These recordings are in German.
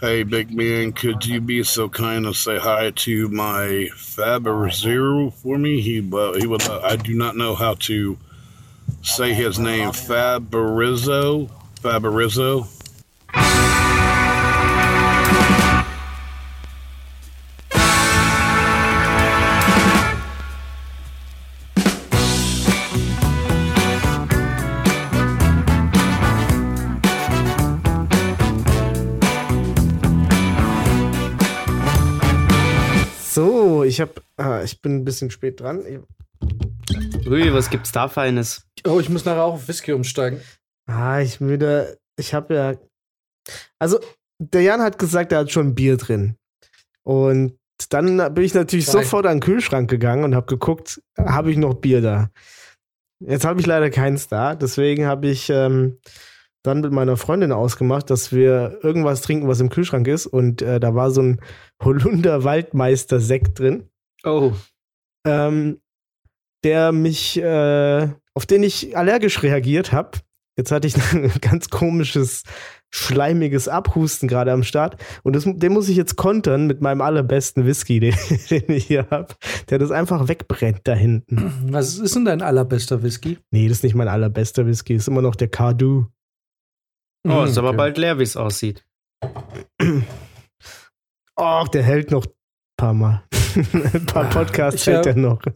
Hey, big man, could you be so kind to say hi to my Faber Zero for me? He, uh, he would. Uh, I do not know how to say his name. Faberizzo. Faberizzo. Ich hab, ah, ich bin ein bisschen spät dran. Rui, was gibt's da Feines? Oh, ich muss nachher auch auf Whisky umsteigen. Ah, ich müde, ich habe ja, also der Jan hat gesagt, er hat schon Bier drin. Und dann bin ich natürlich Zwei. sofort an den Kühlschrank gegangen und habe geguckt, habe ich noch Bier da? Jetzt habe ich leider keins da, deswegen habe ich ähm, dann mit meiner Freundin ausgemacht, dass wir irgendwas trinken, was im Kühlschrank ist. Und äh, da war so ein Holunder Waldmeister Sekt drin. Oh, ähm, der mich, äh, auf den ich allergisch reagiert habe. Jetzt hatte ich ein ganz komisches, schleimiges Abhusten gerade am Start. Und das, den muss ich jetzt kontern mit meinem allerbesten Whisky, den, den ich hier habe, der das einfach wegbrennt da hinten. Was ist denn dein allerbester Whisky? Nee, das ist nicht mein allerbester Whisky, das ist immer noch der Cardu. Oh ist aber Okay. bald leer, wie es aussieht. Oh, der hält noch ein paar Mal. ein paar Ah, Podcasts hält äh, er noch.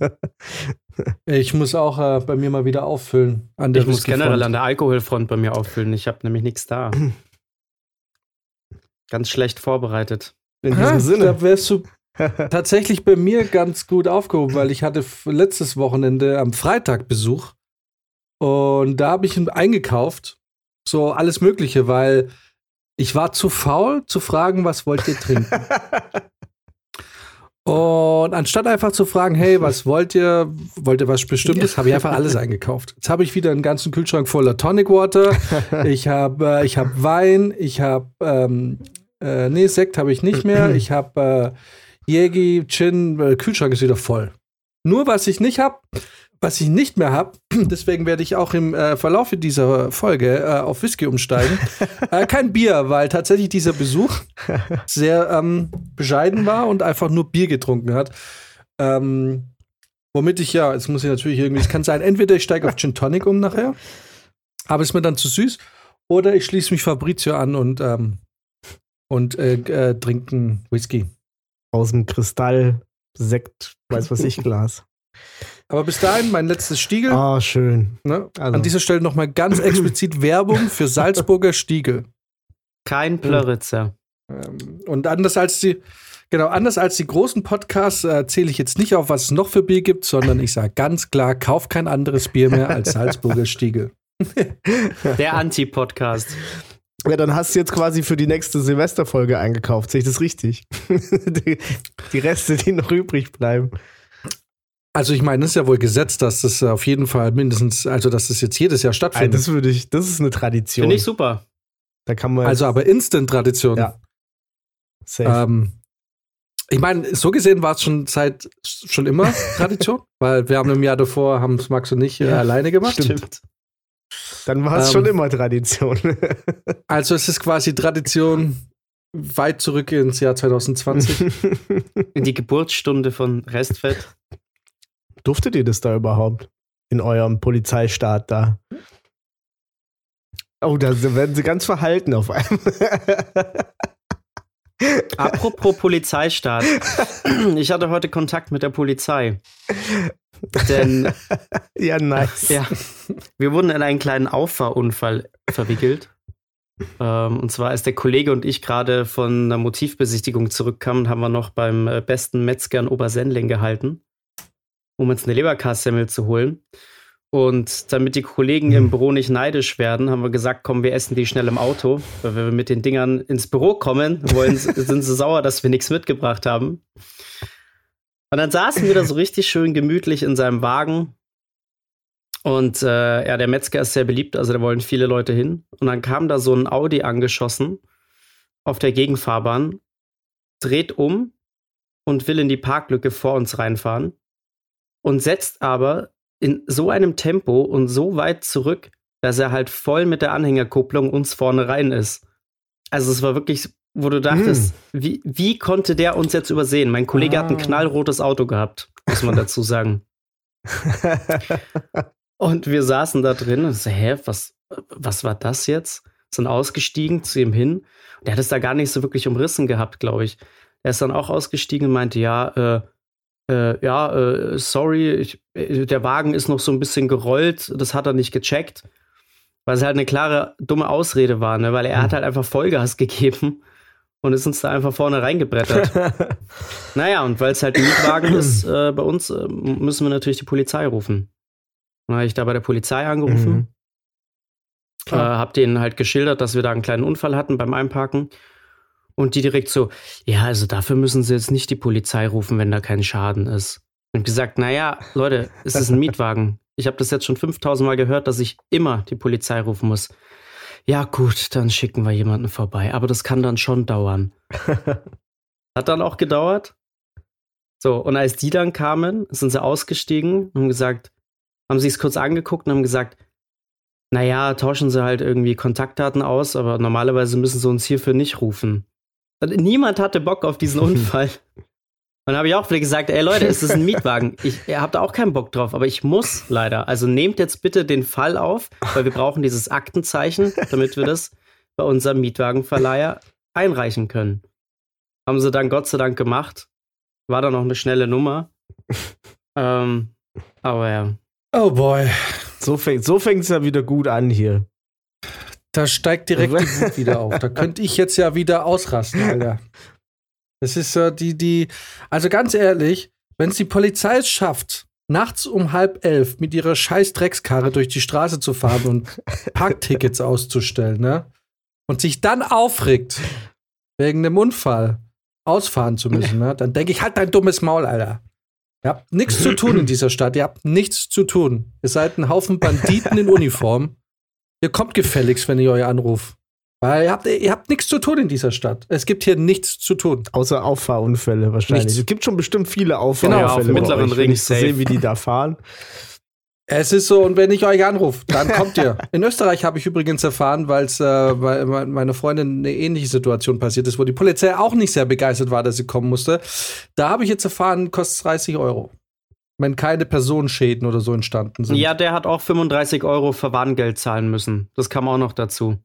Ich muss auch äh, bei mir mal wieder auffüllen. An der Ich muss generell an der Alkoholfront bei mir auffüllen. Ich habe nämlich nichts da. Ganz schlecht vorbereitet. In diesem Sinne. Da wärst du tatsächlich bei mir ganz gut aufgehoben, weil ich hatte letztes Wochenende am Freitag Besuch und da habe ich ihn eingekauft. So alles Mögliche, weil ich war zu faul zu fragen, was wollt ihr trinken? Und anstatt einfach zu fragen, hey, was wollt ihr? Wollt ihr was Bestimmtes? Habe ich einfach alles eingekauft. Jetzt habe ich wieder einen ganzen Kühlschrank voller Tonic Water. Ich habe äh, ich hab Wein, ich habe ähm, äh, nee, Sekt habe ich nicht mehr. Ich habe äh, Jägi, Gin, äh, Kühlschrank ist wieder voll. Nur was ich nicht habe, was ich nicht mehr habe, deswegen werde ich auch im äh, Verlauf dieser Folge äh, auf Whisky umsteigen. äh, kein Bier, weil tatsächlich dieser Besuch sehr ähm, bescheiden war und einfach nur Bier getrunken hat. Ähm, womit ich ja, jetzt muss ich natürlich irgendwie, es kann sein, entweder ich steige auf Gin Tonic um nachher, aber ist mir dann zu süß, oder ich schließe mich Fabrizio an und, ähm, und äh, äh, trinken Whisky. Aus dem Kristall, Sekt, weiß was ich, Glas. Aber bis dahin mein letztes Stiegel. Ah, schön. Ne? Also. An dieser Stelle nochmal ganz explizit Werbung für Salzburger Stiegel. Kein Plöritzer. Ähm, und anders als die, genau, anders als die großen Podcasts äh, zähle ich jetzt nicht auf, was es noch für Bier gibt, sondern ich sage ganz klar, kauf kein anderes Bier mehr als Salzburger Stiegel. Der Anti-Podcast. Ja, dann hast du jetzt quasi für die nächste Silvesterfolge eingekauft. Sehe ich das richtig? die, die Reste, die noch übrig bleiben. Also ich meine, es ist ja wohl gesetzt, dass das auf jeden Fall mindestens, also dass das jetzt jedes Jahr Also stattfindet. das würde ich, das ist eine Tradition. Finde ich super. Da kann man Also aber Instant-Tradition. Ja. safe. Ähm, ich meine, so gesehen war es schon seit schon immer Tradition, weil wir haben im Jahr davor, haben es Max und ich äh, Ja, alleine gemacht. Stimmt. dann war es ähm, schon immer Tradition. Also es ist quasi Tradition weit zurück ins Jahr 2020. In die Geburtsstunde von Restfett. Durftet ihr das da überhaupt? In eurem Polizeistaat da? Oh, da werden sie ganz verhalten auf einmal. Apropos Polizeistaat. Ich hatte heute Kontakt mit der Polizei. Denn ja, nice. ja, wir wurden in einen kleinen Auffahrunfall verwickelt. Ähm, und zwar, als der Kollege und ich gerade von einer Motivbesichtigung zurückkamen, haben wir noch beim äh, besten Metzger in Obersendling gehalten, um uns eine Leberkassemmel zu holen. Und damit die Kollegen im Büro nicht neidisch werden, haben wir gesagt, komm, wir essen die schnell im Auto. Weil wenn wir mit den Dingern ins Büro kommen, wollen, sind sie sauer, dass wir nichts mitgebracht haben. Und dann saßen wir da so richtig schön gemütlich in seinem Wagen. Und äh, ja, der Metzger ist sehr beliebt, also da wollen viele Leute hin. Und dann kam da so ein Audi angeschossen auf der Gegenfahrbahn, dreht um und will in die Parklücke vor uns reinfahren und setzt aber in so einem Tempo und so weit zurück, dass er halt voll mit der Anhängerkupplung uns vorne rein ist. Also es war wirklich wo du dachtest, wie, wie konnte der uns jetzt übersehen? Mein Kollege hat ein Ah. knallrotes Auto gehabt, muss man dazu sagen. Und wir saßen da drin und so, hä, was, was war das jetzt? Sind ausgestiegen zu ihm hin. Der hat es da gar nicht so wirklich umrissen gehabt, glaube ich. Er ist dann auch ausgestiegen und meinte, ja, äh, äh, ja, äh, sorry, ich, äh, der Wagen ist noch so ein bisschen gerollt, das hat er nicht gecheckt. Weil es halt eine klare, dumme Ausrede war, ne? weil er hat halt einfach Vollgas gegeben und ist uns da einfach vorne reingebrettert. naja, und weil es halt ein Mietwagen ist äh, bei uns, äh, müssen wir natürlich die Polizei rufen. Dann habe ich da bei der Polizei angerufen. Mhm. Äh, hab denen halt geschildert, dass wir da einen kleinen Unfall hatten beim Einparken. Und die direkt so, ja, also dafür müssen sie jetzt nicht die Polizei rufen, wenn da kein Schaden ist. Und gesagt, naja, Leute, es ist ein Mietwagen. Ich habe das jetzt schon 5000 Mal gehört, dass ich immer die Polizei rufen muss. Ja, gut, dann schicken wir jemanden vorbei. Aber das kann dann schon dauern. Hat dann auch gedauert. So, und als die dann kamen, sind sie ausgestiegen und haben gesagt, haben sie es kurz angeguckt und haben gesagt, naja, tauschen sie halt irgendwie Kontaktdaten aus, aber normalerweise müssen sie uns hierfür nicht rufen. Niemand hatte Bock auf diesen Unfall. Und dann habe ich auch wieder gesagt, ey Leute, es ist ein Mietwagen. Ich, ihr habt da auch keinen Bock drauf, aber ich muss leider. Also nehmt jetzt bitte den Fall auf, weil wir brauchen dieses Aktenzeichen, damit wir das bei unserem Mietwagenverleiher einreichen können. Haben sie dann Gott sei Dank gemacht. War dann noch eine schnelle Nummer. ähm, aber ja. Oh boy. So fängt so fängt's ja wieder gut an hier. Da steigt direkt die Wut wieder auf. Da könnte ich jetzt ja wieder ausrasten, Alter. Das ist so die, die, also ganz ehrlich, wenn es die Polizei es schafft, nachts um halb elf mit ihrer scheiß Dreckskarre durch die Straße zu fahren und Parktickets auszustellen, ne? Und sich dann aufregt, wegen einem Unfall ausfahren zu müssen, ne? Dann denke ich, halt dein dummes Maul, Alter. Ihr habt nichts zu tun in dieser Stadt. Ihr habt nichts zu tun. Ihr seid ein Haufen Banditen in Uniform. Ihr kommt gefälligst, wenn ich euch anrufe. Weil ihr habt, ihr habt nichts zu tun in dieser Stadt. Es gibt hier nichts zu tun. Außer Auffahrunfälle wahrscheinlich. Nichts. Es gibt schon bestimmt viele Genau, Auffahrunfälle. auf dem mittleren euch, Ring wenn ich sehe, wie die da fahren. Es ist so, und wenn ich euch anrufe, dann kommt ihr. In Österreich habe ich übrigens erfahren, weil's, äh, weil me- meine Freundin eine ähnliche Situation passiert ist, wo die Polizei auch nicht sehr begeistert war, dass sie kommen musste. Da habe ich jetzt erfahren, kostet 30 Euro. Wenn keine Personenschäden oder so entstanden sind. Ja, der hat auch 35 Euro Verwarngeld zahlen müssen. Das kam auch noch dazu.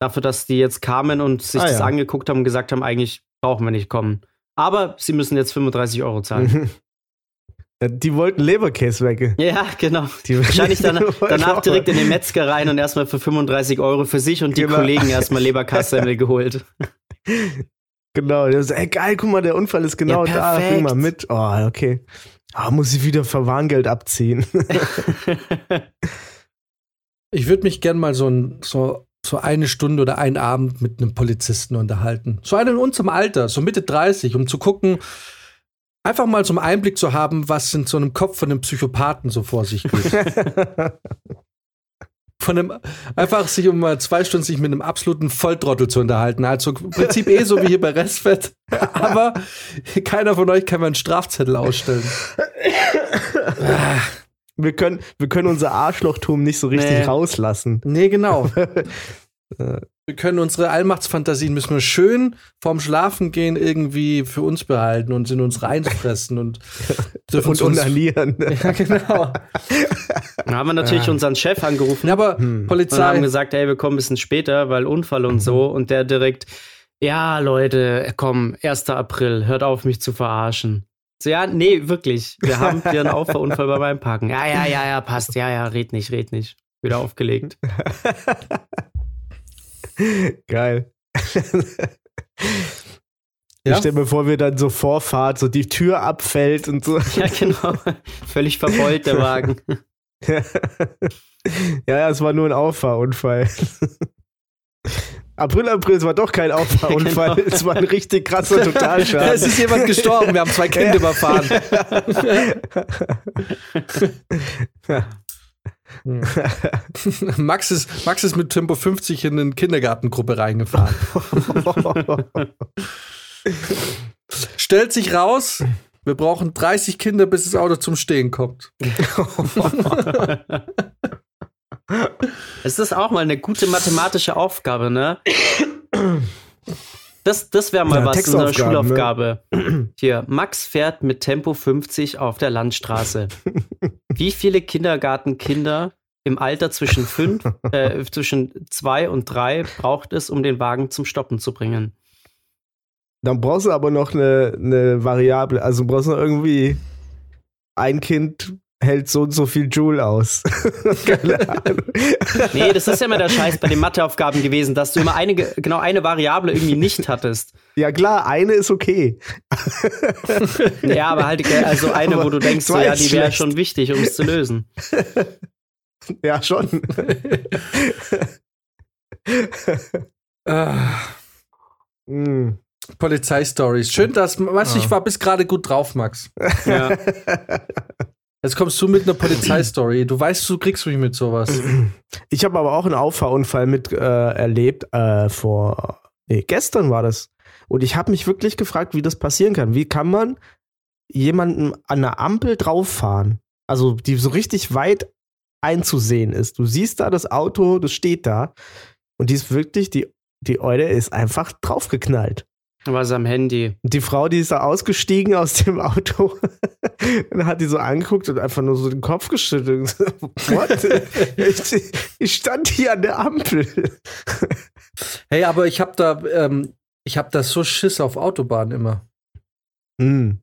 Dafür, dass die jetzt kamen und sich Ah, das ja. angeguckt haben und gesagt haben, eigentlich brauchen wir nicht kommen. Aber sie müssen jetzt 35 Euro zahlen. Die wollten Leberkäse weg. ja, genau. Die Wahrscheinlich dann, danach direkt in den Metzger rein und erstmal für 35 Euro für sich und die Genau. Kollegen erstmal Leberkassemmel geholt. Genau, so, ey, geil, guck mal, der Unfall ist genau Ja, da, bring mal mit. Oh, okay. Ah, muss ich wieder Verwarngeld abziehen. Ich würde mich gern mal so, ein, so, so eine Stunde oder einen Abend mit einem Polizisten unterhalten. So einen in unserem Alter, so Mitte 30, um zu gucken, einfach mal so einen Einblick zu haben, was in so einem Kopf von einem Psychopathen so vor sich geht. von einem, einfach sich um mal zwei Stunden sich mit einem absoluten Volltrottel zu unterhalten. Also im Prinzip eh so wie hier bei Restfett. Aber keiner von euch kann mal einen Strafzettel ausstellen. wir, können, wir können unser Arschlochtum nicht so richtig Nee. rauslassen. Nee, genau. wir können unsere Allmachtsfantasien müssen wir schön vorm Schlafengehen irgendwie für uns behalten und in uns reinfressen und dürfen Und uns unanieren. Ja, genau. Dann haben wir natürlich Ah. unseren Chef angerufen. Ja, aber Hm. Und Polizei. haben gesagt, ey, wir kommen ein bisschen später, weil Unfall und so. Und der direkt, ja, Leute, komm, 1. April, hört auf, mich zu verarschen. So, ja, nee, wirklich. Wir haben hier einen Auffahrunfall bei meinem Parken. Ja, ja, ja, ja, passt. Ja, ja, red nicht, red nicht. Wieder aufgelegt. Geil. Ja? Ich stell mir vor, wie dann so Vorfahrt, so die Tür abfällt und so. Ja, genau. Völlig verbeult, der Wagen. ja, ja, es war nur ein Auffahrunfall. April, April, es war doch kein Auffahrunfall. Genau. Es war ein richtig krasser Totalschaden. es ist jemand gestorben, wir haben zwei Kinder überfahren. Max ist, Max ist mit Tempo 50 in eine Kindergartengruppe reingefahren. Stellt sich raus, wir brauchen 30 Kinder, bis das Auto zum Stehen kommt. Es ist auch mal eine gute mathematische Aufgabe, ne? Das, das wäre mal Ja, was in der ne? Schulaufgabe. Hier, Max fährt mit Tempo 50 auf der Landstraße. Wie viele Kindergartenkinder im Alter zwischen fünf, äh, zwischen zwei und drei braucht es, um den Wagen zum Stoppen zu bringen? Dann brauchst du aber noch eine, eine Variable. Also brauchst du noch irgendwie ein Kind hält so und so viel Joule aus. Keine Ahnung. Nee, das ist ja immer der Scheiß bei den Matheaufgaben gewesen, dass du immer eine, genau eine Variable irgendwie nicht hattest. Ja klar, eine ist okay. Ja, aber halt, also eine, Aber wo du denkst, so, ja, die wäre schon wichtig, um es zu lösen. Ja, schon. Ah, Hm. Polizeistories. Schön, dass, weißt du, ich war bis gerade gut drauf, Max. Ja. Jetzt kommst du mit einer Polizeistory. Du weißt, du kriegst mich mit sowas. Ich habe aber auch einen Auffahrunfall mit äh, erlebt äh, vor nee, gestern war das. Und ich habe mich wirklich gefragt, wie das passieren kann. Wie kann man jemanden an einer Ampel drauffahren? Also die so richtig weit einzusehen ist. Du siehst da das Auto, das steht da und die ist wirklich die die Eule ist einfach draufgeknallt. Was am Handy. Die Frau, die ist da ausgestiegen aus dem Auto und hat die so angeguckt und einfach nur so den Kopf geschüttelt. Und so, What? ich, ich stand hier an der Ampel. Hey, aber ich hab da, ähm, ich hab da so Schiss auf Autobahnen immer. Hm.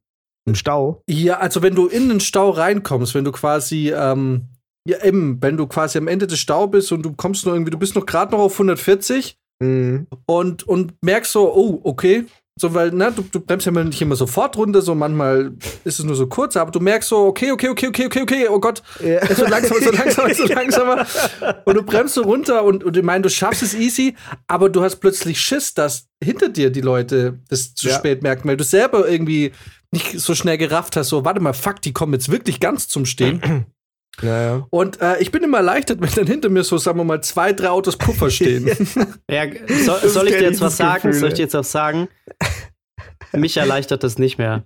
Im Stau. Ja, also wenn du in den Stau reinkommst, wenn du quasi, ähm, ja eben, wenn du quasi am Ende des Stau bist und du kommst noch irgendwie, du bist noch gerade noch auf 140 Hm. und, und merkst so, oh, okay. So, weil, ne, du, du bremst ja mal nicht immer sofort runter, so manchmal ist es nur so kurz, aber du merkst so, okay, okay, okay, okay, okay, okay, oh Gott, Ja. es wird langsamer, es wird langsamer, es wird langsamer. Und du bremst so runter und, und ich meine, du schaffst es easy, aber du hast plötzlich Schiss, dass hinter dir die Leute das zu Ja. spät merken, weil du selber irgendwie nicht so schnell gerafft hast, so, warte mal, fuck, die kommen jetzt wirklich ganz zum Stehen. Naja. Und äh, ich bin immer erleichtert, wenn dann hinter mir so, sagen wir mal, zwei, drei Autos Puffer stehen. Ja, soll, soll ich dir jetzt was sagen? Gefühl, Soll ich dir jetzt was sagen? Mich erleichtert das nicht mehr.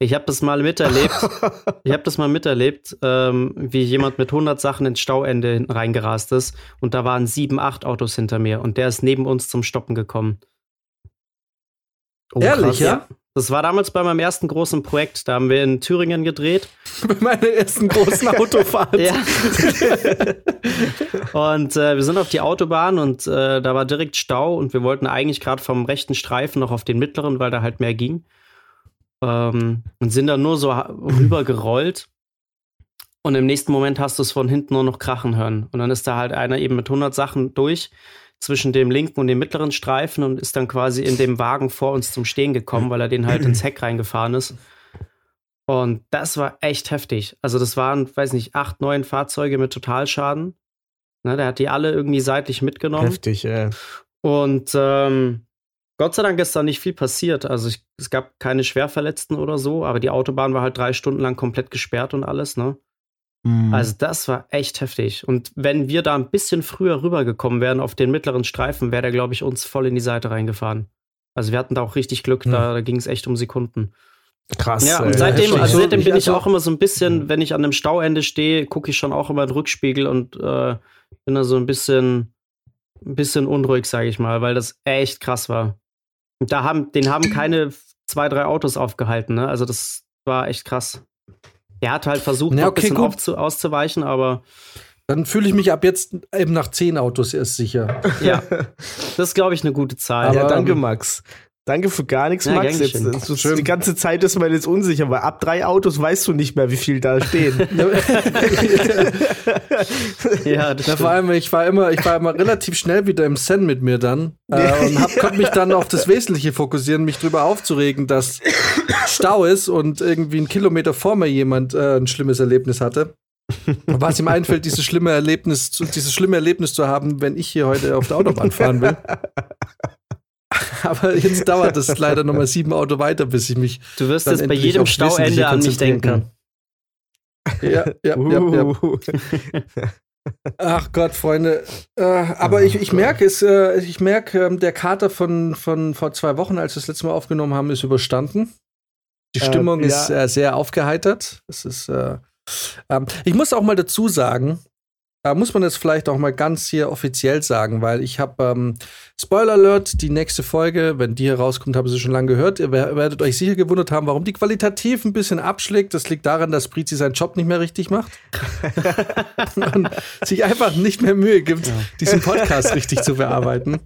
Ich habe das mal miterlebt. Ich habe das mal miterlebt, ähm, wie jemand mit 100 Sachen ins Stauende hinten reingerast ist und da waren sieben, acht Autos hinter mir und der ist neben uns zum Stoppen gekommen. Oh, Ehrlich, krass. ja? Das war damals bei meinem ersten großen Projekt. Da haben wir in Thüringen gedreht. Bei meiner ersten großen Autofahrt. Ja. und äh, wir sind auf die Autobahn und äh, da war direkt Stau und wir wollten eigentlich gerade vom rechten Streifen noch auf den mittleren, weil da halt mehr ging. Ähm, und sind dann nur so ha- rüber gerollt. Und im nächsten Moment hast du es von hinten nur noch krachen hören. Und dann ist da halt einer eben mit 100 Sachen durch zwischen dem linken und dem mittleren Streifen und ist dann quasi in dem Wagen vor uns zum Stehen gekommen, weil er den halt ins Heck reingefahren ist. Und das war echt heftig. Also das waren, weiß nicht, acht, neun Fahrzeuge mit Totalschaden. Ne, der hat die alle irgendwie seitlich mitgenommen. Heftig, ey. Und ähm, Gott sei Dank ist da nicht viel passiert. Also ich, es gab keine Schwerverletzten oder so, aber die Autobahn war halt drei Stunden lang komplett gesperrt und alles, ne? Hm. Also das war echt heftig. Und wenn wir da ein bisschen früher rübergekommen wären auf den mittleren Streifen, wäre der, glaube ich, uns voll in die Seite reingefahren. Also wir hatten da auch richtig Glück, da, da ging es echt um Sekunden. krass. Ja, und seitdem, also seitdem bin ich auch immer so ein bisschen, wenn ich an einem Stauende stehe, gucke ich schon auch immer in den Rückspiegel und äh, bin da so ein bisschen, ein bisschen unruhig, sage ich mal, weil das echt krass war. Und da haben, den haben keine zwei, drei Autos aufgehalten, ne? Also das war echt krass. Der hat halt versucht, Na, noch okay, ein bisschen gut. aufzu auszuweichen, aber Dann fühle ich mich ab jetzt eben nach zehn Autos erst sicher. ja, das ist, glaube ich, eine gute Zahl. Aber- ja, danke, Max. Danke für gar nichts, Ja, Max. Jetzt, das ist, die ganze Zeit ist man jetzt unsicher, weil ab drei Autos weißt du nicht mehr, wie viel da stehen. ja, das Ja, stimmt. vor allem, ich war immer, ich war immer relativ schnell wieder im Zen mit mir dann äh, und hab, konnte mich dann auf das Wesentliche fokussieren, mich drüber aufzuregen, dass Stau ist und irgendwie einen Kilometer vor mir jemand äh, ein schlimmes Erlebnis hatte. Und Was ihm einfällt, dieses schlimme Erlebnis, zu, dieses schlimme Erlebnis zu haben, wenn ich hier heute auf der Autobahn fahren will. Aber jetzt dauert es leider noch mal sieben Auto weiter, bis ich mich Du wirst jetzt bei jedem Stauende an mich denken. ja, ja, ja, ja. Uh. Ach Gott, Freunde. Äh, aber ich, ich merke es, äh, ich merke, ähm, der Kater von, von vor zwei Wochen, als wir das letzte Mal aufgenommen haben, ist überstanden. Die Äh, Stimmung ja. ist äh, sehr aufgeheitert. Es ist, äh, ähm, ich muss auch mal dazu sagen, äh, muss man das vielleicht auch mal ganz hier offiziell sagen, weil ich habe ähm, Spoiler Alert, die nächste Folge, wenn die hier rauskommt, haben Sie schon lange gehört. Ihr werdet euch sicher gewundert haben, warum die qualitativ ein bisschen abschlägt. Das liegt daran, dass Brizi seinen Job nicht mehr richtig macht und sich einfach nicht mehr Mühe gibt, ja. diesen Podcast richtig zu bearbeiten.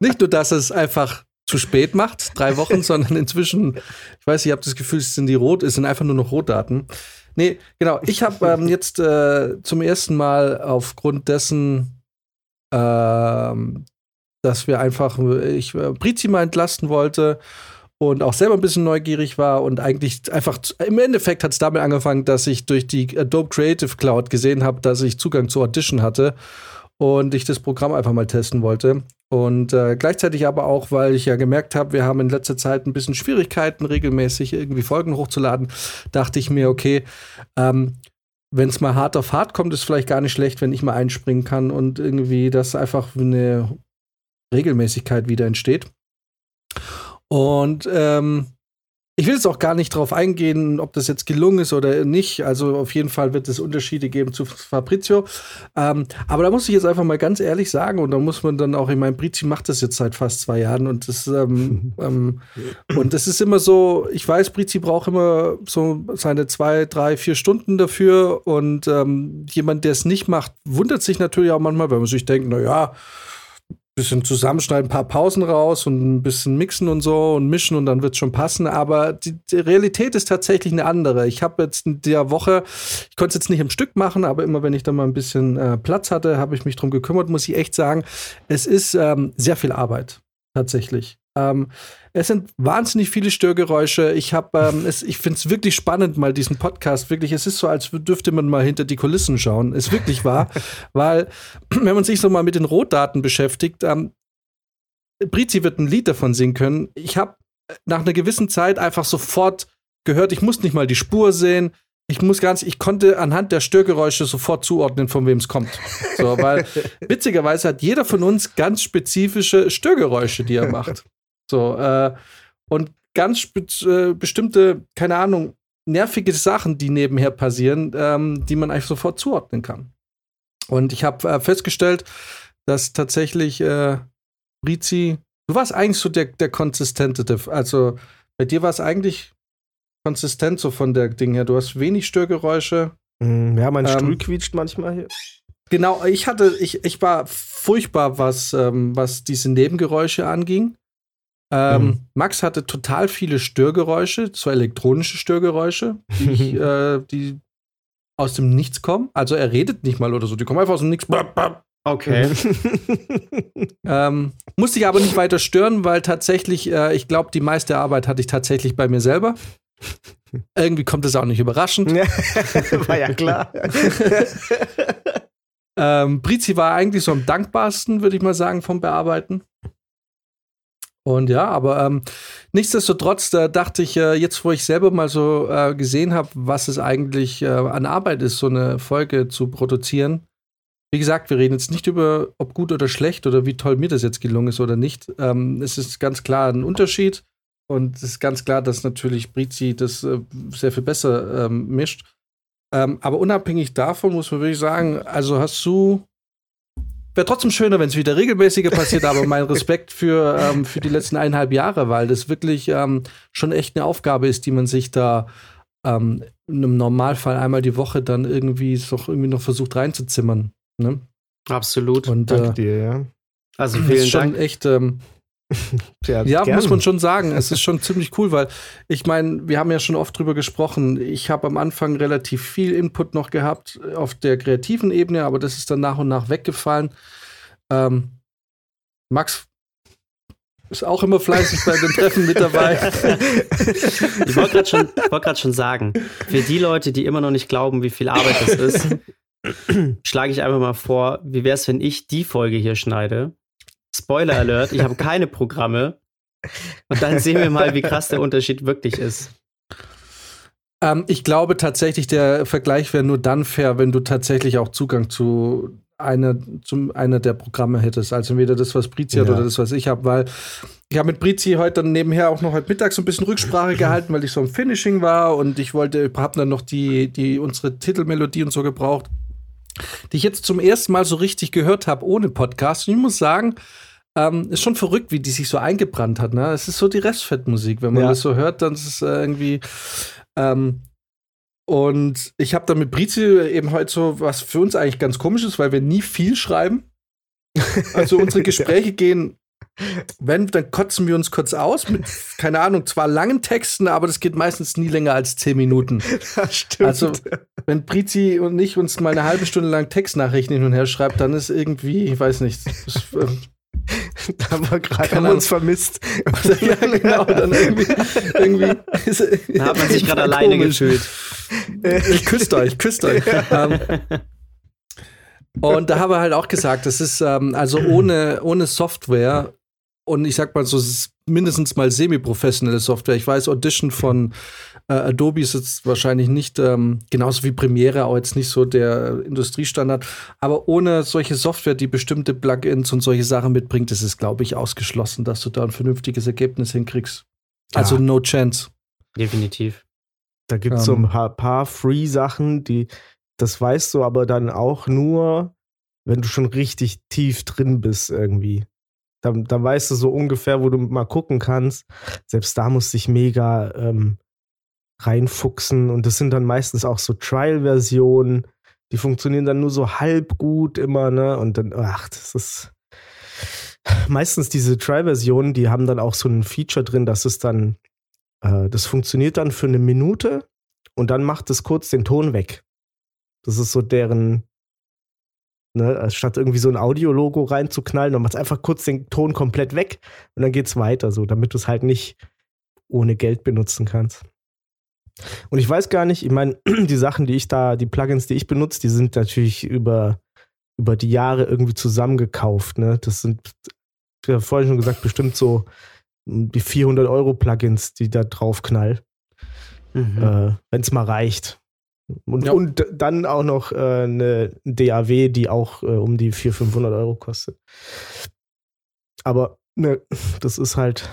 Nicht nur, dass es einfach zu spät macht, drei Wochen, sondern inzwischen, ich weiß, ich habe das Gefühl, es sind die Rot, es sind einfach nur noch Rotdaten. Nee, genau. Ich habe ähm, jetzt äh, zum ersten Mal aufgrund dessen, ähm, dass wir einfach, ich äh, Brizi mal entlasten wollte und auch selber ein bisschen neugierig war und eigentlich einfach, im Endeffekt hat es damit angefangen, dass ich durch die Adobe Creative Cloud gesehen habe, dass ich Zugang zu Audition hatte und ich das Programm einfach mal testen wollte. Und äh, gleichzeitig aber auch, weil ich ja gemerkt habe, wir haben in letzter Zeit ein bisschen Schwierigkeiten, regelmäßig irgendwie Folgen hochzuladen, dachte ich mir, okay, ähm, wenn es mal hart auf hart kommt, ist vielleicht gar nicht schlecht, wenn ich mal einspringen kann und irgendwie das einfach eine Regelmäßigkeit wieder entsteht. Und ähm, ich will jetzt auch gar nicht darauf eingehen, ob das jetzt gelungen ist oder nicht. Also auf jeden Fall wird es Unterschiede geben zu Fabrizio. Ähm, aber da muss ich jetzt einfach mal ganz ehrlich sagen, und da muss man dann auch, ich meine, Brizi macht das jetzt seit fast zwei Jahren und das, ähm, ähm, und das ist immer so, ich weiß, Brizi braucht immer so seine zwei, drei, vier Stunden dafür und ähm, jemand, der es nicht macht, wundert sich natürlich auch manchmal, wenn man sich denkt, na ja, bisschen zusammenschneiden, ein paar Pausen raus und ein bisschen mixen und so und mischen und dann wird es schon passen. Aber die, die, Realität ist tatsächlich eine andere. Ich habe jetzt in der Woche, ich konnte es jetzt nicht im Stück machen, aber immer wenn ich da mal ein bisschen äh, Platz hatte, habe ich mich drum gekümmert, muss ich echt sagen. Es ist ähm, sehr viel Arbeit, tatsächlich. Ähm, es sind wahnsinnig viele Störgeräusche. Ich habe, ähm, ich finde es wirklich spannend, mal diesen Podcast. Wirklich, es ist so, als dürfte man mal hinter die Kulissen schauen. Ist wirklich wahr, weil wenn man sich so mal mit den Rohdaten beschäftigt, ähm, Brizi wird ein Lied davon singen können. Ich habe nach einer gewissen Zeit einfach sofort gehört, ich muss nicht mal die Spur sehen. Ich muss ganz, ich konnte anhand der Störgeräusche sofort zuordnen, von wem es kommt. So, weil witzigerweise hat jeder von uns ganz spezifische Störgeräusche, die er macht. So, äh, und ganz äh, bestimmte, keine Ahnung, nervige Sachen, die nebenher passieren, ähm, die man eigentlich sofort zuordnen kann. Und ich habe äh, festgestellt, dass tatsächlich äh, Rizi, du warst eigentlich so der, der Consistentative. Also bei dir war es eigentlich konsistent so von der Ding her. Du hast wenig Störgeräusche. Mm, ja, mein ähm, Stuhl quietscht manchmal hier. Genau, ich hatte, ich, ich war furchtbar, was, ähm, was diese Nebengeräusche anging. Ähm, mhm. Max hatte total viele Störgeräusche, so elektronische Störgeräusche, die, äh, die, aus dem Nichts kommen. Also er redet nicht mal oder so, die kommen einfach aus dem Nichts. Okay. ähm, musste ich aber nicht weiter stören, weil tatsächlich, äh, ich glaube, die meiste Arbeit hatte ich tatsächlich bei mir selber. Irgendwie kommt es auch nicht überraschend. war ja klar. ähm, Brizi war eigentlich so am dankbarsten, würde ich mal sagen, vom Bearbeiten. Und ja, aber ähm, nichtsdestotrotz, da dachte ich, äh, jetzt wo ich selber mal so äh, gesehen habe, was es eigentlich äh, an Arbeit ist, so eine Folge zu produzieren. Wie gesagt, wir reden jetzt nicht über, ob gut oder schlecht oder wie toll mir das jetzt gelungen ist oder nicht. Ähm, es ist ganz klar ein Unterschied. Und es ist ganz klar, dass natürlich Brizi das äh, sehr viel besser ähm, mischt. Ähm, aber unabhängig davon muss man wirklich sagen, also hast du Wäre trotzdem schöner, wenn es wieder regelmäßiger passiert, aber mein Respekt für, ähm, für die letzten eineinhalb Jahre, weil das wirklich ähm, schon echt eine Aufgabe ist, die man sich da ähm, im Normalfall einmal die Woche dann irgendwie doch irgendwie noch versucht reinzuzimmern. Ne? Absolut. Und, Danke äh, dir, ja. Also vielen ist schon Dank. echt ähm, ja, ja muss man schon sagen. Es ist schon ziemlich cool, weil ich meine, wir haben ja schon oft drüber gesprochen. Ich habe am Anfang relativ viel Input noch gehabt auf der kreativen Ebene, aber das ist dann nach und nach weggefallen. Ähm, Max ist auch immer fleißig bei den Treffen mit dabei. ich wollte gerade schon, wollt schon sagen, für die Leute, die immer noch nicht glauben, wie viel Arbeit das ist, schlage ich einfach mal vor, wie wäre es, wenn ich die Folge hier schneide Spoiler Alert, ich habe keine Programme. Und dann sehen wir mal, wie krass der Unterschied wirklich ist. Ähm, ich glaube tatsächlich, der Vergleich wäre nur dann fair, wenn du tatsächlich auch Zugang zu einer, zu einer der Programme hättest. Also entweder das, was Brizi ja. hat oder das, was ich habe, weil ich habe mit Brizi heute dann nebenher auch noch heute Mittag so ein bisschen Rücksprache gehalten, weil ich so im Finishing war und ich wollte, habe dann noch die, die unsere Titelmelodie und so gebraucht. Die ich jetzt zum ersten Mal so richtig gehört habe ohne Podcast. Und ich muss sagen, ähm, ist schon verrückt, wie die sich so eingebrannt hat. Ne? Es ist so die Restfettmusik. Wenn man Ja. das so hört, dann ist es äh, irgendwie. Ähm, und ich habe dann mit Brizi eben heute so was für uns eigentlich ganz komisch ist, weil wir nie viel schreiben. Also unsere Gespräche gehen, wenn, dann kotzen wir uns kurz aus mit, keine Ahnung, zwar langen Texten, aber das geht meistens nie länger als zehn Minuten. Das stimmt. Also, wenn Brizi und ich uns mal eine halbe Stunde lang Textnachrichten hin und her schreibt, dann ist irgendwie, ich weiß nicht, das, ähm, da haben wir gerade uns vermisst. ja, genau, dann irgendwie, irgendwie ist, Da hat man sich gerade alleine gefühlt. Ich küsst euch, küsst euch. Ähm, und da haben wir halt auch gesagt, das ist ähm, also ohne, ohne Software und ich sag mal so mindestens mal semi-professionelle Software. Ich weiß, Audition von äh, Adobe ist jetzt wahrscheinlich nicht ähm, genauso wie Premiere auch jetzt nicht so der Industriestandard, aber ohne solche Software, die bestimmte Plugins und solche Sachen mitbringt, ist es, glaube ich, ausgeschlossen, dass du da ein vernünftiges Ergebnis hinkriegst. Also Ja. no chance. Definitiv. Da gibt es so Ähm. ein paar, paar Free-Sachen, die, das weißt du aber dann auch nur, wenn du schon richtig tief drin bist irgendwie. Dann, dann weißt du so ungefähr, wo du mal gucken kannst. Selbst da musst du dich mega ähm, reinfuchsen. Und das sind dann meistens auch so Trial-Versionen. Die funktionieren dann nur so halb gut immer, ne? Und dann, ach, das ist. Meistens diese Trial-Versionen, die haben dann auch so ein Feature drin, dass es dann äh, das funktioniert dann für eine Minute und dann macht es kurz den Ton weg. Das ist so deren, ne, statt irgendwie so ein Audiologo reinzuknallen, dann macht es einfach kurz den Ton komplett weg und dann geht's weiter, so, damit du es halt nicht ohne Geld benutzen kannst. Und ich weiß gar nicht, ich meine, die Sachen, die ich da, die Plugins, die ich benutze, die sind natürlich über, über die Jahre irgendwie zusammengekauft, ne? Das sind, ich habe vorhin schon gesagt, bestimmt so die 400 Euro Plugins, die da drauf knall, Mhm. äh, wenn es mal reicht. Und, Ja. und dann auch noch äh, eine DAW, die auch äh, um die 400, 500 Euro kostet. Aber ne, das ist halt,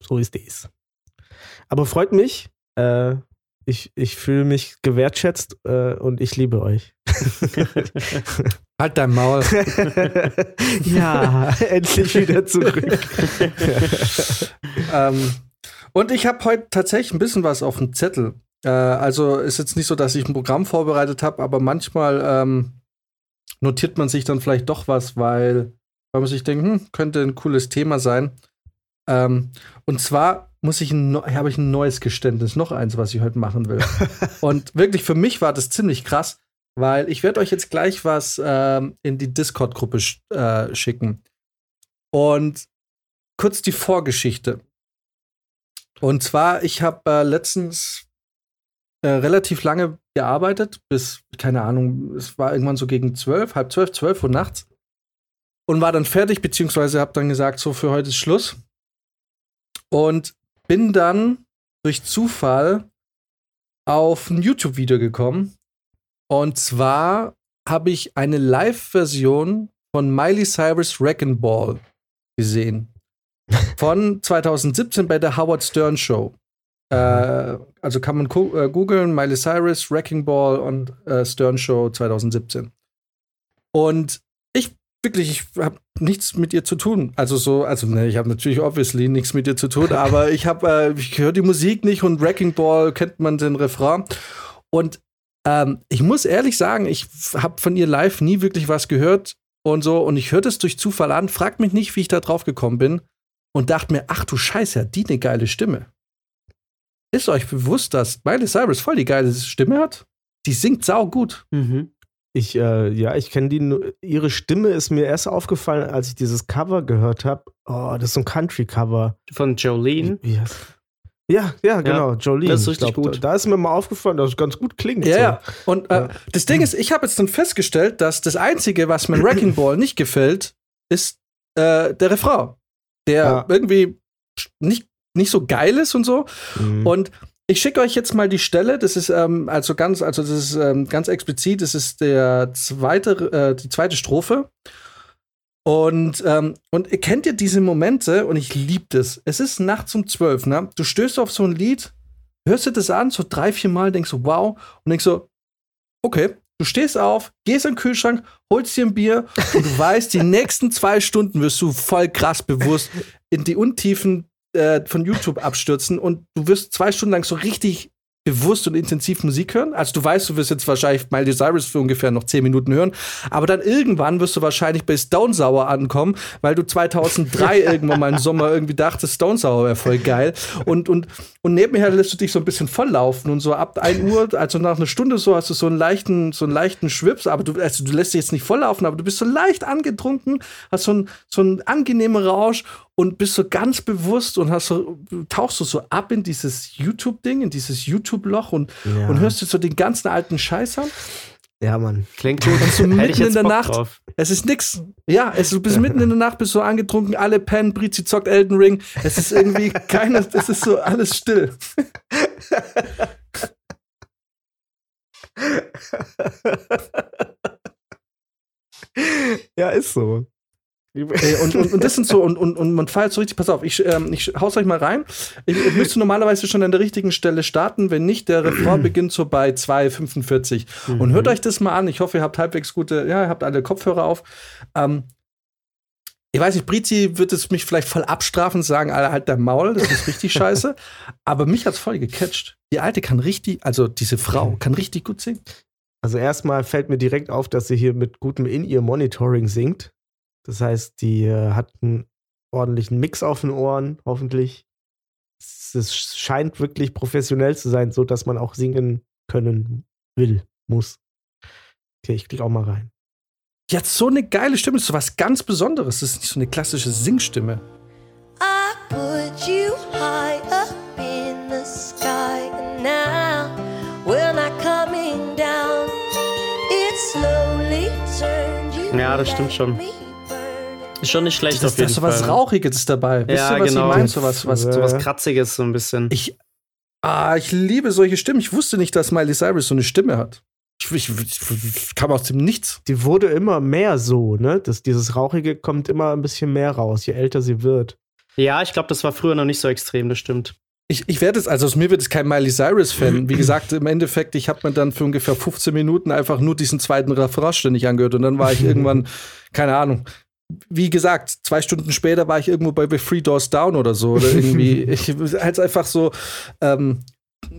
so ist es. Aber freut mich. Äh, ich ich fühle mich gewertschätzt äh, und ich liebe euch. Halt dein Maul. ja, endlich wieder zurück. ähm, und ich habe heute tatsächlich ein bisschen was auf dem Zettel. Äh, also ist jetzt nicht so, dass ich ein Programm vorbereitet habe, aber manchmal ähm, notiert man sich dann vielleicht doch was, weil, weil man sich denkt, hm, könnte ein cooles Thema sein. Ähm, und zwar muss ich ein, habe ich ein neues Geständnis, noch eins, was ich heute machen will. und wirklich für mich war das ziemlich krass, weil ich werde euch jetzt gleich was ähm, in die Discord-Gruppe sch äh, schicken. Und kurz die Vorgeschichte. Und zwar, ich habe äh, letztens äh, relativ lange gearbeitet, bis, keine Ahnung, es war irgendwann so gegen zwölf, halb zwölf, zwölf Uhr nachts. Und war dann fertig, beziehungsweise habe dann gesagt, so für heute ist Schluss. Und bin dann durch Zufall auf ein YouTube-Video gekommen. Und zwar habe ich eine Live-Version von Miley Cyrus Wrecking Ball gesehen. Von 2017 bei der Howard Stern Show. Äh, also kann man äh, googeln, Miley Cyrus, Wrecking Ball und äh, Stern Show 2017. Und ich wirklich, ich habe nichts mit ihr zu tun. Also so, also ne, ich habe natürlich obviously nichts mit ihr zu tun, aber ich habe, äh, ich höre die Musik nicht und Wrecking Ball kennt man den Refrain. Und ähm, ich muss ehrlich sagen, ich habe von ihr live nie wirklich was gehört und so. Und ich hörte es durch Zufall an, fragt mich nicht, wie ich da drauf gekommen bin und dachte mir, ach du Scheiße, hat die eine geile Stimme. Ist euch bewusst, dass Miley Cyrus voll die geile Stimme hat? Die singt sau gut. Mhm. Ich, äh, ja, ich kenne die, nur- ihre Stimme ist mir erst aufgefallen, als ich dieses Cover gehört habe. Oh, das ist so ein Country-Cover. Von Jolene. Wie heißt- Ja, ja, genau, Jolene. das ist Ich richtig glaub, gut. Da, da ist mir mal aufgefallen, dass es ganz gut klingt. Ja, so. ja. Und äh, Ja. das Ding ist, ich habe jetzt dann festgestellt, dass das Einzige, was mir Wrecking Ball nicht gefällt, ist äh, der Refrain. Der Ja. irgendwie nicht, nicht so geil ist und so. Mhm. Und ich schicke euch jetzt mal die Stelle. Das ist ähm, also ganz, also das ist ähm, ganz explizit. Das ist der zweite, äh, die zweite Strophe. Und ähm, und ihr kennt ihr diese Momente und ich liebe das. Es ist nachts um zwölf. Ne? Du stößt auf so ein Lied, hörst dir das an, so drei, vier Mal, denkst so wow und denkst so, okay. Du Du stehst auf, gehst in den Kühlschrank, holst dir ein Bier und du weißt, die nächsten zwei Stunden wirst du voll krass bewusst in die Untiefen äh, von YouTube abstürzen und du wirst zwei Stunden lang so richtig bewusst und intensiv Musik hören. Also du weißt, du wirst jetzt wahrscheinlich Miley Cyrus für ungefähr noch zehn Minuten hören, aber dann irgendwann wirst du wahrscheinlich bei Stone Sour ankommen, weil du 2003 irgendwann mal im Sommer irgendwie dachtest, Stone Sour wäre voll geil und und und nebenher lässt du dich so ein bisschen volllaufen und so ab 1 Uhr, also nach einer Stunde so hast du so einen leichten so einen leichten Schwips, aber du also du lässt dich jetzt nicht volllaufen, aber du bist so leicht angetrunken, hast so einen so einen angenehmen Rausch und bist so ganz bewusst und hast so, tauchst du so ab in dieses YouTube-Ding, in dieses YouTube-Loch und, Ja. und hörst dir so den ganzen alten Scheiß an. Ja, Mann. Klingt gut. Und so mitten in der Bock Nacht. drauf. Es ist nix. Ja, es, du bist mitten in der Nacht, bist so angetrunken, alle pennen, Brizi zockt Elden Ring. Es ist irgendwie keiner, es ist so alles still. Ja, ist so. Und, und, und das sind so, und, und, und man feiert so richtig, pass auf, ich, ähm, ich haus euch mal rein. Ich, ich müsste normalerweise schon an der richtigen Stelle starten, wenn nicht, der Refrain beginnt so bei 2,45. Und hört euch das mal an. Ich hoffe, ihr habt halbwegs gute, ja, ihr habt alle Kopfhörer auf. Ähm, ich weiß nicht, Brizi wird es mich vielleicht voll abstrafen, sagen, alle halt dein Maul, das ist richtig scheiße. Aber mich hat's voll gecatcht. Die Alte kann richtig, also diese Frau kann richtig gut singen. Also erstmal fällt mir direkt auf, dass sie hier mit gutem In-Ear-Monitoring singt. Das heißt, die äh, hat einen ordentlichen Mix auf den Ohren, hoffentlich. Es, es scheint wirklich professionell zu sein, so dass man auch singen können will, muss. Okay, ich klicke auch mal rein. Die hat so eine geile Stimme, das ist so was ganz Besonderes. Das ist nicht so eine klassische Singstimme. I put you high up in the sky, and now we're not coming down. It slowly turned you. Ja, das stimmt schon. me schon nicht schlecht Das, auf da jeden ist so was Fall. Rauchiges dabei. Wisst Ja, ihr, was genau. ich meine? So was, was, Ja. So was Kratziges so ein bisschen. ich, ah, ich liebe solche Stimmen. Ich wusste nicht, dass Miley Cyrus so eine Stimme hat. Ich, ich, ich kam aus dem Nichts. Die wurde immer mehr so, ne? Das, dieses Rauchige kommt immer ein bisschen mehr raus, je älter sie wird. Ja, ich glaube, das war früher noch nicht so extrem, das stimmt. Ich, ich werde es, also aus mir wird es kein Miley Cyrus-Fan. Wie gesagt, im Endeffekt, ich habe mir dann für ungefähr 15 Minuten einfach nur diesen zweiten Refrain ständig angehört und dann war ich irgendwann, keine Ahnung. Wie gesagt, zwei Stunden später war ich irgendwo bei Three Doors Down oder so. Oder irgendwie, ich halt einfach so, ähm,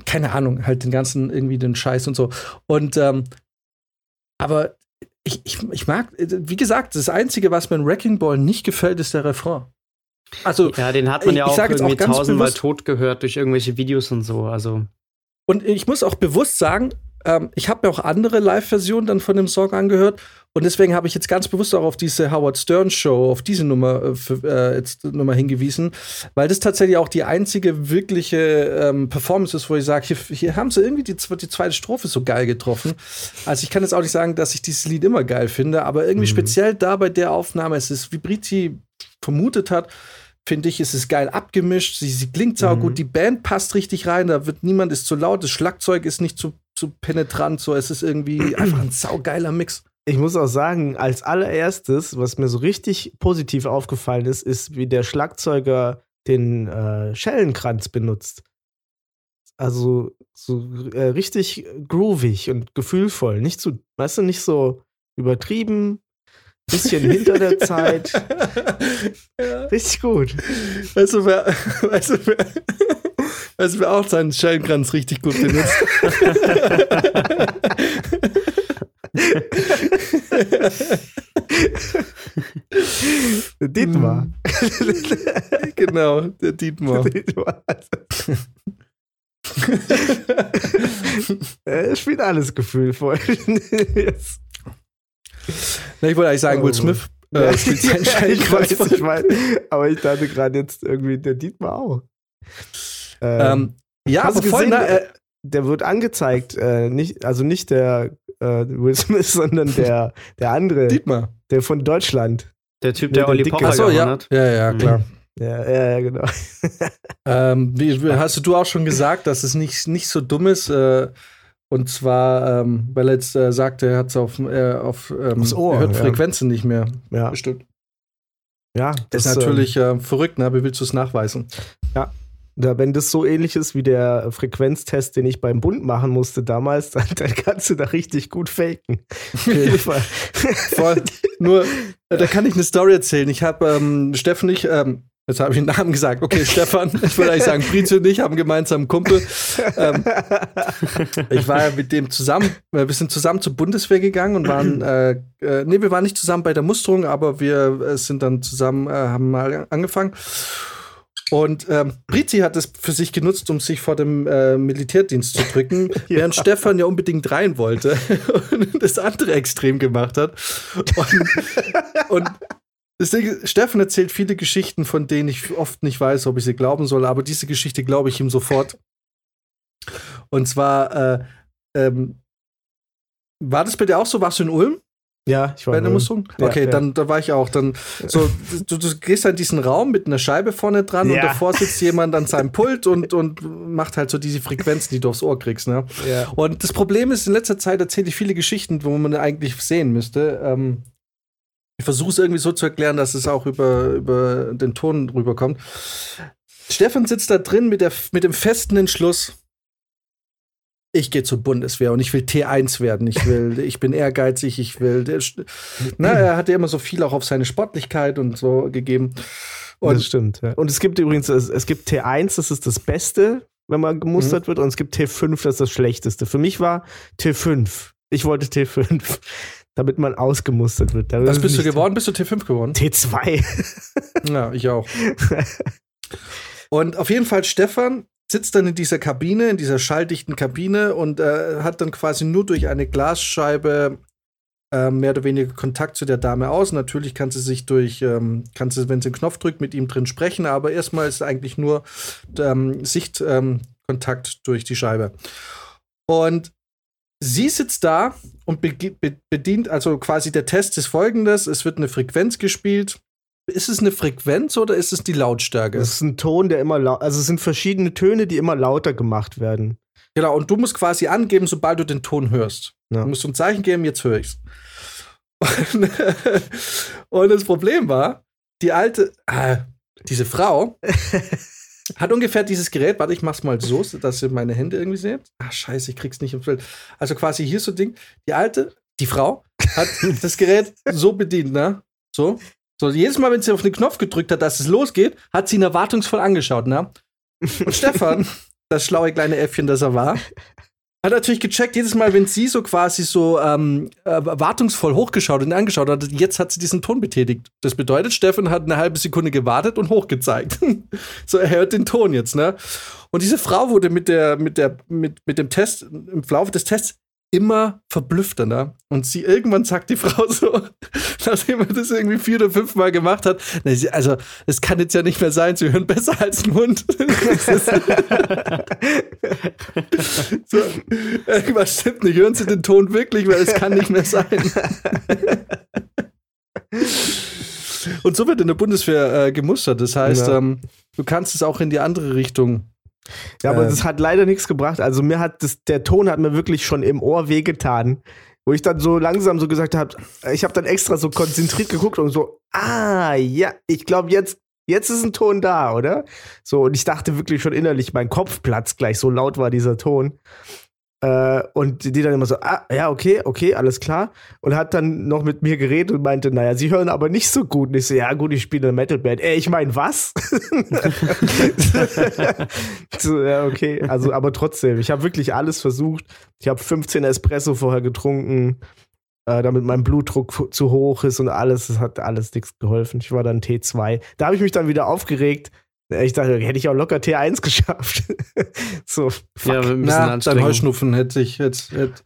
keine Ahnung, halt den ganzen, irgendwie den Scheiß und so. Und, ähm, aber ich, ich, ich mag, wie gesagt, das Einzige, was mir in Wrecking Ball nicht gefällt, ist der Refrain. Also, Ja, den hat man ja ich auch auch irgendwie ganz tausendmal bewusst- tot gehört durch irgendwelche Videos und so. Also, Und ich muss auch bewusst sagen, ähm, ich habe mir auch andere Live-Versionen dann von dem Song angehört und deswegen habe ich jetzt ganz bewusst auch auf diese Howard Stern Show, auf diese Nummer, äh, für, äh, jetzt Nummer hingewiesen, weil das tatsächlich auch die einzige wirkliche ähm, Performance ist, wo ich sage, hier, hier haben sie irgendwie die, die zweite Strophe so geil getroffen. Also ich kann jetzt auch nicht sagen, dass ich dieses Lied immer geil finde, aber irgendwie speziell da bei der Aufnahme, es ist, wie Briti vermutet hat, finde ich, ist es geil abgemischt. Sie, sie klingt sau gut, die Band passt richtig rein, da wird niemand ist zu laut, das Schlagzeug ist nicht zu, zu penetrant, so es ist irgendwie einfach ein saugeiler Mix. Ich muss auch sagen, als allererstes, was mir so richtig positiv aufgefallen ist, ist, wie der Schlagzeuger den äh, Schellenkranz benutzt. Also so äh, richtig groovig und gefühlvoll. Nicht so, weißt du, nicht so übertrieben, bisschen hinter der Zeit. Richtig gut. Weißt du, wer, weißt du, wer, weißt du, auch seinen Schellenkranz richtig gut benutzt? Der Dietmar. genau, der Dietmar. Dietmar. Er spielt alles gefühlvoll. Jetzt. Na, ich wollte eigentlich sagen, Oh. Will Smith äh, spielt seinen ich Schellenkranz weiß, ich weiß. Aber ich dachte gerade jetzt irgendwie der Dietmar auch. Ähm, Ähm, ja, hast aber voll, gesehen, na, äh, der wird angezeigt, äh, nicht, also nicht der äh, Will Smith, sondern der, der andere, Dietmar. der von Deutschland. der Typ, der der Olli. Pocher Achso, ja. hat. Ja, ja, Mhm. klar. Ja, ja, ja, genau. Ähm, wie, wie- hast du auch schon gesagt, dass es nicht, nicht so dumm ist? Äh, und zwar, ähm, weil er jetzt äh, sagte, er hat es auf, äh, auf ähm, Ohr, er hört ja. Frequenzen nicht mehr. Ja, Bestimmt. ja Das ist ähm, natürlich äh, verrückt, ne? Wie willst du es nachweisen? Da, wenn das so ähnlich ist wie der Frequenztest, den ich beim Bund machen musste damals, dann, dann kannst du da richtig gut faken. Auf jeden Fall. Voll. Nur, äh, da kann ich eine Story erzählen. Ich habe ähm, Steffen und ich, ähm, jetzt habe ich den Namen gesagt. Okay, Stefan, ich würde eigentlich sagen, Fritz und ich haben einen gemeinsamen Kumpel. Ähm, ich war ja mit dem zusammen, äh, wir sind zusammen zur Bundeswehr gegangen und waren, äh, äh, nee, wir waren nicht zusammen bei der Musterung, aber wir äh, sind dann zusammen, äh, haben mal angefangen. Und ähm, Brizi hat es für sich genutzt, um sich vor dem äh, Militärdienst zu drücken, während Stefan ja unbedingt rein wollte und das andere Extrem gemacht hat. Und, und deswegen, Stefan erzählt viele Geschichten, von denen ich oft nicht weiß, ob ich sie glauben soll, aber diese Geschichte glaube ich ihm sofort. Und zwar, äh, ähm, war das bei dir auch so? Warst du in Ulm? Ja, ich war Bei der. Musterung? Ja, okay, ja. dann da war ich auch. Dann so, du, du gehst in diesen Raum mit einer Scheibe vorne dran und Ja. davor sitzt jemand an seinem Pult und, und macht halt so diese Frequenzen, die du aufs Ohr kriegst. Ne? Ja. Und das Problem ist, in letzter Zeit erzähle ich viele Geschichten, wo man eigentlich sehen müsste. Ähm, ich versuche es irgendwie so zu erklären, dass es auch über, über den Ton rüberkommt. Stefan sitzt da drin mit, der, mit dem festen Entschluss, ich gehe zur Bundeswehr und ich will T1 werden. Ich will, ich bin ehrgeizig, ich will. Na, er hat ja immer so viel auch auf seine Sportlichkeit und so gegeben. Und das stimmt. Ja. Und es gibt übrigens, es, gibt T1, das ist das Beste, wenn man gemustert wird, und es gibt T5, das ist das Schlechteste. Für mich war T5. Ich wollte T5, damit man ausgemustert wird. Damit was bist du geworden? Bist du T5 geworden? T2. Ja, ich auch. Und auf jeden Fall, Stefan sitzt dann in dieser Kabine, in dieser schalldichten Kabine und äh, hat dann quasi nur durch eine Glasscheibe äh, mehr oder weniger Kontakt zu der Dame aus. Natürlich kann sie sich durch, ähm, kann sie, wenn sie einen Knopf drückt, mit ihm drin sprechen, aber erstmal ist eigentlich nur ähm, Sichtkontakt ähm, durch die Scheibe. Und sie sitzt da und begi- be bedient, also quasi der Test ist folgendes: Es wird eine Frequenz gespielt. Ist es eine Frequenz oder ist es die Lautstärke? Das ist ein Ton, der immer laut, also es sind verschiedene Töne, die immer lauter gemacht werden. Genau, und du musst quasi angeben, sobald du den Ton hörst. Ja. Du musst ein Zeichen geben, jetzt höre ich's. Und, und das Problem war, die alte, äh, diese Frau hat ungefähr dieses Gerät, warte, ich mach's mal so, dass ihr meine Hände irgendwie seht. Ah, scheiße, ich krieg's nicht ins Bild. Also quasi hier so ein Ding, die alte, die Frau, hat das Gerät so bedient, ne? So. So, jedes Mal, wenn sie auf den Knopf gedrückt hat, dass es losgeht, hat sie ihn erwartungsvoll angeschaut, ne? Und Stefan, das schlaue kleine Äffchen, das er war, hat natürlich gecheckt, jedes Mal, wenn sie so quasi so ähm, äh, erwartungsvoll hochgeschaut und angeschaut hat, jetzt hat sie diesen Ton betätigt. Das bedeutet, Stefan hat eine halbe Sekunde gewartet und hochgezeigt. so, er hört den Ton jetzt, ne? Und diese Frau wurde mit der, mit der, mit, mit dem Test, im Laufe des Tests immer verblüffter? Und sie irgendwann sagt die Frau so, nachdem er das irgendwie vier oder fünf Mal gemacht hat, also, es kann jetzt ja nicht mehr sein, sie hören besser als ein Hund. So, irgendwas stimmt nicht. Hören Sie den Ton wirklich, weil es kann nicht mehr sein. Und so wird in der Bundeswehr äh, gemustert. Das heißt, Ja. ähm, du kannst es auch in die andere Richtung. Ja, aber Äh. das hat leider nichts gebracht. Also mir hat das, der Ton hat mir wirklich schon im Ohr wehgetan. Wo ich dann so langsam so gesagt habe, ich habe dann extra so konzentriert geguckt und so, ah, ja, ich glaube jetzt, jetzt ist ein Ton da, oder? So, und ich dachte wirklich schon innerlich, mein Kopf platzt gleich, so laut war dieser Ton. Äh, und die dann immer so, ah, ja, okay, okay, alles klar. Und hat dann noch mit mir geredet und meinte, naja, sie hören aber nicht so gut. Und ich so, ja, gut, ich spiele eine Metalband. Ey, ich meine, was? so, ja, okay. Also, aber trotzdem, ich habe wirklich alles versucht. Ich habe 15 Espresso vorher getrunken, äh, damit mein Blutdruck zu hoch ist und alles. Es hat alles nichts geholfen. Ich war dann T2. Da habe ich mich dann wieder aufgeregt. Ich dachte, hätte ich auch locker T1 geschafft. so, fuck. Ja, ein bisschen Na, dein. Heuschnupfen hätte ich jetzt. Hätte,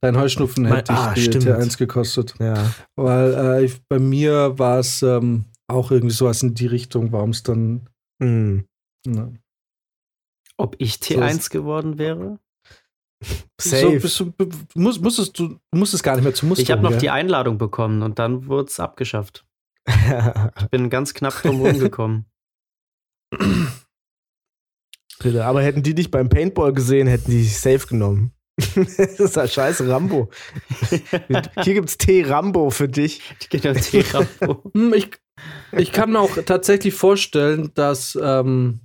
dein Heuschnupfen Mein- hätte ich ah, die stimmt. T1 gekostet. ja. Weil äh, ich, bei mir war es ähm, auch irgendwie sowas in die Richtung, warum es dann. Hm. Na. Ob ich T1 geworden wäre? So, Safe. bist du, musst, musstest du musstest gar nicht mehr zu Musterung. Ich habe noch gell? die Einladung bekommen und dann wurde es abgeschafft. Ich bin ganz knapp drum rumgekommen. Aber hätten die dich beim Paintball gesehen, hätten die dich safe genommen. das ist halt scheiße Rambo. Hier gibt's T-Rambo für dich. Genau, T-Rambo. Hm, ich, ich kann mir auch tatsächlich vorstellen, dass, ähm,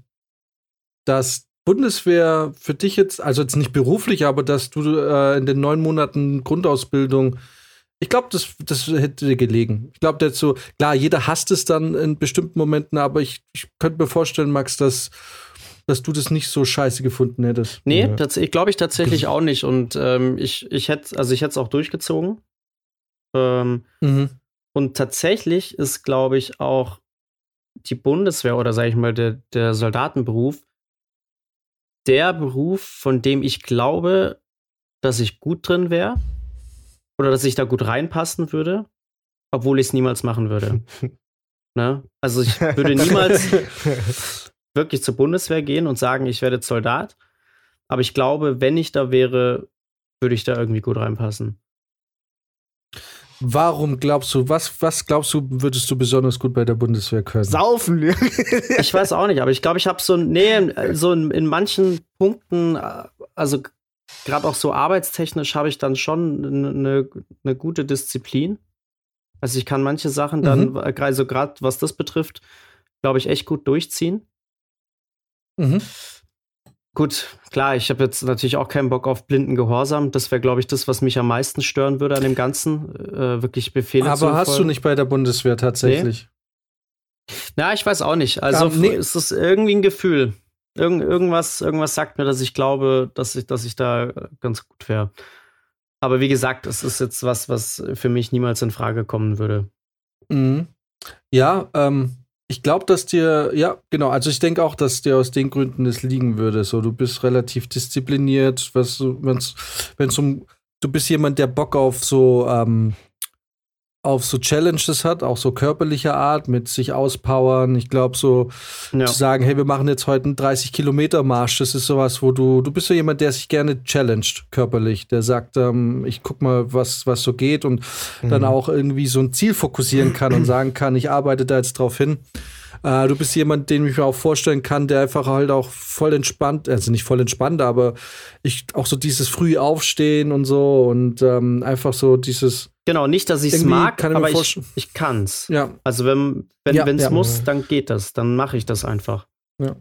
dass Bundeswehr für dich jetzt, also jetzt nicht beruflich, aber dass du äh, in den neun Monaten Grundausbildung, ich glaube, das, das hätte dir gelegen. Ich glaube, so, klar, jeder hasst es dann in bestimmten Momenten, aber ich, ich könnte mir vorstellen, Max, dass, dass du das nicht so scheiße gefunden hättest. Nee, Ja. ich glaube ich tatsächlich auch nicht. Und ähm, ich, ich hätte, also ich hätte es auch durchgezogen. Ähm, Mhm. und tatsächlich ist, glaube ich, auch die Bundeswehr oder sage ich mal, der, der Soldatenberuf der Beruf, von dem ich glaube, dass ich gut drin wäre oder dass ich da gut reinpassen würde, obwohl ich es niemals machen würde. ne? Also ich würde niemals wirklich zur Bundeswehr gehen und sagen, ich werde Soldat. Aber ich glaube, wenn ich da wäre, würde ich da irgendwie gut reinpassen. Warum glaubst du, was, was glaubst du, würdest du besonders gut bei der Bundeswehr können? Saufen. Ich weiß auch nicht, aber ich glaube, ich habe so, nee, so in, in manchen Punkten, also gerade auch so arbeitstechnisch habe ich dann schon eine eine gute Disziplin. Also ich kann manche Sachen dann, Mhm. also gerade was das betrifft, glaube ich, echt gut durchziehen. Mhm. Gut, klar, ich habe jetzt natürlich auch keinen Bock auf blinden Gehorsam. Das wäre, glaube ich, das, was mich am meisten stören würde an dem Ganzen. Äh, wirklich Befehle zu Aber hast du nicht bei der Bundeswehr tatsächlich? Ja, ich weiß auch nicht. Also Ähm, nee. es ist irgendwie ein Gefühl. Irgend, irgendwas, irgendwas sagt mir, dass ich glaube, dass ich, dass ich da ganz gut wäre. Aber wie gesagt, es ist jetzt was, was für mich niemals in Frage kommen würde. Mhm. Ja, ähm, ich glaube, dass dir, ja, genau, also ich denke auch, dass dir aus den Gründen es liegen würde. So, du bist relativ diszipliniert, was wenn's, wenn's um, du bist jemand, der Bock auf so, ähm, auf so Challenges hat, auch so körperlicher Art, mit sich auspowern. Ich glaube, so Ja. zu sagen, hey, wir machen jetzt heute einen 30-Kilometer-Marsch, das ist sowas, wo du, du bist so jemand, der sich gerne challenged körperlich, der sagt, ähm, ich guck mal, was, was so geht und dann Mhm. auch irgendwie so ein Ziel fokussieren kann und sagen kann, ich arbeite da jetzt drauf hin. Äh, du bist jemand, den ich mir auch vorstellen kann, der einfach halt auch voll entspannt, also nicht voll entspannt, aber ich auch so dieses früh aufstehen und so und ähm, einfach so dieses, Genau, nicht, dass ich es mag, kann ich mir aber ich, ich kann's. ja, Also wenn wenn Ja, wenn's ja. muss, dann geht das. Dann mache ich das einfach. ja.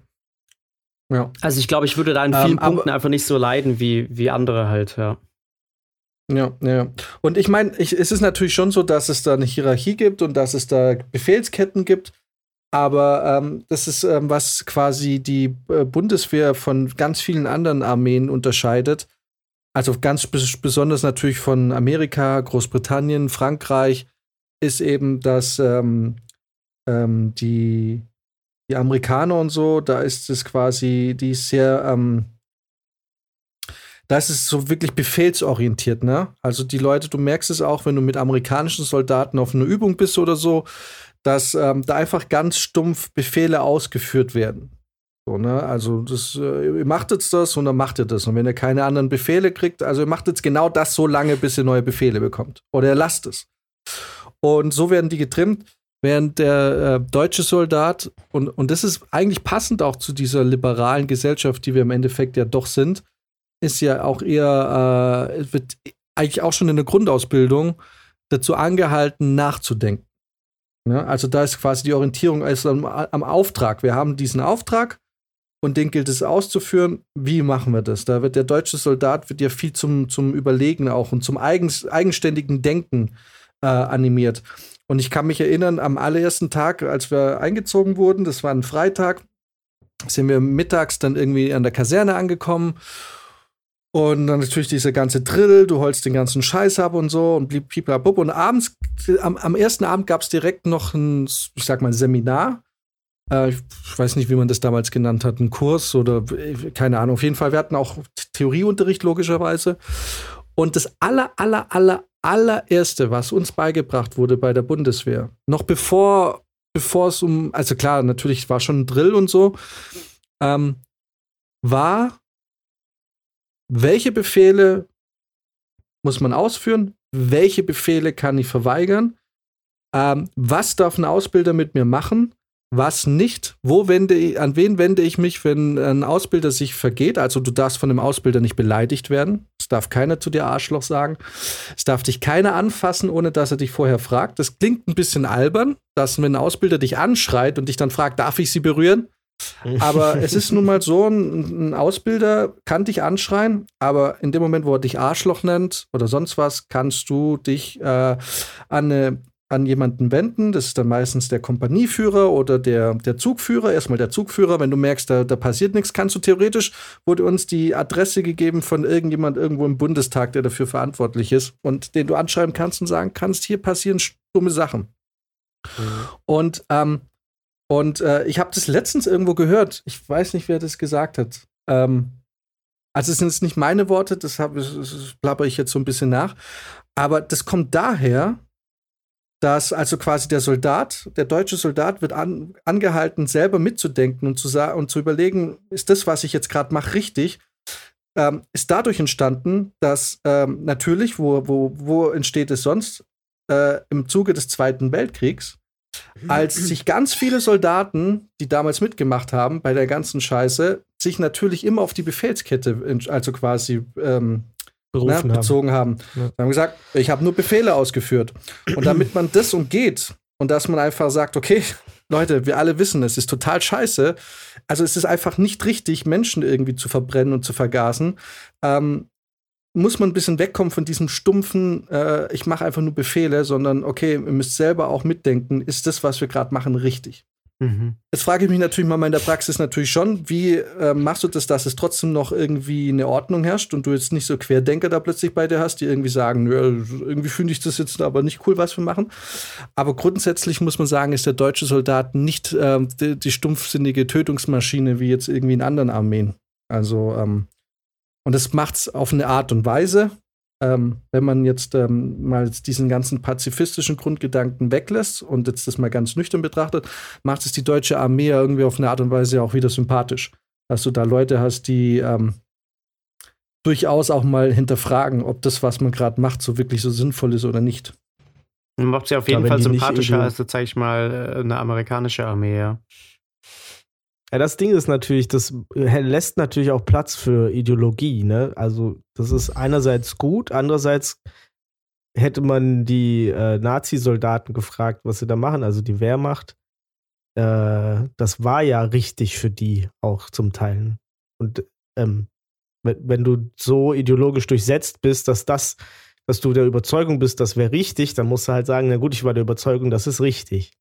Also ich glaube, ich würde da in Ähm, vielen aber- Punkten einfach nicht so leiden wie, wie andere halt, ja. Ja, ja. Und ich meine, es ist natürlich schon so, dass es da eine Hierarchie gibt und dass es da Befehlsketten gibt. Aber ähm, das ist, ähm, was quasi die äh, Bundeswehr von ganz vielen anderen Armeen unterscheidet. Also ganz bes besonders natürlich von Amerika, Großbritannien, Frankreich, ist eben, dass ähm, ähm, die, die Amerikaner und so, da ist es quasi, die ist sehr, ähm, da ist es so wirklich befehlsorientiert, ne? Also die Leute, du merkst es auch, wenn du mit amerikanischen Soldaten auf einer Übung bist oder so, dass ähm, da einfach ganz stumpf Befehle ausgeführt werden. So, ne? Also das, äh, ihr macht jetzt das und dann macht ihr das. Und wenn ihr keine anderen Befehle kriegt, also ihr macht jetzt genau das so lange, bis ihr neue Befehle bekommt. Oder ihr lasst es. Und so werden die getrimmt, während der äh, deutsche Soldat, und, und das ist eigentlich passend auch zu dieser liberalen Gesellschaft, die wir im Endeffekt ja doch sind, ist ja auch eher, äh, wird eigentlich auch schon in der Grundausbildung dazu angehalten, nachzudenken. Ne? Also da ist quasi die Orientierung also am, am Auftrag. Wir haben diesen Auftrag und den gilt es auszuführen. Wie machen wir das? Da wird der deutsche Soldat wird ja viel zum, zum Überlegen auch und zum eigens, eigenständigen Denken äh, animiert. Und ich kann mich erinnern, am allerersten Tag, als wir eingezogen wurden, das war ein Freitag, sind wir mittags dann irgendwie an der Kaserne angekommen. Und dann natürlich dieser ganze Drill, du holst den ganzen Scheiß ab und so und blieb pipapup. Und abends, am, am ersten Abend gab es direkt noch ein, ich sag mal, Seminar. Äh, ich weiß nicht, wie man das damals genannt hat, ein Kurs oder äh, keine Ahnung. Auf jeden Fall, wir hatten auch Theorieunterricht, logischerweise. Und das aller, aller, aller, allererste, was uns beigebracht wurde bei der Bundeswehr, noch bevor, bevor es um, also klar, natürlich war schon ein Drill und so, ähm, war, welche Befehle muss man ausführen, welche Befehle kann ich verweigern, ähm, was darf ein Ausbilder mit mir machen, was nicht, wo wende ich, an wen wende ich mich, wenn ein Ausbilder sich vergeht. Also du darfst von dem Ausbilder nicht beleidigt werden. Es darf keiner zu dir Arschloch sagen. Es darf dich keiner anfassen, ohne dass er dich vorher fragt. Das klingt ein bisschen albern, dass wenn ein Ausbilder dich anschreit und dich dann fragt, darf ich sie berühren? Aber es ist nun mal so, ein, ein Ausbilder kann dich anschreien, aber in dem Moment, wo er dich Arschloch nennt oder sonst was, kannst du dich äh, an, eine, an jemanden wenden. Das ist dann meistens der Kompanieführer oder der, der Zugführer. Erstmal der Zugführer. Wenn du merkst, da, da passiert nichts, kannst du theoretisch, wurde uns die Adresse gegeben von irgendjemand irgendwo im Bundestag, der dafür verantwortlich ist und den du anschreiben kannst und sagen kannst, hier passieren dumme Sachen. Und, ähm, und äh, ich habe das letztens irgendwo gehört. Ich weiß nicht, wer das gesagt hat. Ähm, also es sind jetzt nicht meine Worte, das, hab, das, das plapper ich jetzt so ein bisschen nach. Aber das kommt daher, dass also quasi der Soldat, der deutsche Soldat wird an, angehalten, selber mitzudenken und zu, und zu überlegen, ist das, was ich jetzt gerade mache, richtig? Ähm, ist dadurch entstanden, dass ähm, natürlich, wo, wo, wo entsteht es sonst? Äh, Im Zuge des Zweiten Weltkriegs, als sich ganz viele Soldaten, die damals mitgemacht haben bei der ganzen Scheiße, sich natürlich immer auf die Befehlskette, also quasi ähm, Berufen ne, haben. bezogen haben. Ja. Sie haben gesagt, ich habe nur Befehle ausgeführt. Und damit man das umgeht und dass man einfach sagt, okay, Leute, wir alle wissen, es ist total scheiße. Also es ist einfach nicht richtig, Menschen irgendwie zu verbrennen und zu vergasen. Ähm, muss man ein bisschen wegkommen von diesem stumpfen, äh, ich mache einfach nur Befehle, sondern okay, ihr müsst selber auch mitdenken, ist das, was wir gerade machen, richtig? Mhm. Jetzt frage ich mich natürlich mal in der Praxis natürlich schon, wie äh, machst du das, dass es trotzdem noch irgendwie eine Ordnung herrscht und du jetzt nicht so Querdenker da plötzlich bei dir hast, die irgendwie sagen, nö, irgendwie finde ich das jetzt aber nicht cool, was wir machen. Aber grundsätzlich muss man sagen, ist der deutsche Soldat nicht ähm, die, die stumpfsinnige Tötungsmaschine wie jetzt irgendwie in anderen Armeen. Also, ähm, und das macht's auf eine Art und Weise, ähm, wenn man jetzt ähm, mal diesen ganzen pazifistischen Grundgedanken weglässt und jetzt das mal ganz nüchtern betrachtet, macht es die deutsche Armee ja irgendwie auf eine Art und Weise auch wieder sympathisch. Dass du da Leute hast, die ähm, durchaus auch mal hinterfragen, ob das, was man gerade macht, so wirklich so sinnvoll ist oder nicht. Macht sie auf jeden Fall sympathischer als, sag ich mal, äh, eine amerikanische Armee, ja. Ja, das Ding ist natürlich, das lässt natürlich auch Platz für Ideologie, ne? Also, das ist einerseits gut, andererseits hätte man die äh, Nazi-Soldaten gefragt, was sie da machen, also die Wehrmacht. Äh, das war ja richtig für die auch zum Teil. Und ähm, wenn, wenn du so ideologisch durchsetzt bist, dass das, dass du der Überzeugung bist, das wäre richtig, dann musst du halt sagen, na gut, ich war der Überzeugung, das ist richtig.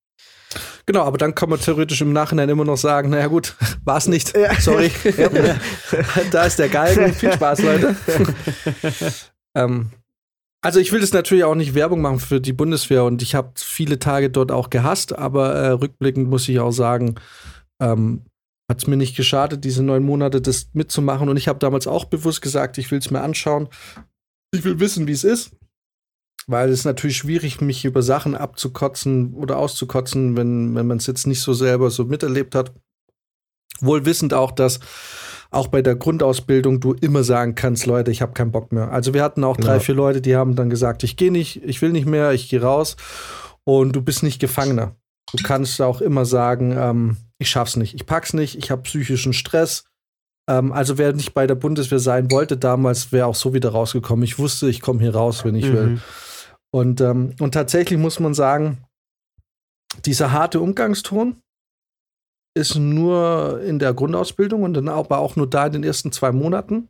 Genau, aber dann kann man theoretisch im Nachhinein immer noch sagen, naja gut, war es nicht. Ja. Sorry. da ist der Galgen. Viel Spaß, Leute. ähm, also ich will das natürlich auch nicht Werbung machen für die Bundeswehr und ich habe viele Tage dort auch gehasst, aber äh, rückblickend muss ich auch sagen, ähm, hat es mir nicht geschadet, diese neun Monate das mitzumachen und ich habe damals auch bewusst gesagt, ich will es mir anschauen. Ich will wissen, wie es ist. Weil es ist natürlich schwierig, mich über Sachen abzukotzen oder auszukotzen, wenn, wenn man es jetzt nicht so selber so miterlebt hat. Wohl wissend auch, dass auch bei der Grundausbildung du immer sagen kannst, Leute, ich habe keinen Bock mehr. Also wir hatten auch drei, Ja. vier Leute, die haben dann gesagt, ich gehe nicht, ich will nicht mehr, ich gehe raus. Und du bist nicht Gefangener. Du kannst auch immer sagen, ähm, ich schaff's nicht, ich pack's nicht, ich habe psychischen Stress. Ähm, also wer nicht bei der Bundeswehr sein wollte damals, wäre auch so wieder rausgekommen. Ich wusste, ich komme hier raus, wenn ich will. Und, ähm, und tatsächlich muss man sagen, dieser harte Umgangston ist nur in der Grundausbildung und dann aber auch nur da in den ersten zwei Monaten.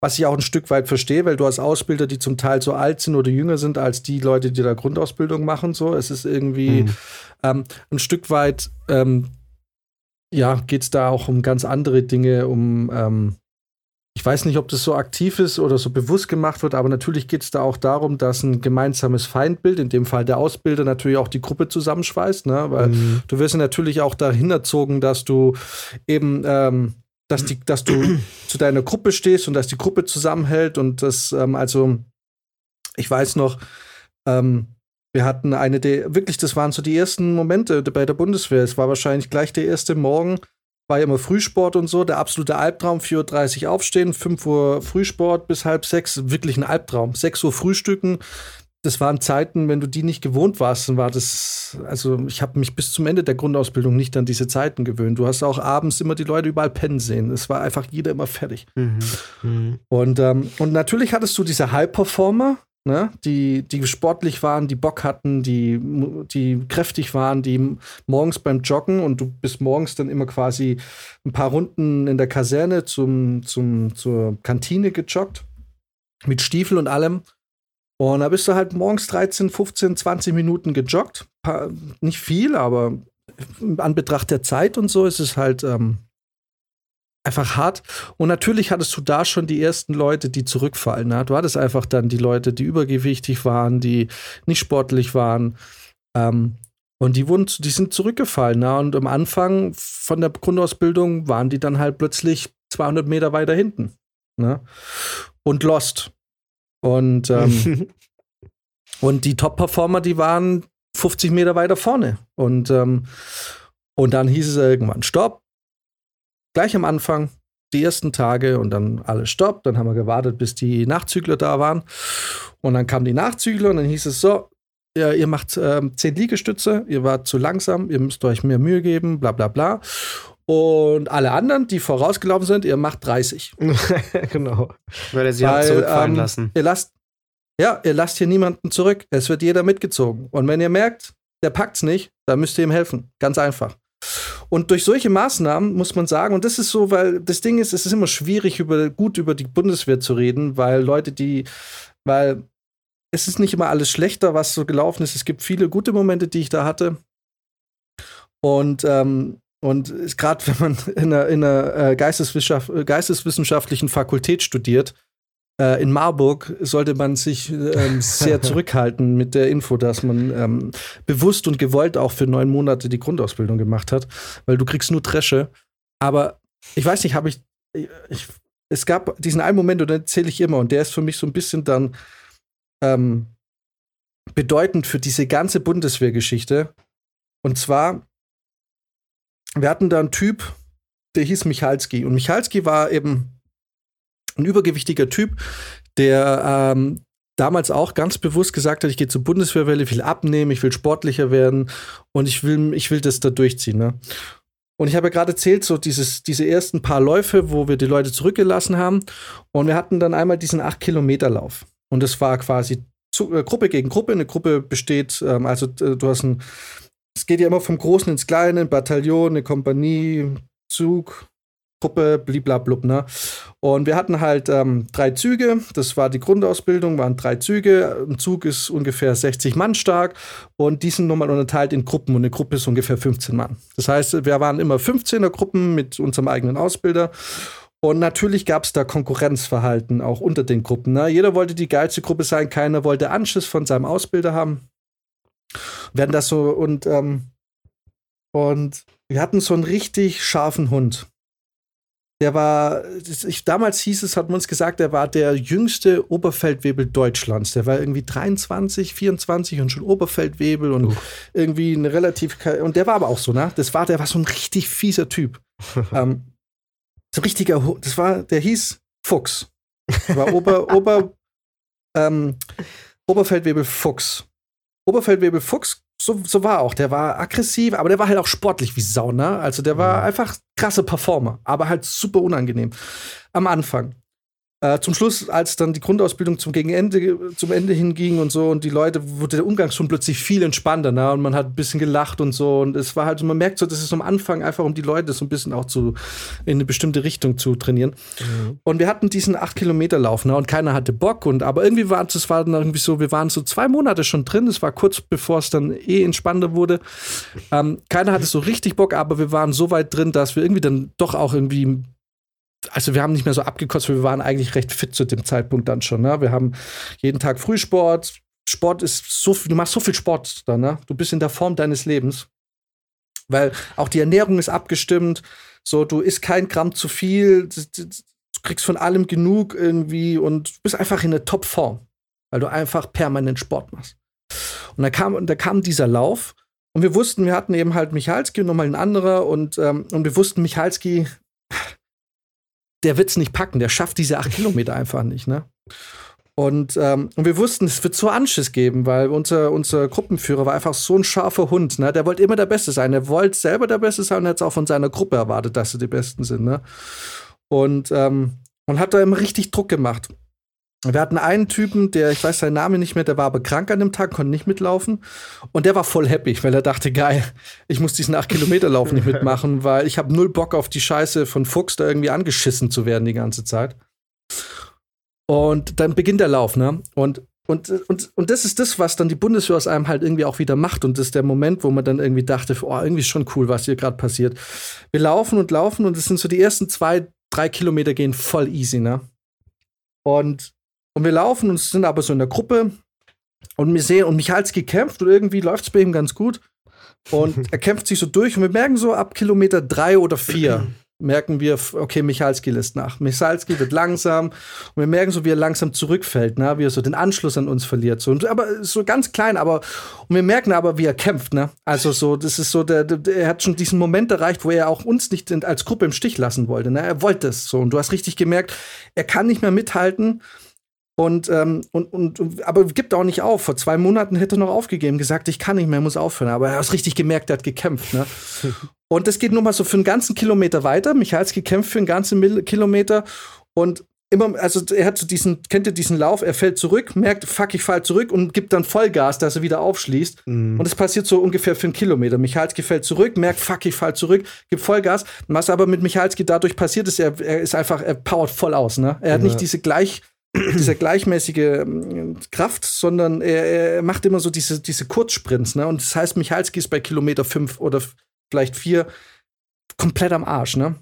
Was ich auch ein Stück weit verstehe, weil du hast Ausbilder, die zum Teil so alt sind oder jünger sind als die Leute, die da Grundausbildung machen. So, es ist irgendwie Mhm. ähm, ein Stück weit, ähm, ja, geht es da auch um ganz andere Dinge, um ähm, ich weiß nicht, ob das so aktiv ist oder so bewusst gemacht wird, aber natürlich geht es da auch darum, dass ein gemeinsames Feindbild, in dem Fall der Ausbilder, natürlich auch die Gruppe zusammenschweißt, ne? Weil Mhm. du wirst ja natürlich auch dahin erzogen, dass du eben, ähm, dass, die, dass du zu deiner Gruppe stehst und dass die Gruppe zusammenhält und das, ähm, also, ich weiß noch, ähm, wir hatten eine der, wirklich, das waren so die ersten Momente bei der Bundeswehr. Es war wahrscheinlich gleich der erste Morgen, war ja immer Frühsport und so, der absolute Albtraum, 4.30 Uhr aufstehen, 5 Uhr Frühsport bis halb sechs, wirklich ein Albtraum. 6 Uhr frühstücken, das waren Zeiten, wenn du die nicht gewohnt warst, dann war das, also ich habe mich bis zum Ende der Grundausbildung nicht an diese Zeiten gewöhnt. Du hast auch abends immer die Leute überall pennen sehen. Es war einfach jeder immer fertig. Mhm. Mhm. Und, ähm, und natürlich hattest du diese High-Performer, ne? die, die sportlich waren, die Bock hatten, die, die kräftig waren, die morgens beim Joggen und du bist morgens dann immer quasi ein paar Runden in der Kaserne zum, zum, zur Kantine gejoggt. Mit Stiefel und allem. Und da bist du halt morgens 13, 15, 20 Minuten gejoggt. Nicht viel, aber an Betracht der Zeit und so ist es halt ähm, einfach hart. Und natürlich hattest du da schon die ersten Leute, die zurückfallen. Ne? Du hattest einfach dann die Leute, die übergewichtig waren, die nicht sportlich waren. Ähm, und die wurden, die sind zurückgefallen. Ne? Und am Anfang von der Grundausbildung waren die dann halt plötzlich 200 Meter weiter hinten. Ne? Und lost. Und, ähm, und die Top-Performer, die waren 50 Meter weiter vorne. Und, ähm, und dann hieß es irgendwann, stopp, gleich am Anfang, die ersten Tage und dann alles Stopp. Dann haben wir gewartet, bis die Nachzügler da waren. Und dann kamen die Nachzügler und dann hieß es so, ja, ihr macht ähm, zehn Liegestütze, ihr wart zu langsam, ihr müsst euch mehr Mühe geben, bla bla bla. Und alle anderen, die vorausgelaufen sind, ihr macht 30. genau. Weil er sie hat zurückfallen ähm, lassen. Ihr lasst, ja, ihr lasst hier niemanden zurück. Es wird jeder mitgezogen. Und wenn ihr merkt, der packt's nicht, dann müsst ihr ihm helfen. Ganz einfach. Und durch solche Maßnahmen muss man sagen, und das ist so, weil das Ding ist, es ist immer schwierig, über, gut über die Bundeswehr zu reden, weil Leute, die, weil es ist nicht immer alles schlechter, was so gelaufen ist. Es gibt viele gute Momente, die ich da hatte. Und, ähm, und gerade wenn man in einer, in einer äh, Geisteswissenschaft, geisteswissenschaftlichen Fakultät studiert, äh, in Marburg sollte man sich ähm, sehr zurückhalten mit der Info, dass man ähm, bewusst und gewollt auch für neun Monate die Grundausbildung gemacht hat, weil du kriegst nur Dresche. Aber ich weiß nicht, habe ich, ich, es gab diesen einen Moment, und den erzähle ich immer, und der ist für mich so ein bisschen dann ähm, bedeutend für diese ganze Bundeswehrgeschichte. Und zwar, wir hatten da einen Typ, der hieß Michalski. Und Michalski war eben ein übergewichtiger Typ, der ähm, damals auch ganz bewusst gesagt hat, ich gehe zur Bundeswehrwelle, ich will abnehmen, ich will sportlicher werden und ich will, ich will das da durchziehen. Ne? Und ich habe ja gerade erzählt, so dieses, diese ersten paar Läufe, wo wir die Leute zurückgelassen haben. Und wir hatten dann einmal diesen 8-Kilometer-Lauf. Und das war quasi zu, äh, Gruppe gegen Gruppe. Eine Gruppe besteht, ähm, also äh, du hast ein, es geht ja immer vom Großen ins Kleine, ein Bataillon, eine Kompanie, Zug, Gruppe, bliblablub, ne? Und wir hatten halt ähm, drei Züge, das war die Grundausbildung, waren drei Züge. Ein Zug ist ungefähr 60 Mann stark und die sind nochmal unterteilt in Gruppen und eine Gruppe ist ungefähr 15 Mann. Das heißt, wir waren immer 15er Gruppen mit unserem eigenen Ausbilder. Und natürlich gab es da Konkurrenzverhalten auch unter den Gruppen. Ne? Jeder wollte die geilste Gruppe sein, keiner wollte Anschiss von seinem Ausbilder haben. Werden das so und ähm, und wir hatten so einen richtig scharfen Hund der war, ich, damals hieß es, hat man uns gesagt, der war der jüngste Oberfeldwebel Deutschlands. Der war irgendwie 23, 24 und schon Oberfeldwebel und uh. irgendwie eine relativ, und der war aber auch so, ne? Das war, der war so ein richtig fieser Typ. ähm, so richtiger, das war, der hieß Fuchs. Der war Ober, Ober, ähm, Oberfeldwebel Fuchs. Oberfeldwebel Fuchs so, so war auch. Der war aggressiv, aber der war halt auch sportlich wie Sauna. Ne? Also der war einfach krasse Performer, aber halt super unangenehm am Anfang. Äh, zum Schluss, als dann die Grundausbildung zum Gegenende, zum Ende hinging und so und die Leute, wurde der Umgang schon plötzlich viel entspannter, ne? Und man hat ein bisschen gelacht und so. Und es war halt, man merkt so, das ist am Anfang einfach, um die Leute so ein bisschen auch zu, in eine bestimmte Richtung zu trainieren. Mhm. Und wir hatten diesen 8-Kilometer-Lauf, ne? Und keiner hatte Bock. Und aber irgendwie war es war dann irgendwie so, wir waren so zwei Monate schon drin. Es war kurz bevor es dann eh entspannter wurde. Ähm, keiner hatte so richtig Bock, aber wir waren so weit drin, dass wir irgendwie dann doch auch irgendwie also wir haben nicht mehr so abgekotzt, wir waren eigentlich recht fit zu dem Zeitpunkt dann schon. Ne? Wir haben jeden Tag Frühsport. Sport ist so viel, du machst so viel Sport da, ne? Du bist in der Form deines Lebens. Weil auch die Ernährung ist abgestimmt. So, du isst kein Gramm zu viel, du kriegst von allem genug irgendwie und du bist einfach in der Top-Form, weil du einfach permanent Sport machst. Und da kam, da kam dieser Lauf und wir wussten, wir hatten eben halt Michalski und nochmal ein anderer und, ähm, und wir wussten, Michalski, der wird es nicht packen, der schafft diese acht Kilometer einfach nicht, ne? Und, ähm, und wir wussten, es wird so Anschiss geben, weil unser, unser Gruppenführer war einfach so ein scharfer Hund. Ne? Der wollte immer der Beste sein. Er wollte selber der Beste sein und hat es auch von seiner Gruppe erwartet, dass sie die Besten sind. Ne? Und, ähm, und hat da immer richtig Druck gemacht. Wir hatten einen Typen, der, ich weiß seinen Namen nicht mehr, der war aber krank an dem Tag, konnte nicht mitlaufen. Und der war voll happy, weil er dachte, geil, ich muss diesen 8-Kilometer-Lauf nicht mitmachen, weil ich habe null Bock auf die Scheiße von Fuchs, da irgendwie angeschissen zu werden die ganze Zeit. Und dann beginnt der Lauf, ne? Und, und, und, und das ist das, was dann die Bundeswehr aus einem halt irgendwie auch wieder macht. Und das ist der Moment, wo man dann irgendwie dachte, oh, irgendwie ist schon cool, was hier gerade passiert. Wir laufen und laufen und es sind so die ersten zwei, drei Kilometer gehen voll easy, ne? Und und wir laufen und sind aber so in der Gruppe. Und wir sehen, und Michalski kämpft und irgendwie läuft es bei ihm ganz gut. Und er kämpft sich so durch und wir merken so ab Kilometer drei oder vier, merken wir, okay, Michalski lässt nach. Michalski wird langsam und wir merken so, wie er langsam zurückfällt, ne? wie er so den Anschluss an uns verliert. So, und, aber so ganz klein, aber und wir merken aber, wie er kämpft. Ne? Also so, das ist so, der, der, er hat schon diesen Moment erreicht, wo er auch uns nicht als Gruppe im Stich lassen wollte. Ne? Er wollte es so und du hast richtig gemerkt, er kann nicht mehr mithalten. Und, ähm, und, und, aber gibt auch nicht auf. Vor zwei Monaten hätte er noch aufgegeben, gesagt, ich kann nicht mehr, muss aufhören. Aber er hat es richtig gemerkt, er hat gekämpft. Ne? und das geht nur mal so für einen ganzen Kilometer weiter. Michalski kämpft für einen ganzen Mil Kilometer. Und immer, also er hat so diesen, kennt ihr diesen Lauf, er fällt zurück, merkt, fuck, ich fall zurück und gibt dann Vollgas, dass er wieder aufschließt. Mhm. Und das passiert so ungefähr für einen Kilometer. Michalski fällt zurück, merkt, fuck, ich fall zurück, gibt Vollgas. Was aber mit Michalski dadurch passiert ist, er, er ist einfach, er powert voll aus. Ne? Er hat ja. nicht diese gleich diese gleichmäßige ähm, Kraft, sondern er, er, macht immer so diese, diese Kurzsprints. Ne? Und das heißt, Michalski ist bei Kilometer fünf oder vielleicht vier komplett am Arsch. Ne?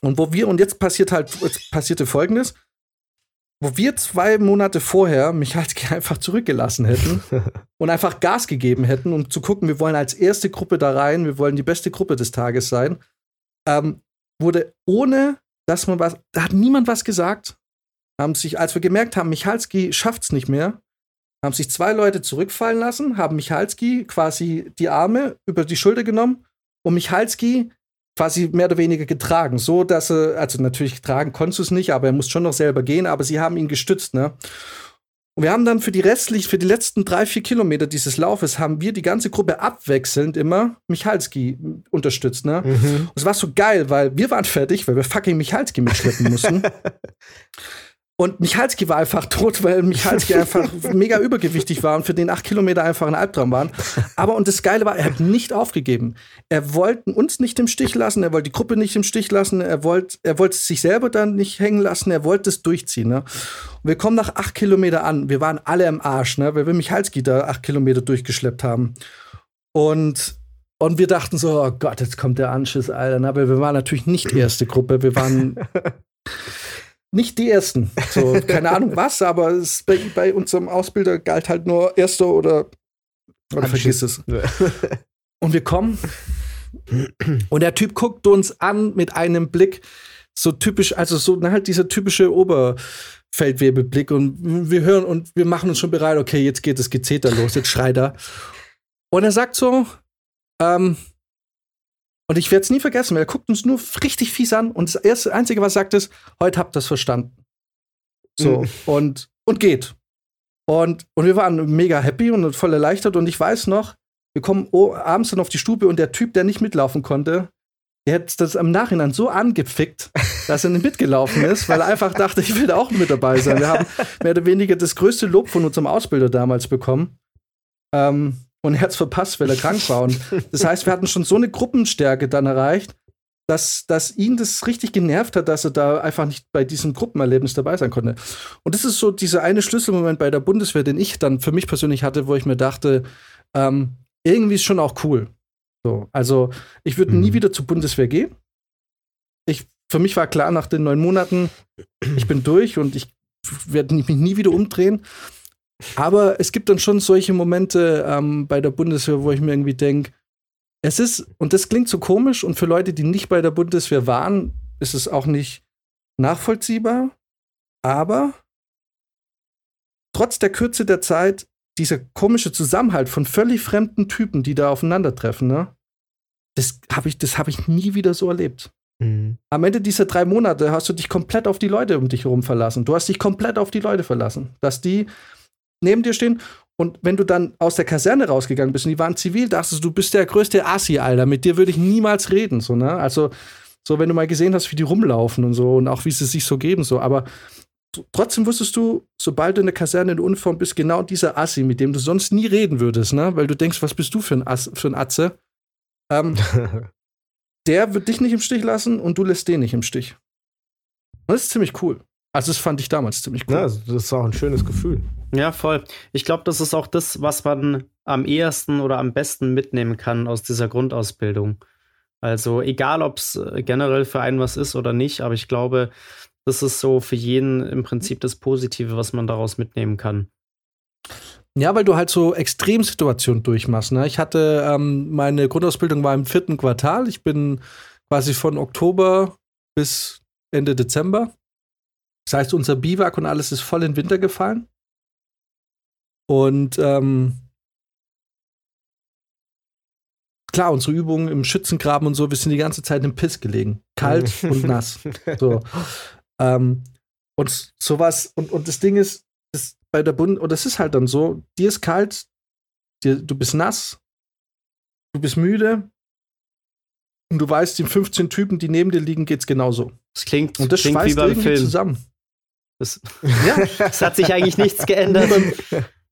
Und wo wir, und jetzt passiert halt, jetzt passierte folgendes, wo wir zwei Monate vorher Michalski einfach zurückgelassen hätten und einfach Gas gegeben hätten, um zu gucken, wir wollen als erste Gruppe da rein, wir wollen die beste Gruppe des Tages sein, ähm, wurde ohne, dass man was, da hat niemand was gesagt, haben sich, als wir gemerkt haben, Michalski schafft's nicht mehr, haben sich zwei Leute zurückfallen lassen, haben Michalski quasi die Arme über die Schulter genommen und Michalski quasi mehr oder weniger getragen, so dass er, also natürlich tragen konntest du es nicht, aber er muss schon noch selber gehen, aber sie haben ihn gestützt, ne? Und wir haben dann für die restlich, für die letzten drei, vier Kilometer dieses Laufes, haben wir die ganze Gruppe abwechselnd immer Michalski unterstützt, ne? Mhm. Und es war so geil, weil wir waren fertig, weil wir fucking Michalski mitschleppen mussten. Und Michalski war einfach tot, weil Michalski einfach mega übergewichtig war und für den acht Kilometer einfach ein Albtraum waren. Aber und das Geile war, er hat nicht aufgegeben. Er wollte uns nicht im Stich lassen, er wollte die Gruppe nicht im Stich lassen, er wollte, er wollte sich selber dann nicht hängen lassen, er wollte es durchziehen. Ne? Und wir kommen nach acht Kilometer an. Wir waren alle im Arsch, ne? weil wir Michalski da acht Kilometer durchgeschleppt haben. Und und wir dachten so, oh Gott, jetzt kommt der Anschiss, Alter. Ne? Aber wir waren natürlich nicht die erste Gruppe. Wir waren nicht die ersten. So, keine Ahnung was, aber es bei, bei unserem Ausbilder galt halt nur erster oder, oder vergiss es. Und wir kommen und der Typ guckt uns an mit einem Blick, so typisch, also so halt dieser typische Oberfeldwebelblick und wir hören und wir machen uns schon bereit, okay, jetzt geht das Gezeter los, jetzt schreit er. Und er sagt so, ähm, und ich werde es nie vergessen, weil er guckt uns nur richtig fies an und das erste, Einzige, was er sagt, ist, heute habt ihr es verstanden. So, mhm. und, und geht. Und, und wir waren mega happy und voll erleichtert. Und ich weiß noch, wir kommen abends dann auf die Stube und der Typ, der nicht mitlaufen konnte, der hat das im Nachhinein so angefickt, dass er nicht mitgelaufen ist, weil er einfach dachte, ich will da auch mit dabei sein. Wir haben mehr oder weniger das größte Lob von unserem Ausbilder damals bekommen. Ähm, und er hat es verpasst, weil er krank war. Und das heißt, wir hatten schon so eine Gruppenstärke dann erreicht, dass, dass ihn das richtig genervt hat, dass er da einfach nicht bei diesem Gruppenerlebnis dabei sein konnte. Und das ist so dieser eine Schlüsselmoment bei der Bundeswehr, den ich dann für mich persönlich hatte, wo ich mir dachte, ähm, irgendwie ist schon auch cool. So, also ich würde mhm. nie wieder zur Bundeswehr gehen. Ich, für mich war klar nach den neun Monaten, ich bin durch und ich werde mich nie wieder umdrehen. Aber es gibt dann schon solche Momente ähm, bei der Bundeswehr, wo ich mir irgendwie denke, es ist, und das klingt so komisch, und für Leute, die nicht bei der Bundeswehr waren, ist es auch nicht nachvollziehbar, aber trotz der Kürze der Zeit, dieser komische Zusammenhalt von völlig fremden Typen, die da aufeinandertreffen, ne? Das habe ich, hab ich nie wieder so erlebt. Mhm. Am Ende dieser drei Monate hast du dich komplett auf die Leute um dich herum verlassen. Du hast dich komplett auf die Leute verlassen. Dass die neben dir stehen. Und wenn du dann aus der Kaserne rausgegangen bist und die waren zivil, dachtest du, du bist der größte Assi, Alter. Mit dir würde ich niemals reden. So, ne? Also, so, wenn du mal gesehen hast, wie die rumlaufen und so und auch wie sie sich so geben, so. Aber trotzdem wusstest du, sobald du in der Kaserne in Uniform bist, genau dieser Assi, mit dem du sonst nie reden würdest, ne? Weil du denkst, was bist du für ein, Ass, für ein Atze? Ähm, der wird dich nicht im Stich lassen und du lässt den nicht im Stich. Und das ist ziemlich cool. Also, das fand ich damals ziemlich cool. Ja, also das ist auch ein schönes Gefühl. Ja, voll. Ich glaube, das ist auch das, was man am ehesten oder am besten mitnehmen kann aus dieser Grundausbildung. Also egal, ob es generell für einen was ist oder nicht, aber ich glaube, das ist so für jeden im Prinzip das Positive, was man daraus mitnehmen kann. Ja, weil du halt so Extremsituationen durchmachst. Ne? Ich hatte, ähm, meine Grundausbildung war im vierten Quartal. Ich bin quasi von Oktober bis Ende Dezember. Das heißt, unser Biwak und alles ist voll in den Winter gefallen. Und ähm, klar, unsere Übungen im Schützengraben und so, wir sind die ganze Zeit im Piss gelegen. Kalt und nass. So. Ähm, und sowas, und, und das Ding ist, das bei der Bund, und das ist halt dann so, dir ist kalt, dir, du bist nass, du bist müde, und du weißt, den 15 Typen, die neben dir liegen, geht's genauso. Das klingt, Und das klingt wie schweißt beim irgendwie Film. zusammen. Das, Ja, es hat sich eigentlich nichts geändert.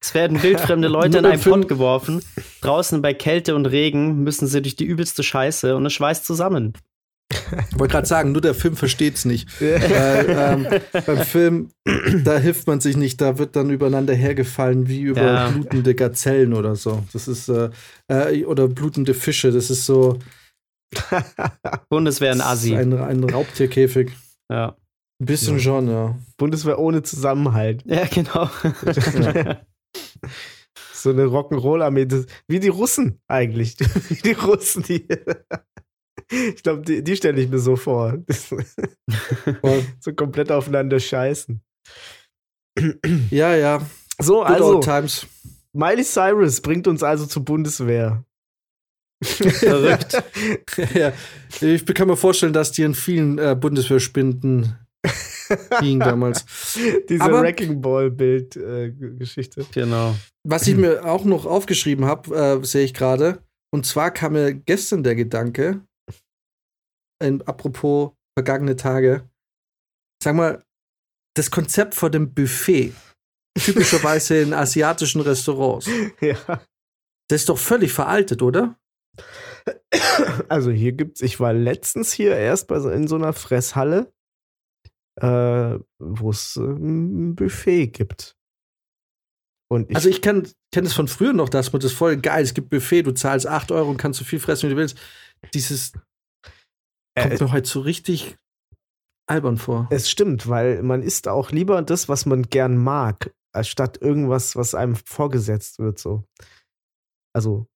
Es werden wildfremde Leute in einen Pott geworfen. Draußen bei Kälte und Regen müssen sie durch die übelste Scheiße und es schweißt zusammen. Ich wollte gerade sagen, nur der Film versteht's nicht. Weil, ähm, beim Film, da hilft man sich nicht, da wird dann übereinander hergefallen wie über Ja. blutende Gazellen oder so. Das ist, äh, äh, oder blutende Fische, das ist so Bundeswehr ist Assi. ein, ein Raubtierkäfig. Ja. Ein bisschen Ja. schon, ja. Bundeswehr ohne Zusammenhalt. ja, genau. So eine Rock'n'Roll-Armee. Wie die Russen eigentlich. Wie die Russen, die. Ich glaube, die, die stelle ich mir so vor. So komplett aufeinander scheißen. Ja, ja. So, Good also, old times. Miley Cyrus bringt uns also zur Bundeswehr. Verrückt. ja. Ich kann mir vorstellen, dass die in vielen äh, Bundeswehrspinden ging damals. Diese Aber- Wrecking Ball-Bild-Geschichte. Genau. Was ich mir auch noch aufgeschrieben habe, äh, sehe ich gerade. Und zwar kam mir gestern der Gedanke, in, apropos vergangene Tage, sag mal, das Konzept vor dem Buffet, typischerweise in asiatischen Restaurants, ja. das ist doch völlig veraltet, oder? Also hier gibt's, ich war letztens hier erst bei so, in so einer Fresshalle, äh, wo es äh, ein Buffet gibt. Und ich, Also ich kenne kenn es von früher noch, dass man das voll geil, es gibt Buffet, du zahlst 8 Euro und kannst so viel fressen, wie du willst. Dieses kommt äh, mir heute so richtig albern vor. es stimmt, weil man isst auch lieber das, was man gern mag, als statt irgendwas, was einem vorgesetzt wird. So. Also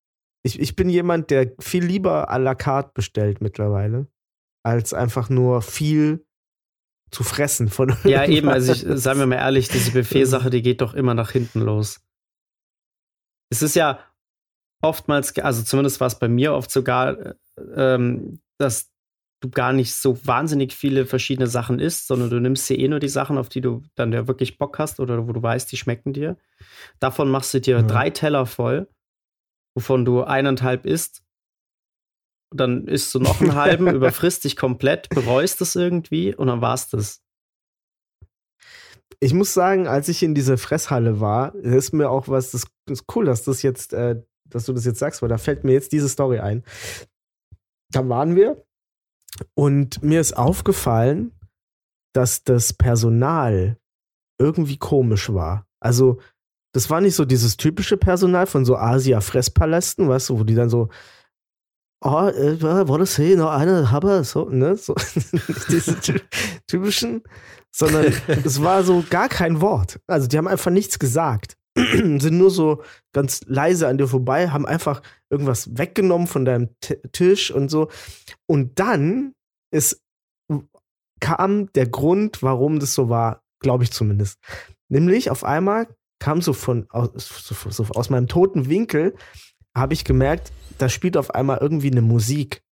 ich, ich bin jemand, der viel lieber à la carte bestellt mittlerweile, als einfach nur viel zu fressen von Ja, eben, also ich, seien wir mal ehrlich, diese Buffet-Sache, die geht doch immer nach hinten los. Es ist ja oftmals, also zumindest war es bei mir oft sogar, äh, ähm, dass du gar nicht so wahnsinnig viele verschiedene Sachen isst, sondern du nimmst dir eh nur die Sachen, auf die du dann ja wirklich Bock hast oder wo du weißt, die schmecken dir. Davon machst du dir Ja. drei Teller voll, wovon du eineinhalb isst. Dann isst du noch einen halben, überfrisst dich komplett, bereust es irgendwie und dann war's das. ich muss sagen, als ich in dieser Fresshalle war, ist mir auch was, das ist cool, dass das jetzt, äh, dass du das jetzt sagst, weil da fällt mir jetzt diese Story ein. Da waren wir und mir ist aufgefallen, dass das Personal irgendwie komisch war. Also, das war nicht so dieses typische Personal von so Asia-Fresspalästen, weißt du, wo die dann so, oh, das hier noch eine Haber, so, ne, so, diese ty- typischen, sondern es war so gar kein Wort. Also die haben einfach nichts gesagt. Sind nur so ganz leise an dir vorbei, haben einfach irgendwas weggenommen von deinem T Tisch und so. Und dann ist, kam der Grund, warum das so war, glaube ich zumindest. Nämlich auf einmal kam so von aus, so, so aus meinem toten Winkel, habe ich gemerkt, da spielt auf einmal irgendwie eine Musik.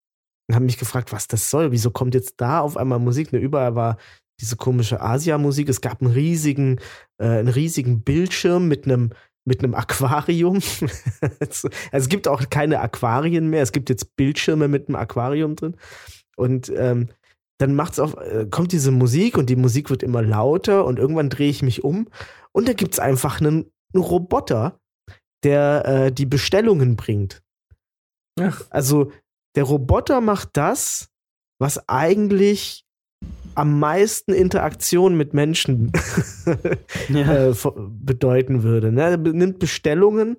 Und habe mich gefragt, was das soll. Wieso kommt jetzt da auf einmal Musik? Ne, überall war diese komische Asia-Musik. Es gab einen riesigen, äh, einen riesigen Bildschirm mit einem mit einem Aquarium. also es gibt auch keine Aquarien mehr. Es gibt jetzt Bildschirme mit einem Aquarium drin. Und ähm, dann macht's auf, äh, kommt diese Musik und die Musik wird immer lauter und irgendwann drehe ich mich um und da gibt's einfach einen, einen Roboter, der äh, die Bestellungen bringt. Ach. Also der Roboter macht das, was eigentlich am meisten Interaktion mit Menschen Ja. äh, bedeuten würde. Ne? Er nimmt Bestellungen,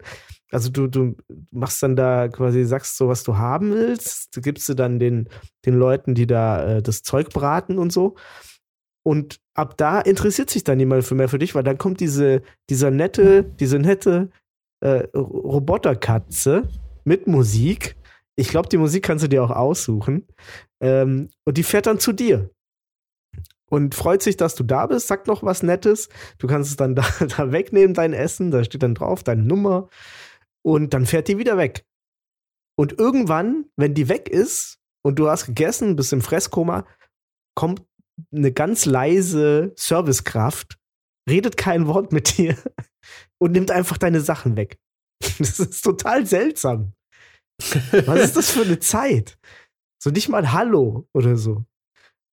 also du, du machst dann da quasi, sagst so, was du haben willst, du gibst du dann den, den Leuten, die da äh, das Zeug braten und so. Und ab da interessiert sich dann niemand für mehr für dich, weil dann kommt diese, dieser nette, diese nette äh, Roboterkatze mit Musik. Ich glaube, die Musik kannst du dir auch aussuchen. Ähm, und die fährt dann zu dir und freut sich, dass du da bist, sagt noch was Nettes. Du kannst es dann da, da wegnehmen, dein Essen, da steht dann drauf, deine Nummer. Und dann fährt die wieder weg. Und irgendwann, wenn die weg ist und du hast gegessen, bist im Fresskoma, kommt eine ganz leise Servicekraft, redet kein Wort mit dir und nimmt einfach deine Sachen weg. Das ist total seltsam. Was ist das für eine Zeit? So nicht mal Hallo oder so.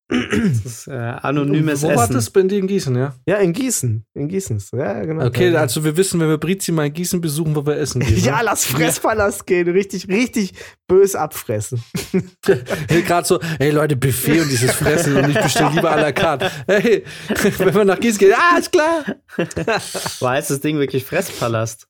Das ist äh, anonymes Wo war Essen. das? Bei dir in Gießen, ja? Ja, in Gießen. In Gießen. ist- Ja, genau. Okay, Ja. also wir wissen, wenn wir Brizi mal in Gießen besuchen, wo wir essen gehen. Ja, ne? lass Fresspalast gehen. Richtig, richtig bös abfressen. Gerade so, hey Leute, Buffet und dieses Fressen und ich bestelle lieber à la carte. Hey, wenn wir nach Gießen gehen, ah, ist klar. Wo heißt das Ding wirklich Fresspalast?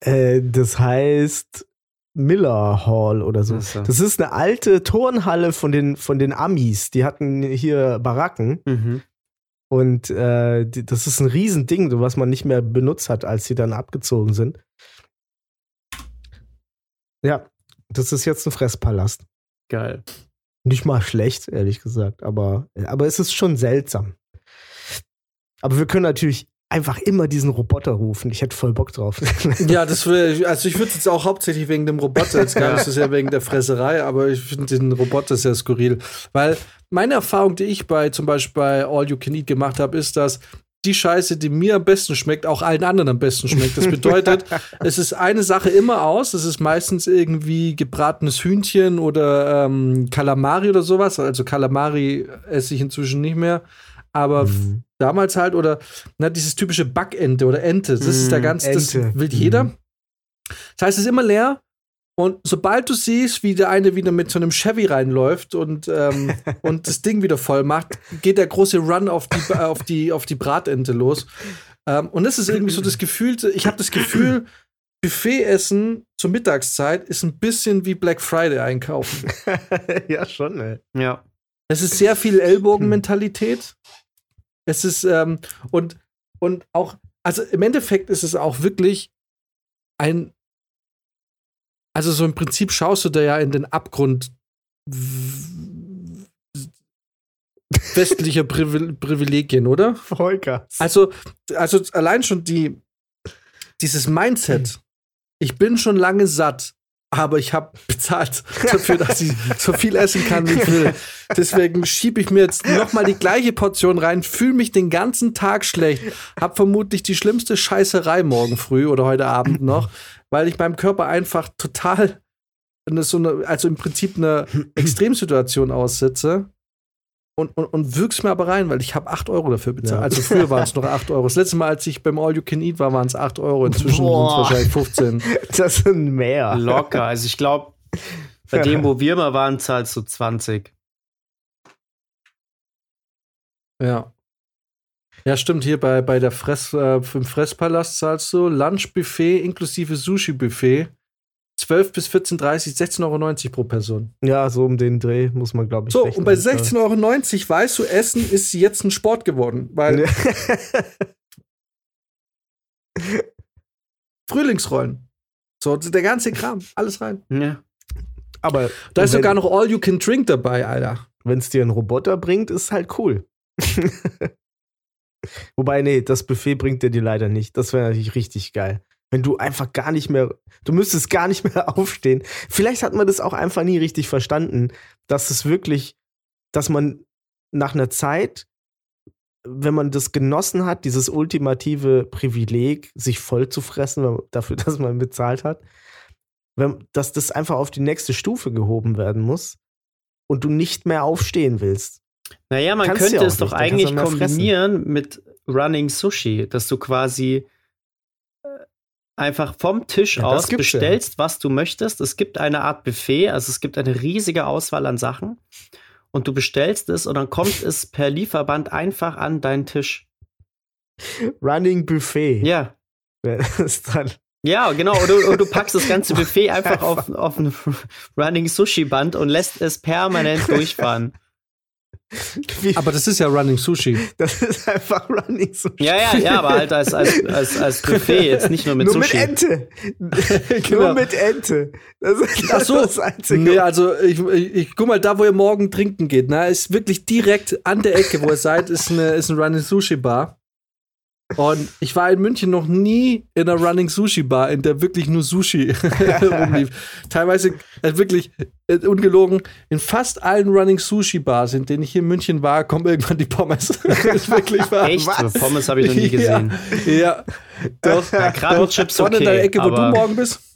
Äh, das heißt Miller Hall oder so. So. Das ist eine alte Turnhalle von den, von den Amis. Die hatten hier Baracken. Mhm. Und äh, die, das ist ein Riesending, so was man nicht mehr benutzt hat, als sie dann abgezogen sind. Ja, das ist jetzt ein Fresspalast. Geil. Nicht mal schlecht, ehrlich gesagt, aber, aber es ist schon seltsam. Aber wir können natürlich einfach immer diesen Roboter rufen. Ich hätte voll Bock drauf. Ja, das wär, also ich würde jetzt auch hauptsächlich wegen dem Roboter, jetzt gar nicht so sehr wegen der Fresserei, aber ich finde den Roboter sehr skurril. Weil meine Erfahrung, die ich bei zum Beispiel bei All You Can Eat gemacht habe, ist, dass die Scheiße, die mir am besten schmeckt, auch allen anderen am besten schmeckt. Das bedeutet, es ist eine Sache immer aus. Es ist meistens irgendwie gebratenes Hühnchen oder ähm, Kalamari oder sowas. Also Kalamari esse ich inzwischen nicht mehr. Aber Mhm. damals halt, oder na, dieses typische Backente oder Ente, das ist der Mm, ganz, das Ente. will jeder. Mhm. Das heißt, es ist immer leer. Und sobald du siehst, wie der eine wieder mit so einem Chevy reinläuft und, ähm, und das Ding wieder voll macht, geht der große Run auf die, äh, auf die, auf die Bratente los. Ähm, und das ist irgendwie so das Gefühl, ich habe das Gefühl, Buffet-Essen zur Mittagszeit ist ein bisschen wie Black Friday einkaufen. ja, schon, ey. Ja. Es ist sehr viel Ellbogenmentalität. Es ist, ähm, und, und auch, also im Endeffekt ist es auch wirklich ein, also so im Prinzip schaust du da ja in den Abgrund westlicher Privil Privilegien, oder? Volker. Also, also allein schon die, dieses Mindset, ich bin schon lange satt, aber ich habe bezahlt dafür, dass ich so viel essen kann, wie ich will. Deswegen schiebe ich mir jetzt noch mal die gleiche Portion rein, fühle mich den ganzen Tag schlecht, habe vermutlich die schlimmste Scheißerei morgen früh oder heute Abend noch, weil ich meinem Körper einfach total eine, so eine, also im Prinzip eine Extremsituation aussetze. Und, und, und wirk's mir aber rein, weil ich habe 8 Euro dafür bezahlt. Ja. Also früher waren es noch 8 Euro. Das letzte Mal, als ich beim All You Can Eat war, waren es 8 Euro. Inzwischen sind es wahrscheinlich 15. Das sind mehr. Locker. Also ich glaube, bei dem, wo wir mal waren, zahlst du 20. Ja. Ja, stimmt. Hier bei, bei der Fress, äh, im Fresspalast zahlst du Lunchbuffet inklusive Sushi-Buffet 12 bis 14,30, 16,90 Euro pro Person. Ja, so um den Dreh muss man, glaube ich. So, rechnen. und bei 16,90 Euro weißt du, Essen ist jetzt ein Sport geworden, weil Frühlingsrollen. So, der ganze Kram, alles rein. Ja. Aber Da ist sogar noch All You Can Drink dabei, Alter. wenn es dir einen Roboter bringt, ist halt cool. Wobei, nee, das Buffet bringt dir die leider nicht. Das wäre natürlich richtig geil. Wenn du einfach gar nicht mehr, du müsstest gar nicht mehr aufstehen. Vielleicht hat man das auch einfach nie richtig verstanden, dass es wirklich, dass man nach einer Zeit, wenn man das genossen hat, dieses ultimative Privileg, sich voll zu fressen, dafür, dass man bezahlt hat, wenn, dass das einfach auf die nächste Stufe gehoben werden muss. und du nicht mehr aufstehen willst. Naja, man Kannst könnte ja es doch nicht, eigentlich mehr fressen. kombinieren mit Running Sushi, dass du quasi einfach vom Tisch Ja, aus gibt's ja. bestellst, was du möchtest. Es gibt eine Art Buffet, also es gibt eine riesige Auswahl an Sachen und du bestellst es und dann kommt es per Lieferband einfach an deinen Tisch. Running Buffet. Ja. Das ist dann Ja, genau. Und du, und du packst das ganze Buffet einfach auf, auf ein Running Sushi Band und lässt es permanent durchfahren. Wie, Aber das ist ja Running Sushi. das ist einfach Running Sushi. Ja, ja, ja, aber halt als, als, als, als Buffet, jetzt nicht nur mit Nur Sushi. mit Ente. Genau. Nur mit Ente. Das ist Ach so. das Einzige. Nee, also ich, ich, ich guck mal, da wo ihr morgen trinken geht, ne, ist wirklich direkt an der Ecke, wo ihr seid, ist eine ist ein Running Sushi Bar. Und ich war in München noch nie in einer Running Sushi Bar, in der wirklich nur Sushi rumlief. Teilweise äh, wirklich äh, ungelogen, in fast allen Running Sushi Bars, in denen ich hier in München war, kommen irgendwann die Pommes. das ist wirklich wahr. Echt? Was? Pommes habe ich noch nie gesehen. Ja, ja. Doch, Ja, Krabbenchips Vorne in der okay, Ecke, wo du morgen bist.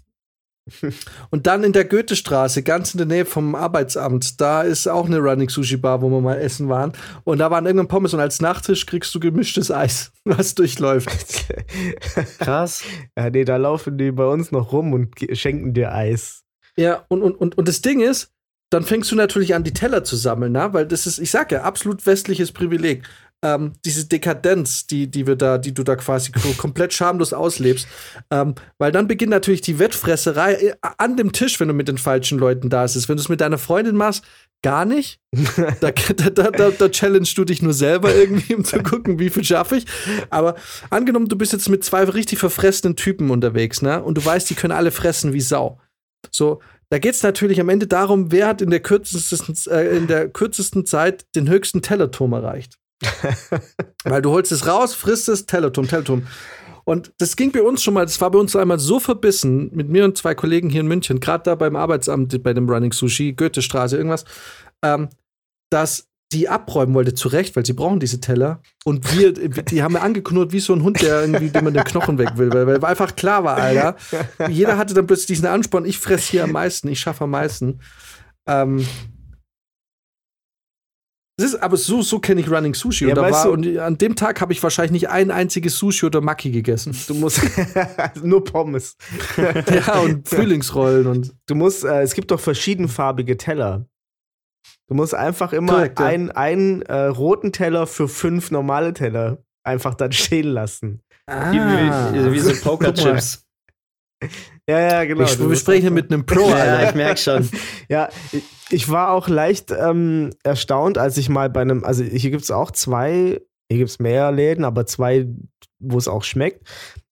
Und dann in der Goethestraße, ganz in der Nähe vom Arbeitsamt, da ist auch eine Running Sushi Bar, wo wir mal essen waren. Und da waren irgendwann Pommes und als Nachtisch kriegst du gemischtes Eis, was durchläuft. Krass. ja, nee, da laufen die bei uns noch rum und schenken dir Eis. Ja, und, und, und, und das Ding ist, dann fängst du natürlich an, die Teller zu sammeln, ne? weil das ist, ich sag ja, absolut westliches Privileg. Ähm, diese Dekadenz, die, die wir da, die du da quasi komplett schamlos auslebst. Ähm, weil dann beginnt natürlich die Wettfresserei äh, an dem Tisch, wenn du mit den falschen Leuten da bist. Wenn du es mit deiner Freundin machst, gar nicht. Da, da, da, da, da challenge du dich nur selber irgendwie, um zu gucken, wie viel schaffe ich. Aber angenommen, du bist jetzt mit zwei richtig verfressenen Typen unterwegs, ne? Und du weißt, die können alle fressen wie Sau. So, da geht es natürlich am Ende darum, wer hat in der kürzesten, äh, in der kürzesten Zeit den höchsten Tellerturm erreicht. Weil du holst es raus, frisst es, Tellerturm, Tellerturm. Und das ging bei uns schon mal, das war bei uns einmal so verbissen, mit mir und zwei Kollegen hier in München, gerade da beim Arbeitsamt, bei dem Running Sushi, Goethestraße, irgendwas, ähm, dass die abräumen wollte, zu Recht, weil sie brauchen diese Teller. Und wir, die haben mir angeknurrt wie so ein Hund, der irgendwie, dem man den Knochen weg will, weil, weil einfach klar war, Alter. Jeder hatte dann plötzlich diesen Ansporn, ich fress hier am meisten, ich schaffe am meisten. Ähm, ist, aber so, so kenne ich Running Sushi. Ja, und, war, du- und an dem Tag habe ich wahrscheinlich nicht ein einziges Sushi oder Maki gegessen. Du musst nur Pommes. ja, und Frühlingsrollen und. Du musst, äh, es gibt doch verschiedenfarbige Teller. Du musst einfach immer Korrekt, ja. einen, einen äh, roten Teller für fünf normale Teller einfach dann stehen lassen. Wie, wie, wie so Pokerchips. Ja, ja, genau. ich, sprechen hier mit einem Pro, Ja, Alter. ich merke schon. Ja, ich, ich war auch leicht ähm, erstaunt, als ich mal bei einem, also hier gibt es auch zwei, hier gibt es mehr Läden, aber zwei, wo es auch schmeckt.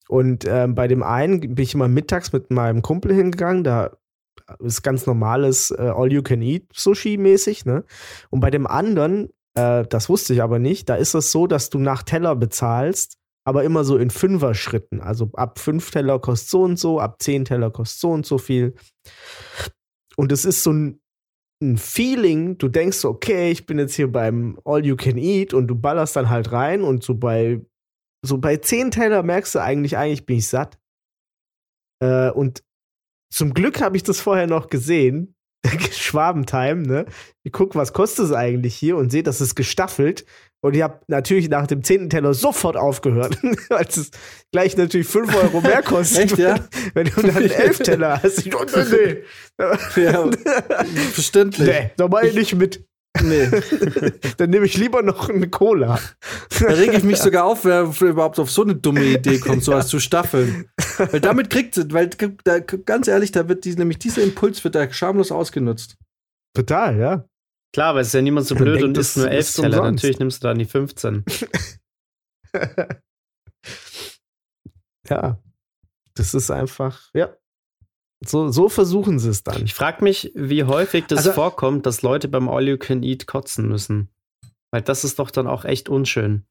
Und ähm, bei dem einen bin ich immer mittags mit meinem Kumpel hingegangen, da ist ganz normales äh, All-You-Can-Eat-Sushi-mäßig, ne? Und bei dem anderen, äh, das wusste ich aber nicht, da ist es so, dass du nach Teller bezahlst, aber immer so in Fünfer-Schritten. Also ab fünf Teller kostet so und so, ab zehn Teller kostet so und so viel. Und es ist so ein, ein Feeling, du denkst so, okay, ich bin jetzt hier beim All You Can Eat und du ballerst dann halt rein und so bei so bei zehn Teller merkst du eigentlich, eigentlich bin ich satt. Äh, und zum Glück habe ich das vorher noch gesehen. Schwabentime, ne? Ich guck, was kostet es eigentlich hier und sehe, das ist gestaffelt. Und ich habe natürlich nach dem zehnten Teller sofort aufgehört, weil es gleich natürlich 5 Euro mehr kostet. Echt, ja? Wenn du dann elf Teller hast. Ich, oh, nee, Ja, verständlich. nee, da mach ich nicht mit. Nee. Dann nehme ich lieber noch eine Cola. Da rege ich mich sogar auf, wer überhaupt auf so eine dumme Idee kommt, sowas zu staffeln. Weil damit kriegt sie, weil da, ganz ehrlich, da wird die, nämlich dieser Impuls wird da schamlos ausgenutzt. Total, ja. Klar, aber es ist ja niemand so blöd denkt, und isst nur elf ist Teller. umsonst. Natürlich nimmst du dann die 15. Ja. Das ist einfach, ja. So, so versuchen sie es dann. Ich frage mich, wie häufig das Also- vorkommt, dass Leute beim All You Can Eat kotzen müssen. Weil das ist doch dann auch echt unschön.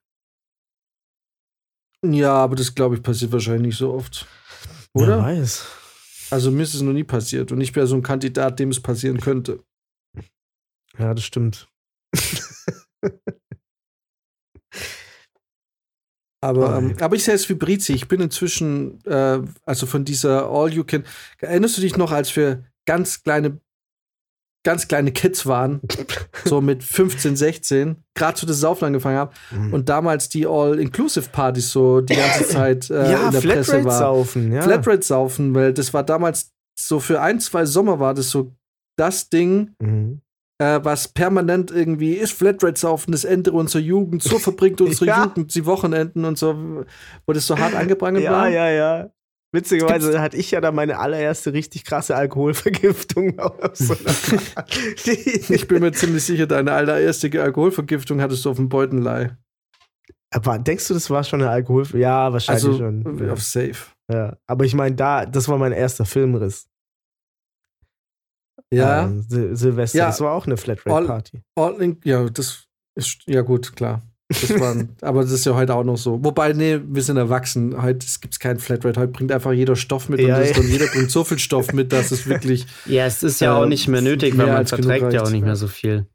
Ja, aber das glaube ich passiert wahrscheinlich nicht so oft. Wer Oder? weiß. Also mir ist es noch nie passiert und ich wäre so ein Kandidat, dem es passieren könnte. Ja, das stimmt. Aber, ähm, aber ich sehe es wie Brizi. Ich bin inzwischen, äh, also von dieser All You Can. Erinnerst du dich noch, als wir ganz kleine ganz kleine Kids waren, so mit 15, 16, gerade zu das Saufen angefangen haben Mhm. und damals die All-Inclusive-Partys so die ganze Zeit äh, ja, in der Presse Flatrate war. saufen, ja. Flatrate saufen, weil das war damals so für ein, zwei Sommer war das so das Ding, Mhm. Äh, was permanent irgendwie ist Flatrate saufen, das Ende unserer Jugend, so verbringt unsere Ja. Jugend die Wochenenden und so, wo das so hart angeprangert Ja, war. ja, ja. Witzigerweise hatte ich ja da meine allererste richtig krasse Alkoholvergiftung. so Ich bin mir ziemlich sicher, deine allererste Alkoholvergiftung hattest du auf dem Beutenlei. Aber denkst du, das war schon eine Alkohol? Ja, wahrscheinlich Also schon. auf Safe. Ja. Aber ich meine, da, das war mein erster Filmriss. Ja, Ähm, Sil Silvester, Ja. das war auch eine Flatrate-Party. Ja, das ist, ja gut, klar. Das waren, aber das ist ja heute auch noch so. Wobei, nee, wir sind erwachsen. Heute gibt es keinen Flatrate. Heute bringt einfach jeder Stoff mit Ja, und, ja. und jeder bringt so viel Stoff mit, dass es wirklich. Ja, es ist ja auch Äh, nicht mehr nötig, weil mehr man verträgt ja auch nicht mehr so viel.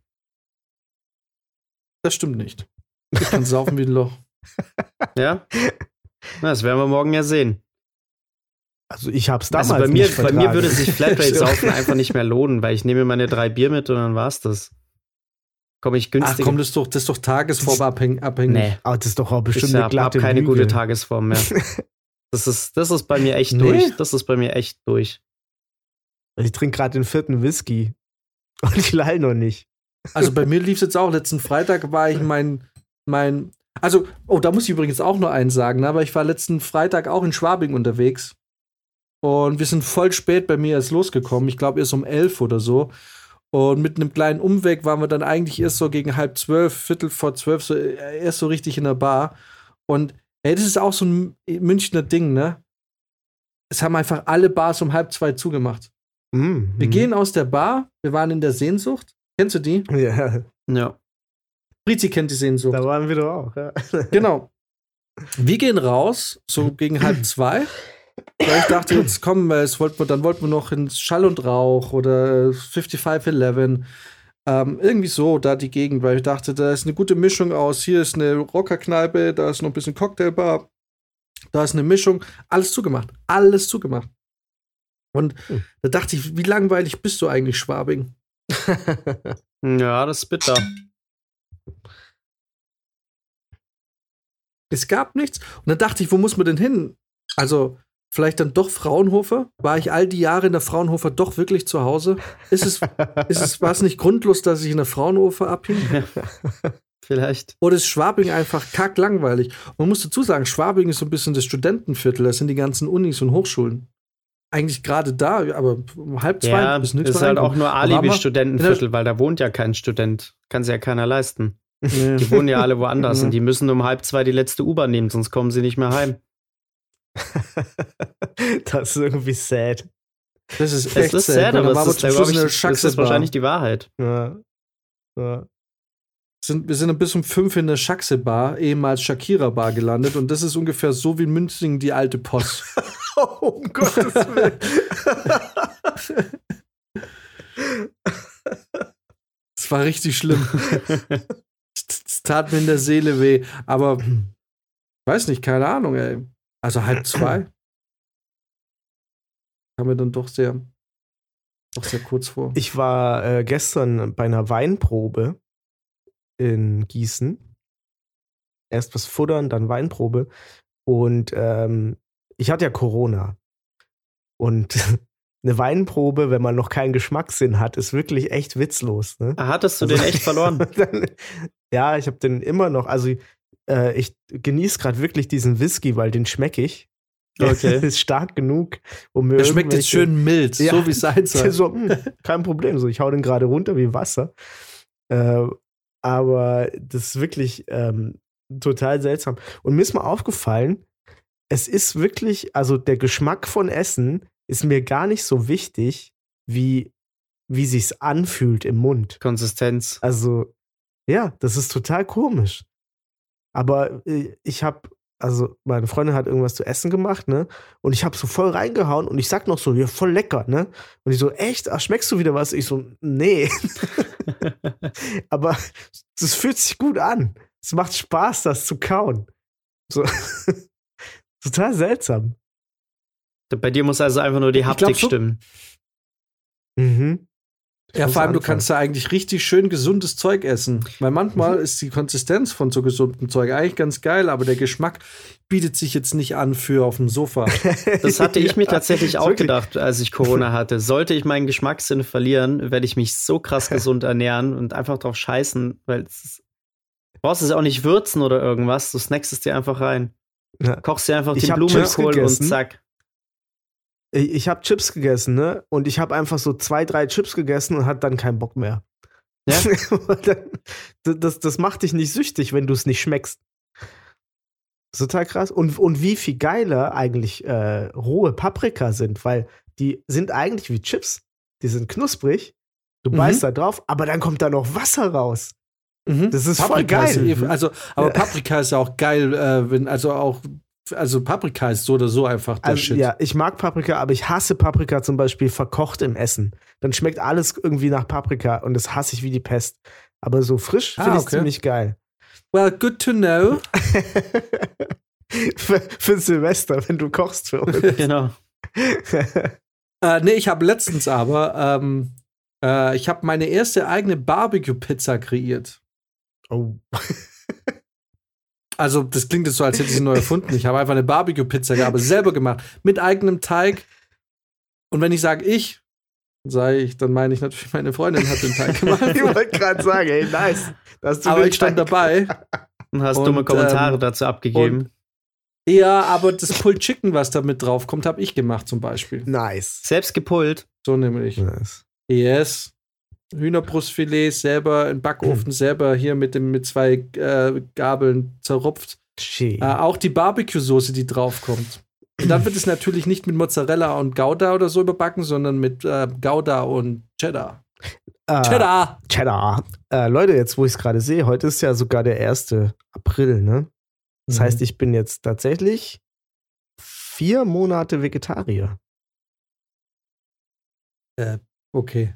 Das stimmt nicht. Ich kann saufen wie ein Loch. Ja? Na, das werden wir morgen ja sehen. Also ich hab's damals Also bei mir, nicht bei mir würde sich Flatrate-Saufen einfach nicht mehr lohnen, weil ich nehme meine drei Bier mit und dann war's das. Komme ich Ach günstig. komm, das ist doch, das ist doch tagesformabhängig. abhängig. nee, Aber das ist doch auch bestimmt ich eine habe glatte hab keine Lüge. gute Tagesform mehr. Das ist, das ist bei mir echt Nee? durch. Das ist bei mir echt durch. Ich trinke gerade den vierten Whisky. Und ich lall noch nicht. Also bei mir lief es jetzt auch. Letzten Freitag war ich mein, mein. Also, oh, da muss ich übrigens auch noch eins sagen, ne? aber ich war letzten Freitag auch in Schwabing unterwegs. Und wir sind voll spät bei mir erst losgekommen. Ich glaube erst um elf oder so. Und mit einem kleinen Umweg waren wir dann eigentlich erst so gegen halb zwölf, Viertel vor zwölf, so äh, erst so richtig in der Bar. Und ey, das ist auch so ein Münchner Ding, ne? Es haben einfach alle Bars um halb zwei zugemacht. Mhm. Wir gehen aus der Bar, wir waren in der Sehnsucht. Kennst du die? Ja, Ja. Brizi kennt die Sehnsucht. da waren wir doch auch. Ja. Genau. Wir gehen raus, so gegen halb zwei. Weil ich dachte, jetzt kommen wir, es wollten wir, dann wollten wir noch ins Schall und Rauch oder 5511. Ähm, irgendwie so, da die Gegend, weil ich dachte, da ist eine gute Mischung aus. Hier ist eine Rockerkneipe, da ist noch ein bisschen Cocktailbar, da ist eine Mischung. Alles zugemacht. Alles zugemacht. Und Hm. da dachte ich, wie langweilig bist du eigentlich, Schwabing? Ja, das ist bitter. Es gab nichts. Und dann dachte ich, wo muss man denn hin? Also, vielleicht dann doch Fraunhofer? War ich all die Jahre in der Fraunhofer doch wirklich zu Hause? Ist es, ist es, war es nicht grundlos, dass ich in der Fraunhofer abhing? Vielleicht. Oder ist Schwabing einfach kacklangweilig? Man muss dazu sagen, Schwabing ist so ein bisschen das Studentenviertel. Das sind die ganzen Unis und Hochschulen. Eigentlich gerade da, aber um halb zwei Ja, bis nichts ist halt auch nur Alibi-Studentenviertel. Weil da wohnt ja kein Student. Kann sich ja keiner leisten. Nee. Die wohnen ja alle woanders und die müssen um halb zwei die letzte U-Bahn nehmen, sonst kommen sie nicht mehr heim. das ist irgendwie sad. Das ist echt ist sad, sad, aber da es war ist, zum glaub Schluss ich, eine das ist wahrscheinlich die Wahrheit. Ja. Ja. sind, wir sind bis um fünf in der Schaxe-Bar, ehemals Shakira-Bar gelandet und das ist ungefähr so wie Münzing die alte Post. Oh, um Gottes Willen. Es war richtig schlimm. Es tat mir in der Seele weh, aber weiß nicht, keine Ahnung, ey. Also halb zwei. Kam mir dann doch sehr, doch sehr kurz vor. Ich war äh, gestern bei einer Weinprobe in Gießen. Erst was futtern, dann Weinprobe. Und ähm, ich hatte ja Corona. Und eine Weinprobe, wenn man noch keinen Geschmackssinn hat, ist wirklich echt witzlos. Ne? Hattest du Also- den echt verloren? Dann- ja, ich habe den immer noch. Also äh, ich genieße gerade wirklich diesen Whisky, weil den schmecke ich. Okay. ist stark genug, um mir Der schmeckt jetzt schön mild, Ja. so wie es sein soll. so, hm, kein Problem. So, ich hau den gerade runter wie Wasser. Äh, aber das ist wirklich ähm, total seltsam. Und mir ist mal aufgefallen, es ist wirklich, also der Geschmack von Essen ist mir gar nicht so wichtig, wie, wie sich's anfühlt im Mund. Konsistenz. Also, ja, das ist total komisch. Aber äh, ich habe, also meine Freundin hat irgendwas zu essen gemacht, ne? Und ich habe so voll reingehauen und ich sag noch so, ja, voll lecker, ne? Und ich so, echt? Ach, schmeckst du wieder was? Ich so, nee. Aber das fühlt sich gut an. Es macht Spaß, das zu kauen. So. total seltsam. Bei dir muss also einfach nur die Haptik glaub so- stimmen. Mhm. Ja, vor allem, du kannst da eigentlich richtig schön gesundes Zeug essen. Weil manchmal Mhm. ist die Konsistenz von so gesundem Zeug eigentlich ganz geil, aber der Geschmack bietet sich jetzt nicht an für auf dem Sofa. Das hatte ich mir tatsächlich auch wirklich- gedacht, als ich Corona hatte. Sollte ich meinen Geschmackssinn verlieren, werde ich mich so krass gesund ernähren und einfach drauf scheißen, weil es ist, du brauchst es auch nicht würzen oder irgendwas. Du snackst es dir einfach rein. Ja. Kochst dir einfach Ich den Blumenkohl und zack. Ich, ich habe Chips gegessen, ne? Und ich habe einfach so zwei, drei Chips gegessen und hatte dann keinen Bock mehr. Ja? das, das, das macht dich nicht süchtig, wenn du es nicht schmeckst. Das ist Total krass. Und, und wie viel geiler eigentlich äh, rohe Paprika sind, weil die sind eigentlich wie Chips. Die sind knusprig. Du Mhm. beißt da drauf, aber dann kommt da noch Wasser raus. Mhm. Das ist voll Paprika geil. Ist, also, aber. Paprika ist ja auch geil, äh, wenn, also auch, also Paprika ist so oder so einfach der Also, Shit. ja, ich mag Paprika, aber ich hasse Paprika zum Beispiel verkocht im Essen. Dann schmeckt alles irgendwie nach Paprika und das hasse ich wie die Pest. Aber so frisch Ah, finde ich okay. ziemlich geil. Well, good to know. für, für Silvester, wenn du kochst für uns. Genau. Äh, nee, ich habe letztens aber, ähm, äh, ich habe meine erste eigene Barbecue-Pizza kreiert. oh. Also, das klingt jetzt so, als hätte ich sie neu erfunden. Ich habe einfach eine Barbecue-Pizza gehabt, aber selber gemacht. Mit eigenem Teig. Und wenn ich sage ich, sage ich, dann meine ich natürlich, meine Freundin hat den Teig gemacht. ich wollte gerade sagen, ey, nice. Aber ich stand Teig- dabei. Und hast Und, dumme Kommentare ähm, dazu abgegeben. Ja, aber das Pulled Chicken, was da mit drauf kommt, habe ich gemacht zum Beispiel. Nice. Selbst gepult. So nämlich. nice. Yes. Hühnerbrustfilet selber im Backofen, selber hier mit, dem, mit zwei äh, Gabeln zerrupft. Äh, auch die Barbecue-Soße, die draufkommt. Und dann wird es natürlich nicht mit Mozzarella und Gouda oder so überbacken, sondern mit äh, Gouda und Cheddar. Ah, Cheddar! Cheddar. Äh, Leute, jetzt wo ich es gerade sehe, heute ist ja sogar der 1. April, ne? Das Mhm. heißt, ich bin jetzt tatsächlich vier Monate Vegetarier. Okay.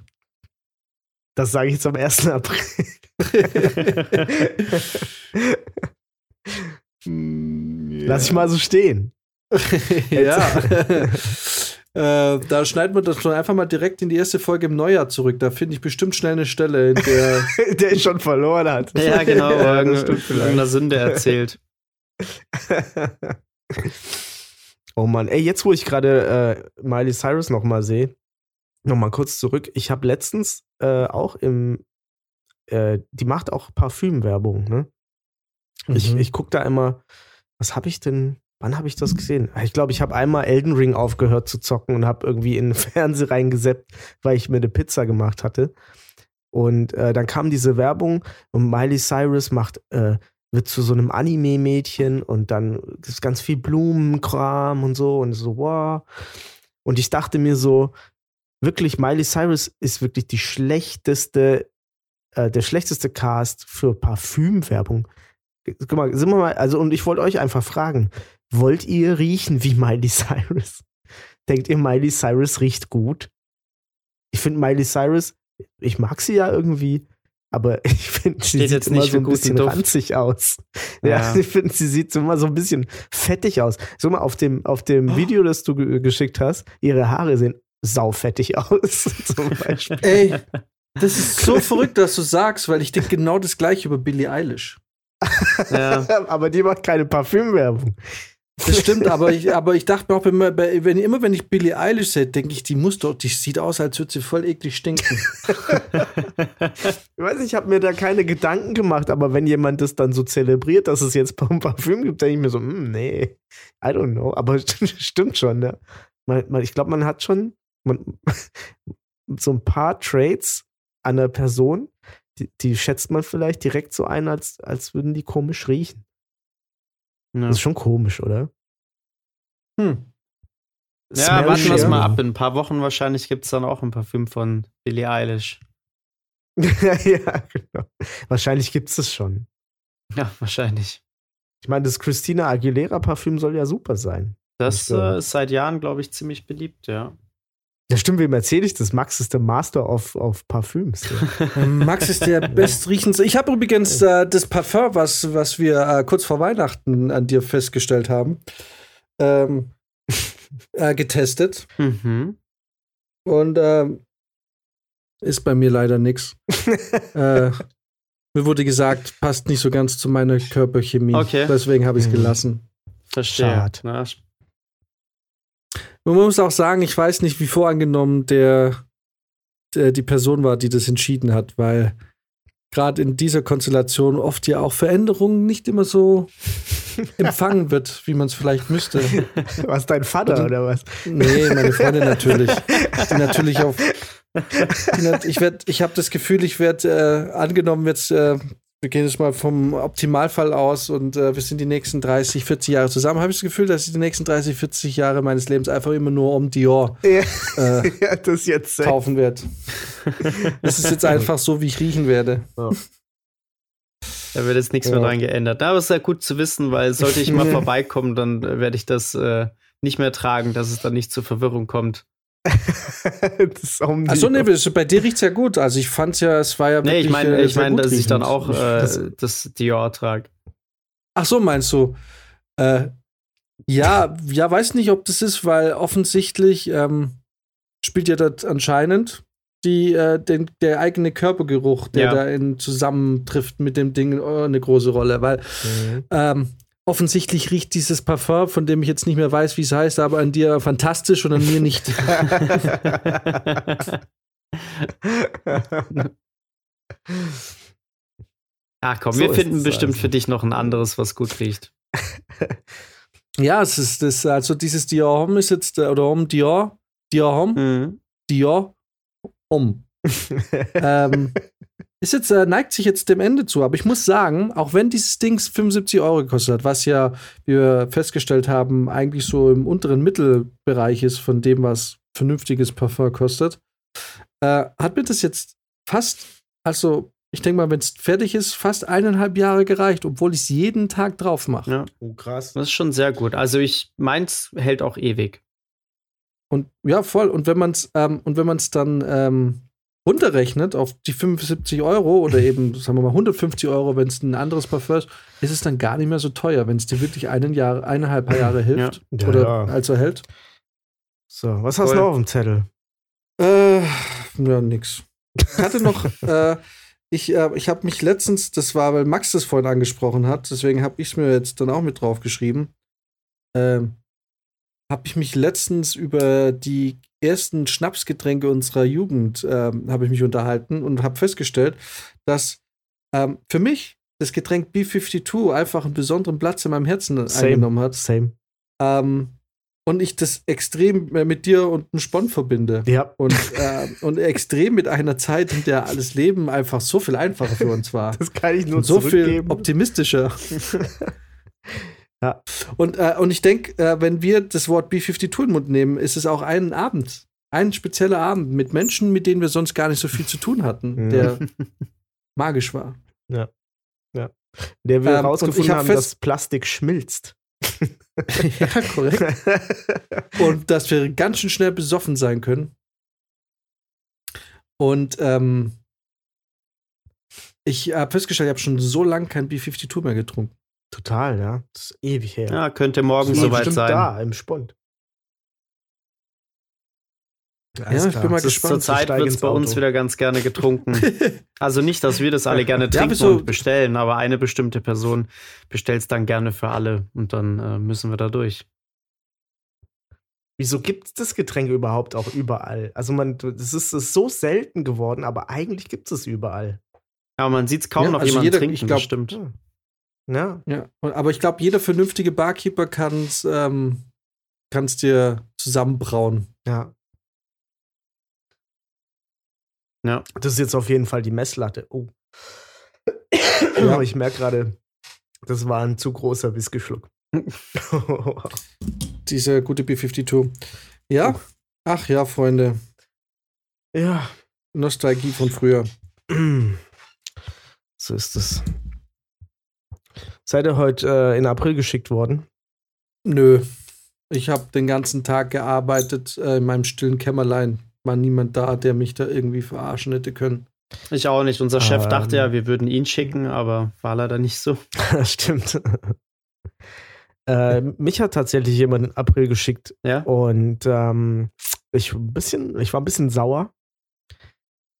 Das sage ich zum 1. April. Lass ich mal so stehen. ja. äh, da schneiden wir das schon einfach mal direkt in die erste Folge im Neujahr zurück. Da finde ich bestimmt schnell eine Stelle, in der. der schon verloren hat. Ja, genau. Ja, irgendeiner Sünde erzählt. oh Mann, ey, jetzt wo ich gerade äh, Miley Cyrus noch mal sehe, noch mal kurz zurück. Ich habe letztens äh, auch im, äh, die macht auch Parfümwerbung, ne? Ich, Mhm. ich gucke da immer, was habe ich denn, wann habe ich das gesehen? Ich glaube, ich habe einmal Elden Ring aufgehört zu zocken und habe irgendwie in den Fernseher reingeseppt, weil ich mir eine Pizza gemacht hatte. Und äh, dann kam diese Werbung und Miley Cyrus macht, äh, wird zu so einem Anime-Mädchen und dann ist ganz viel Blumenkram und so und so, wow. Und ich dachte mir so, wirklich, Miley Cyrus ist wirklich die schlechteste, äh, der schlechteste Cast für Parfümwerbung. Guck mal, sind wir mal, also und ich wollte euch einfach fragen, wollt ihr riechen wie Miley Cyrus? Denkt ihr, Miley Cyrus riecht gut? Ich finde Miley Cyrus, ich mag sie ja irgendwie, aber ich finde, sie Steht sieht jetzt immer nicht so ein bisschen Duft. ranzig aus. Ja, Ja. ich finde, sie sieht so immer so ein bisschen fettig aus. So mal auf dem, auf dem Video, das du ge- geschickt hast, ihre Haare sehen saufettig aus, zum Beispiel. Ey, das ist so verrückt, dass du sagst, weil ich denke genau das gleiche über Billie Eilish. Ja. aber die macht keine Parfümwerbung. Das stimmt, aber ich, aber ich dachte mir auch, immer, wenn, immer wenn ich Billie Eilish sehe, denke ich, die muss doch, die sieht aus, als würde sie voll eklig stinken. Ich weiß nicht, ich habe mir da keine Gedanken gemacht, aber wenn jemand das dann so zelebriert, dass es jetzt ein Parfüm gibt, denke ich mir so, hm, nee, I don't know. Aber stimmt schon, ne? Man, man, ich glaube, man hat schon man, so ein paar Traits an der Person, die, die schätzt man vielleicht direkt so ein, als, als würden die komisch riechen. Ja. Das ist schon komisch, oder? Hm. Ja, Smell warten wir es mal ab. In ein paar Wochen wahrscheinlich gibt es dann auch ein Parfüm von Billie Eilish. ja, genau. Wahrscheinlich gibt es es schon. Ja, wahrscheinlich. Ich meine, das Christina Aguilera Parfüm soll ja super sein. Das äh, äh, ist seit Jahren, glaube ich, ziemlich beliebt, ja. Ja, stimmt, wem erzähle ich das? Max ist der Master of, of Parfüms. Ja. Max ist der bestriechendste. Ich habe übrigens äh, das Parfum, was, was wir äh, kurz vor Weihnachten an dir festgestellt haben, ähm, äh, getestet. Mhm. Und ähm, ist bei mir leider nix. äh, mir wurde gesagt, passt nicht so ganz zu meiner Körperchemie. Okay. Deswegen habe ich es Mhm. gelassen. Verstehe. Schade. Na, Man muss auch sagen, ich weiß nicht, wie vorangenommen der, der die Person war, die das entschieden hat, weil gerade in dieser Konstellation oft ja auch Veränderungen nicht immer so empfangen wird, wie man es vielleicht müsste. Was, dein Vater oder was? Nee, meine Freundin natürlich. Die natürlich auf. Die, ich werd, ich habe das Gefühl, ich werde äh, angenommen jetzt. Äh, wir gehen jetzt mal vom Optimalfall aus und äh, wir sind die nächsten 30, 40 Jahre zusammen. Habe ich das Gefühl, dass ich die nächsten 30, 40 Jahre meines Lebens einfach immer nur um Dior Ja, äh, ja, das jetzt kaufen werde. Das ist jetzt einfach so, wie ich riechen werde. Da wird jetzt nichts mehr Ja. dran geändert. Aber es ist ja gut zu wissen, weil sollte ich mal vorbeikommen, dann äh, werde ich das äh, nicht mehr tragen, dass es dann nicht zur Verwirrung kommt. das ist um Achso, nee, das- bei dir riecht's ja gut. Also ich fand's ja, es war ja Nee, wirklich, ich meine, äh, ich gut dass ich dann auch äh, das Dior trage. Ach so, meinst du? Äh, ja, ja, weiß nicht, ob das ist, weil offensichtlich ähm, spielt ja das anscheinend die, äh, den, der eigene Körpergeruch, der Ja. da in, zusammentrifft mit dem Ding, äh, eine große Rolle, weil Mhm. ähm, offensichtlich riecht dieses Parfum, von dem ich jetzt nicht mehr weiß, wie es heißt, aber an dir fantastisch und an mir nicht. Ach komm, So wir finden es bestimmt also. für dich noch ein anderes, was gut riecht. ja, es ist das, also dieses Dior Homme ist jetzt, äh, oder Homme Dior, Dior Homme, Mhm. Dior um. ähm, ist jetzt, äh, neigt sich jetzt dem Ende zu, aber ich muss sagen, auch wenn dieses Ding 75 Euro gekostet hat, was ja, wie wir festgestellt haben, eigentlich so im unteren Mittelbereich ist von dem, was vernünftiges Parfum kostet, äh, hat mir das jetzt fast, also ich denke mal, wenn es fertig ist, fast eineinhalb Jahre gereicht, obwohl ich es jeden Tag drauf mache. Ja, Oh, krass. das ist schon sehr gut. Also ich meins hält auch ewig. Und ja, voll. Und wenn man es ähm, und wenn man es dann ähm, runterrechnet auf die 75 Euro oder eben, sagen wir mal, 150 Euro, wenn es ein anderes Parfum ist, ist es dann gar nicht mehr so teuer, wenn es dir wirklich einen Jahr, eineinhalb Jahre hilft Ja. oder Ja, ja. also hält. So, was hast Voll. du noch auf dem Zettel? Äh, ja, nix. Ich hatte noch, äh, ich, äh, ich habe mich letztens, das war, weil Max das vorhin angesprochen hat, deswegen habe ich es mir jetzt dann auch mit drauf geschrieben. Ähm, habe ich mich letztens über die ersten Schnapsgetränke unserer Jugend ähm, habe ich mich unterhalten und habe festgestellt, dass ähm, für mich das Getränk B52 einfach einen besonderen Platz in meinem Herzen Same. eingenommen hat. Same. Ähm, und ich das extrem äh, mit dir und dem Spon verbinde Ja. und, äh, und extrem mit einer Zeit, in der alles Leben einfach so viel einfacher für uns war. Das kann ich nur Und so viel optimistischer. Ja. Und, äh, und ich denke, äh, wenn wir das Wort B52 in den Mund nehmen, ist es auch ein Abend. Ein spezieller Abend mit Menschen, mit denen wir sonst gar nicht so viel zu tun hatten, der magisch war. Der wir Ähm, und rausgefunden ich hab haben, dass Plastik schmilzt. ja, korrekt. und dass wir ganz schön schnell besoffen sein können. Und ähm, ich habe festgestellt, ich habe schon so lange kein B52 mehr getrunken. Total, ja. Das ist ewig her. Ja, könnte morgen Das ist soweit bestimmt sein. da im Spund. Ja, ich bin mal gespannt. zur Zeit steig wird es bei uns wieder ganz gerne getrunken. also nicht, dass wir das alle gerne Ja, trinken wieso- und bestellen, aber eine bestimmte Person bestellt es dann gerne für alle und dann äh, müssen wir da durch. Wieso gibt es das Getränk überhaupt auch überall? Also man, das ist, ist so selten geworden, aber eigentlich gibt es es überall. Aber man sieht es kaum Ja, noch also jemand jeder- trinken, ich glaub- das stimmt. Ja. Ja, Ja, aber ich glaube, jeder vernünftige Barkeeper kann es ähm, kann's dir zusammenbrauen. ja. Ja. Das ist jetzt auf jeden Fall die Messlatte. Oh. Ja. Ich merke gerade, das war ein zu großer Whisky-Schluck. Dieser gute B52. Ja, ach ja, Freunde. ja. Nostalgie von früher. So ist es. Seid ihr heute äh, in April geschickt worden? Nö. Ich habe den ganzen Tag gearbeitet äh, in meinem stillen Kämmerlein. War niemand da, der mich da irgendwie verarschen hätte können. Ich auch nicht. Unser Chef Ähm. dachte ja, wir würden ihn schicken, aber war leider nicht so. Stimmt. äh, mich hat tatsächlich jemand in April geschickt Ja. und ähm, ich, ein bisschen, ich war ein bisschen sauer,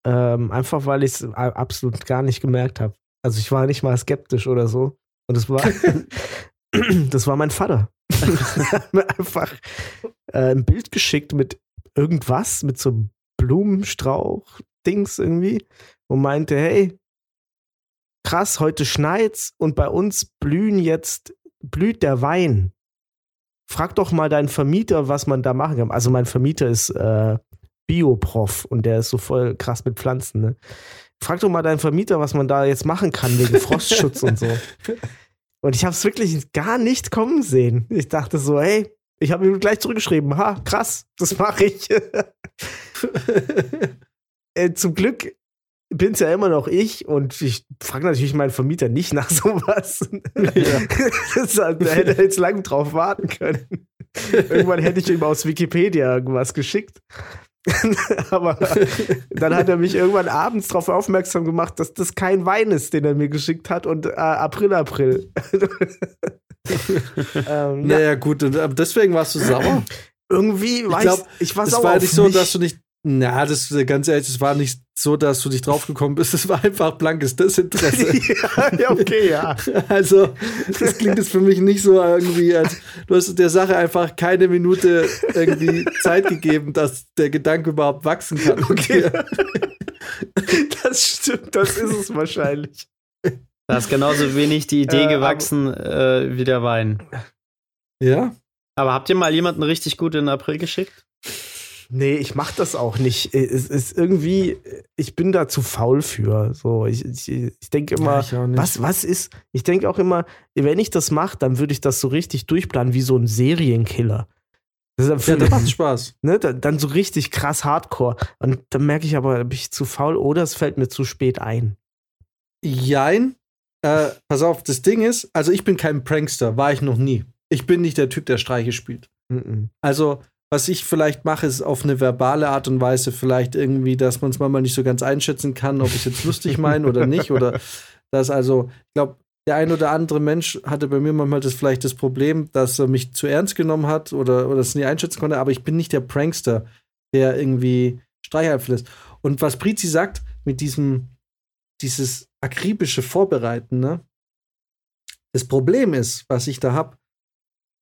Ähm, einfach weil ich es absolut gar nicht gemerkt habe. Also ich war nicht mal skeptisch oder so. Und es war, das war mein Vater. Er hat mir einfach äh, ein Bild geschickt mit irgendwas, mit so einem Blumenstrauch-Dings irgendwie und meinte, hey, krass, heute schneit's und bei uns blühen jetzt, blüht der Wein. Frag doch mal deinen Vermieter, was man da machen kann. Also mein Vermieter ist äh, Bioprof und der ist so voll krass mit Pflanzen. Ne? Frag doch mal deinen Vermieter, was man da jetzt machen kann wegen Frostschutz und so. Und ich habe es wirklich gar nicht kommen sehen. Ich dachte so, hey, ich habe ihm gleich zurückgeschrieben, ha, krass, das mache ich. äh, zum Glück bin es ja immer noch ich und ich frage natürlich meinen Vermieter nicht nach sowas. Ja. da hätte er jetzt lang drauf warten können. Irgendwann hätte ich ihm aus Wikipedia irgendwas geschickt. Aber dann hat er mich irgendwann abends darauf aufmerksam gemacht, dass das kein Wein ist, den er mir geschickt hat und äh, April, April. ähm, naja, ja. gut, und deswegen warst du sauer. Irgendwie, ich glaube, ich war sauer. Es war nicht so, dass du nicht na, das ganz ehrlich, es war nicht so, dass du nicht draufgekommen bist. Es war einfach blankes Desinteresse. ja, ja, okay, ja. Also, das klingt jetzt für mich nicht so irgendwie, als du hast der Sache einfach keine Minute irgendwie Zeit gegeben, dass der Gedanke überhaupt wachsen kann. Okay. das stimmt, das ist es wahrscheinlich. Da ist genauso wenig die Idee äh, gewachsen äh, wie der Wein. Ja. Aber habt ihr mal jemanden richtig gut in April geschickt? Nee, ich mach das auch nicht. Es ist irgendwie, ich bin da zu faul für. So, ich, ich, ich denke immer, ja, ich was, was ist, ich denke auch immer, wenn ich das mache, dann würde ich das so richtig durchplanen, wie so ein Serienkiller. Das ist ja, das macht Spaß. Ne, dann, dann so richtig krass Hardcore. Und dann merke ich aber, bin ich zu faul oder es fällt mir zu spät ein. Jein. Äh, pass auf, das Ding ist, also ich bin kein Prankster, war ich noch nie. Ich bin nicht der Typ, der Streiche spielt. Mm -mm. Also, was ich vielleicht mache, ist auf eine verbale Art und Weise vielleicht irgendwie, dass man es manchmal nicht so ganz einschätzen kann, ob ich es jetzt lustig meine oder nicht. Oder dass also, ich glaube, der ein oder andere Mensch hatte bei mir manchmal das vielleicht das Problem, dass er mich zu ernst genommen hat oder, oder es nie einschätzen konnte, aber ich bin nicht der Prankster, der irgendwie Streichhölzer ist. Und was Prizi sagt, mit diesem, dieses akribische Vorbereiten, ne? Das Problem ist, was ich da habe,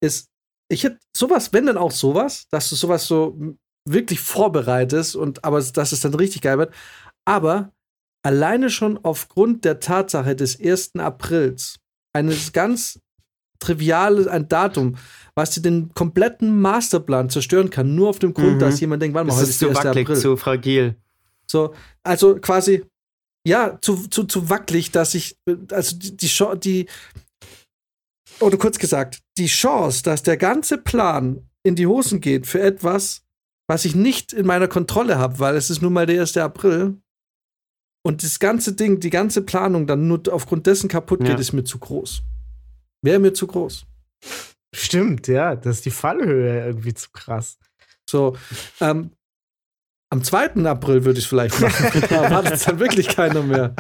ist, ich hätte sowas, wenn dann auch sowas, dass du sowas so wirklich vorbereitest und aber dass es dann richtig geil wird. Aber alleine schon aufgrund der Tatsache des 1. Aprils, eines ganz triviales, ein Datum, was dir den kompletten Masterplan zerstören kann, nur auf dem Grund, mhm. dass jemand denkt, warte mal, heute ist, ist zu wackelig, April. zu fragil. So, also quasi, ja, zu, zu, zu wackelig, dass ich, also die, die, die, oder kurz gesagt, die Chance, dass der ganze Plan in die Hosen geht für etwas, was ich nicht in meiner Kontrolle habe, weil es ist nun mal der 1. April und das ganze Ding, die ganze Planung dann nur aufgrund dessen kaputt geht, ja. ist mir zu groß. Wäre mir zu groß. Stimmt, ja, das ist die Fallhöhe irgendwie zu krass. So, ähm, am 2. April würde ich es vielleicht machen. da wartet es dann wirklich keiner mehr.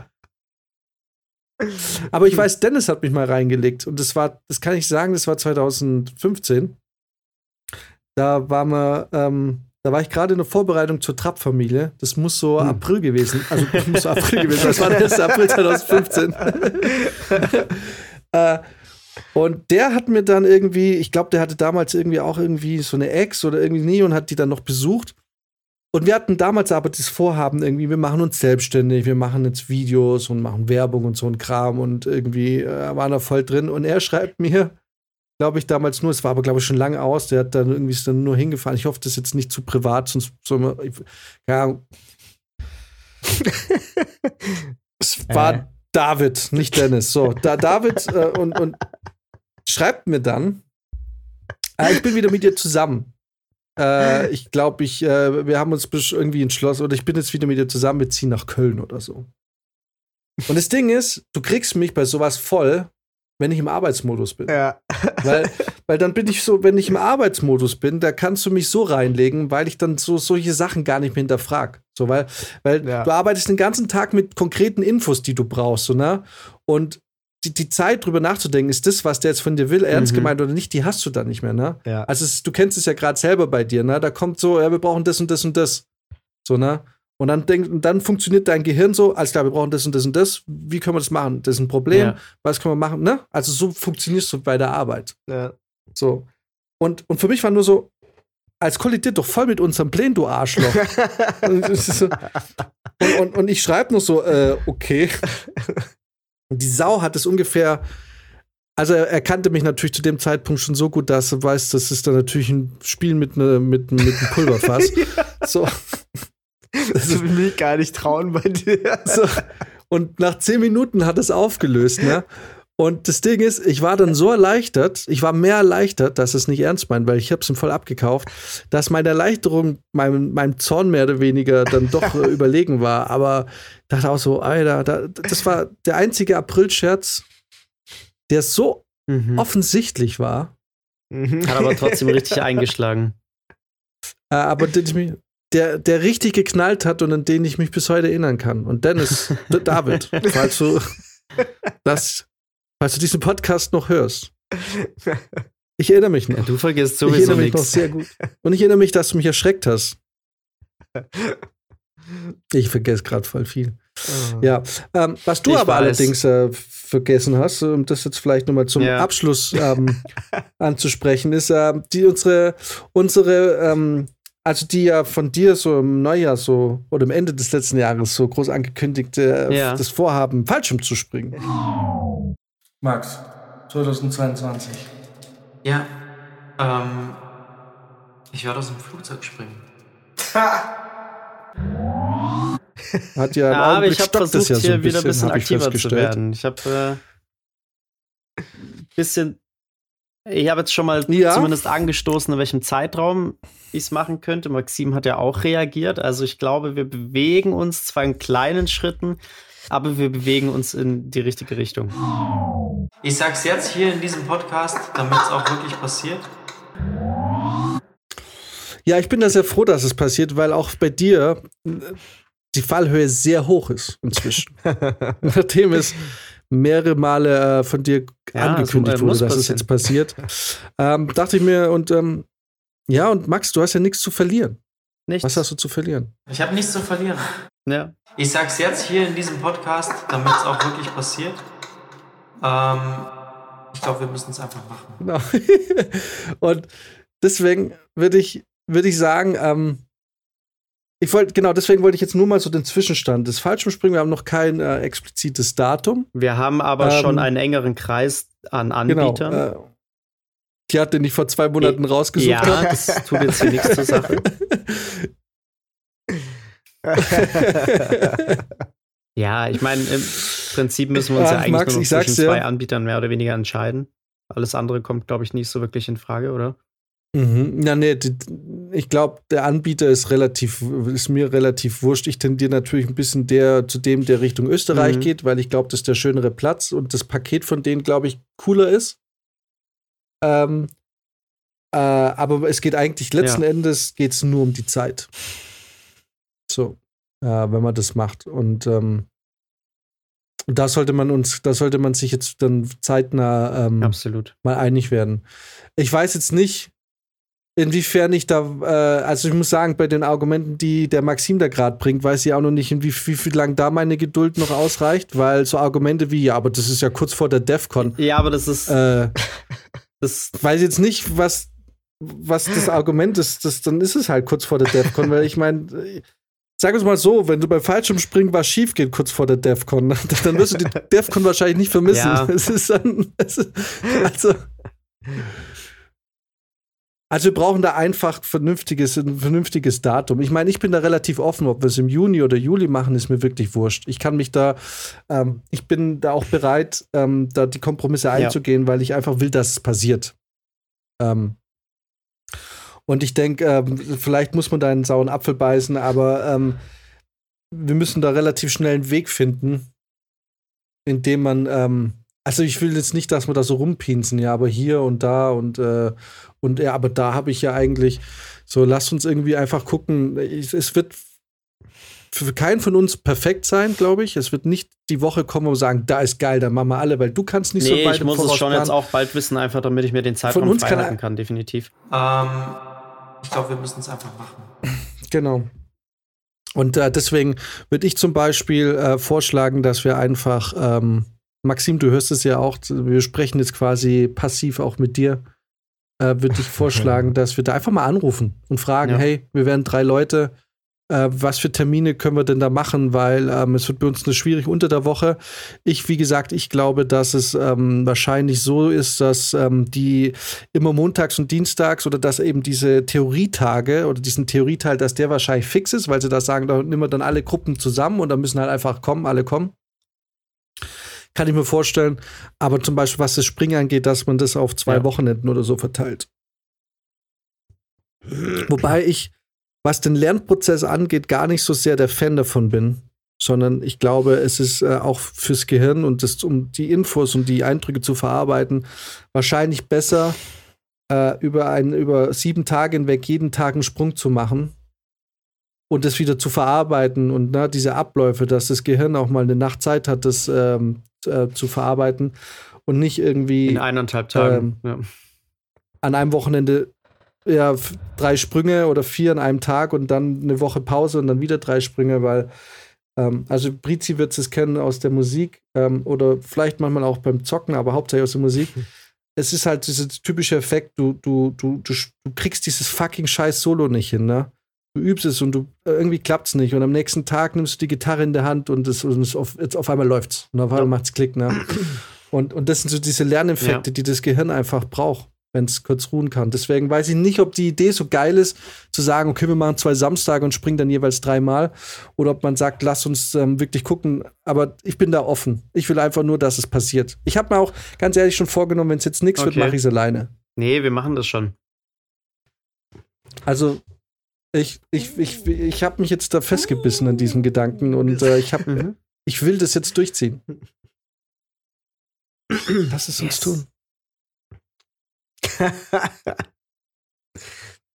Aber ich weiß, Dennis hat mich mal reingelegt und das war, das kann ich sagen, das war 2015. Da war man, ähm, da war ich gerade in der Vorbereitung zur Trapp-Familie. Das muss so hm. April gewesen, also das muss so April gewesen. Das war der 1. April 2015. äh, und der hat mir dann irgendwie, ich glaube, der hatte damals irgendwie auch irgendwie so eine Ex oder irgendwie nie und hat die dann noch besucht. Und wir hatten damals aber das Vorhaben, irgendwie, wir machen uns selbstständig, wir machen jetzt Videos und machen Werbung und so ein Kram und irgendwie äh, waren da voll drin. Und er schreibt mir, glaube ich, damals nur, es war aber, glaube ich, schon lange aus, der hat dann irgendwie ist dann nur hingefahren. Ich hoffe, das ist jetzt nicht zu privat, sonst soll man, ich, keine Ahnung. es war äh. David, nicht Dennis. So, da David äh, und, und schreibt mir dann, äh, ich bin wieder mit dir zusammen. Äh, ich glaube, ich, äh, wir haben uns irgendwie entschlossen, oder ich bin jetzt wieder mit dir zusammen, wir ziehen nach Köln oder so. Und das Ding ist, du kriegst mich bei sowas voll, wenn ich im Arbeitsmodus bin. Ja. Weil, weil dann bin ich so, wenn ich im Arbeitsmodus bin, da kannst du mich so reinlegen, weil ich dann so solche Sachen gar nicht mehr hinterfrag. So, weil, weil ja. du arbeitest den ganzen Tag mit konkreten Infos, die du brauchst, so, ne? Und die, die Zeit drüber nachzudenken, ist das, was der jetzt von dir will, ernst mhm. gemeint oder nicht, die hast du dann nicht mehr, ne? Ja. Also es, du kennst es ja gerade selber bei dir, ne? Da kommt so, ja, wir brauchen das und das und das. So, ne? Und dann, denk, und dann funktioniert dein Gehirn so, alles klar, wir brauchen das und das und das. Wie können wir das machen? Das ist ein Problem. Ja. Was können wir machen? Ne? Also so funktionierst du bei der Arbeit. Ja. So. Und, und für mich war nur so, als kollidiert doch voll mit unserem Plänen, du Arschloch. und, und, und ich schreibe nur so, äh, okay. Und die Sau hat es ungefähr. Also er, er kannte mich natürlich zu dem Zeitpunkt schon so gut, dass er weiß, das ist dann natürlich ein Spiel mit, ne, mit, mit einem Pulverfass. So. Das will mich gar nicht trauen bei dir. So. Und nach zehn Minuten hat es aufgelöst, ne? Und das Ding ist, ich war dann so erleichtert, ich war mehr erleichtert, dass es nicht ernst meint, weil ich hab's ihm voll abgekauft, dass meine Erleichterung meinem, meinem Zorn mehr oder weniger dann doch überlegen war. Aber ich dachte auch so, Alter, da, das war der einzige Aprilscherz, der so Mhm. offensichtlich war, Mhm. Hat aber trotzdem richtig eingeschlagen. äh, aber den ich mich, der, der richtig geknallt hat und an den ich mich bis heute erinnern kann. Und Dennis, David, falls du das, falls du diesen Podcast noch hörst. Ich erinnere mich noch. Du vergisst ich sowieso erinnere mich noch nichts. sehr gut. Und ich erinnere mich, dass du mich erschreckt hast. Ich vergesse gerade voll viel. Ja, ähm, was du Ich aber weiß. allerdings äh, vergessen hast, um das jetzt vielleicht nochmal zum Ja. Abschluss ähm, anzusprechen, ist ähm, die unsere unsere ähm, also die ja von dir so im Neujahr so oder am Ende des letzten Jahres so groß angekündigte äh, Ja. das Vorhaben Fallschirm zu springen. Max, 2022. Ja. Ähm, ich werde aus dem Flugzeug springen. Hat ja, Ja, aber ich habe versucht, ja so hier ein wieder ein bisschen aktiver zu werden. Ich habe äh, bisschen. Ich habe jetzt schon mal Ja. zumindest angestoßen, in welchem Zeitraum ich es machen könnte. Maxim hat ja auch reagiert. Also ich glaube, wir bewegen uns zwar in kleinen Schritten, aber wir bewegen uns in die richtige Richtung. Ich sag's jetzt hier in diesem Podcast, damit es auch wirklich passiert. Ja, ich bin da sehr froh, dass es passiert, weil auch bei dir äh, die Fallhöhe sehr hoch ist inzwischen. Nachdem es mehrere Male äh, von dir Ja, angekündigt es wurde, dass es jetzt passiert, ähm, dachte ich mir, und ähm, ja, und Max, du hast ja nichts zu verlieren. Nichts. Was hast du zu verlieren? Ich habe nichts zu verlieren. Ja. Ich sag's jetzt hier in diesem Podcast, damit es auch wirklich passiert. Ähm, ich glaube, wir müssen es einfach machen. Genau. und deswegen würde ich, würde ich sagen, ähm, ich wollte, genau, deswegen wollte ich jetzt nur mal so den Zwischenstand des Fallschirmspringen. Wir haben noch kein äh, explizites Datum. Wir haben aber Ähm, schon einen engeren Kreis an Anbietern. Genau. Äh, die hat den ich vor zwei Monaten rausgesucht ja, habe. das tut jetzt hier nichts zur Sache. Ja, ich meine, im Prinzip müssen wir uns Ach, ja eigentlich Max, nur zwischen zwei Anbietern mehr oder weniger entscheiden. Alles andere kommt, glaube ich, nicht so wirklich in Frage, oder? Mhm. Ja, nee, die, ich glaube, der Anbieter ist relativ, ist mir relativ wurscht. Ich tendiere natürlich ein bisschen der zu dem, der Richtung Österreich Mhm. geht, weil ich glaube, das ist der schönere Platz und das Paket von denen, glaube ich, cooler ist. Ähm, äh, aber es geht eigentlich letzten Ja. Endes geht's nur um die Zeit. So, äh, wenn man das macht. Und ähm, da sollte man uns, da sollte man sich jetzt dann zeitnah ähm, Absolut. mal einig werden. Ich weiß jetzt nicht, inwiefern ich da, äh, also ich muss sagen, bei den Argumenten, die der Maxim da gerade bringt, weiß ich auch noch nicht, wie, wie viel lang da meine Geduld noch ausreicht, weil so Argumente wie, ja, aber das ist ja kurz vor der DEFCON. Ja, aber das ist, Äh, das, weiß jetzt nicht, was, was das Argument ist, das, dann ist es halt kurz vor der DEFCON, weil ich meine, sag uns mal so, wenn du beim Fallschirmspringen was schief geht kurz vor der DEFCON, dann wirst du die DEFCON wahrscheinlich nicht vermissen. Ja. Es ist dann, es ist, also, also wir brauchen da einfach vernünftiges, ein vernünftiges Datum. Ich meine, ich bin da relativ offen, ob wir es im Juni oder Juli machen, ist mir wirklich wurscht. Ich kann mich da, ähm, ich bin da auch bereit, ähm, da die Kompromisse einzugehen, weil ich einfach will, dass es passiert. Ähm, und ich denke, ähm, vielleicht muss man da einen sauren Apfel beißen, aber ähm, wir müssen da relativ schnell einen Weg finden, indem man, ähm, also ich will jetzt nicht, dass wir da so rumpinsen, ja, aber hier und da und, äh, und ja, aber da habe ich ja eigentlich so, lasst uns irgendwie einfach gucken. Ich, es wird für keinen von uns perfekt sein, glaube ich. Es wird nicht die Woche kommen, wir sagen, da ist geil, da machen wir alle, weil du kannst nicht nee, so weit ich muss es schon planen. jetzt auch bald wissen, einfach damit ich mir den Zeitraum uns kann freihalten er- kann, definitiv. Ähm, ich glaube, wir müssen es einfach machen. Genau. Und äh, deswegen würde ich zum Beispiel äh, vorschlagen, dass wir einfach, ähm, Maxim, du hörst es ja auch, wir sprechen jetzt quasi passiv auch mit dir, äh, würde ich vorschlagen, dass wir da einfach mal anrufen und fragen, Ja. hey, wir wären drei Leute, äh, was für Termine können wir denn da machen, weil ähm, es wird bei uns eine schwierig unter der Woche. Ich, wie gesagt, ich glaube, dass es ähm, wahrscheinlich so ist, dass ähm, die immer montags und dienstags oder dass eben diese Theorietage oder diesen Theorieteil, dass der wahrscheinlich fix ist, weil sie da sagen, da nehmen wir dann alle Gruppen zusammen und dann müssen halt einfach kommen, alle kommen. Kann ich mir vorstellen. Aber zum Beispiel, was das Springen angeht, dass man das auf zwei Ja. Wochenenden oder so verteilt. Wobei ich, was den Lernprozess angeht, gar nicht so sehr der Fan davon bin, sondern ich glaube, es ist äh, auch fürs Gehirn und das, um die Infos und die Eindrücke zu verarbeiten, wahrscheinlich besser, äh, über, ein, über sieben Tage hinweg jeden Tag einen Sprung zu machen und das wieder zu verarbeiten und ne, diese Abläufe, dass das Gehirn auch mal eine Nacht Zeit hat, das ähm, äh, zu verarbeiten und nicht irgendwie In eineinhalb Tagen. ja. an einem Wochenende ja, drei Sprünge oder vier an einem Tag und dann eine Woche Pause und dann wieder drei Sprünge, weil, ähm, also Brizi wird es kennen aus der Musik ähm, oder vielleicht manchmal auch beim Zocken, aber hauptsächlich aus der Musik. Es ist halt dieser typische Effekt, du, du, du, du, kriegst dieses fucking scheiß Solo nicht hin, ne? Du übst es und du äh, irgendwie klappt's nicht und am nächsten Tag nimmst du die Gitarre in der Hand und, es, und es auf, jetzt auf einmal läuft's und auf einmal macht's Klick, ne? Und, und das sind so diese Lerneffekte, Ja. die das Gehirn einfach braucht, wenn es kurz ruhen kann. Deswegen weiß ich nicht, ob die Idee so geil ist, zu sagen, okay, wir machen zwei Samstage und springen dann jeweils dreimal. Oder ob man sagt, lass uns ähm, wirklich gucken. Aber ich bin da offen. Ich will einfach nur, dass es passiert. Ich habe mir auch ganz ehrlich schon vorgenommen, wenn es jetzt nichts wird, Okay. mache ich es alleine. Nee, wir machen das schon. Also ich, ich, ich, ich habe mich jetzt da festgebissen an diesem Gedanken und äh, ich, hab, Mhm. ich will das jetzt durchziehen. Lass es uns Yes. tun.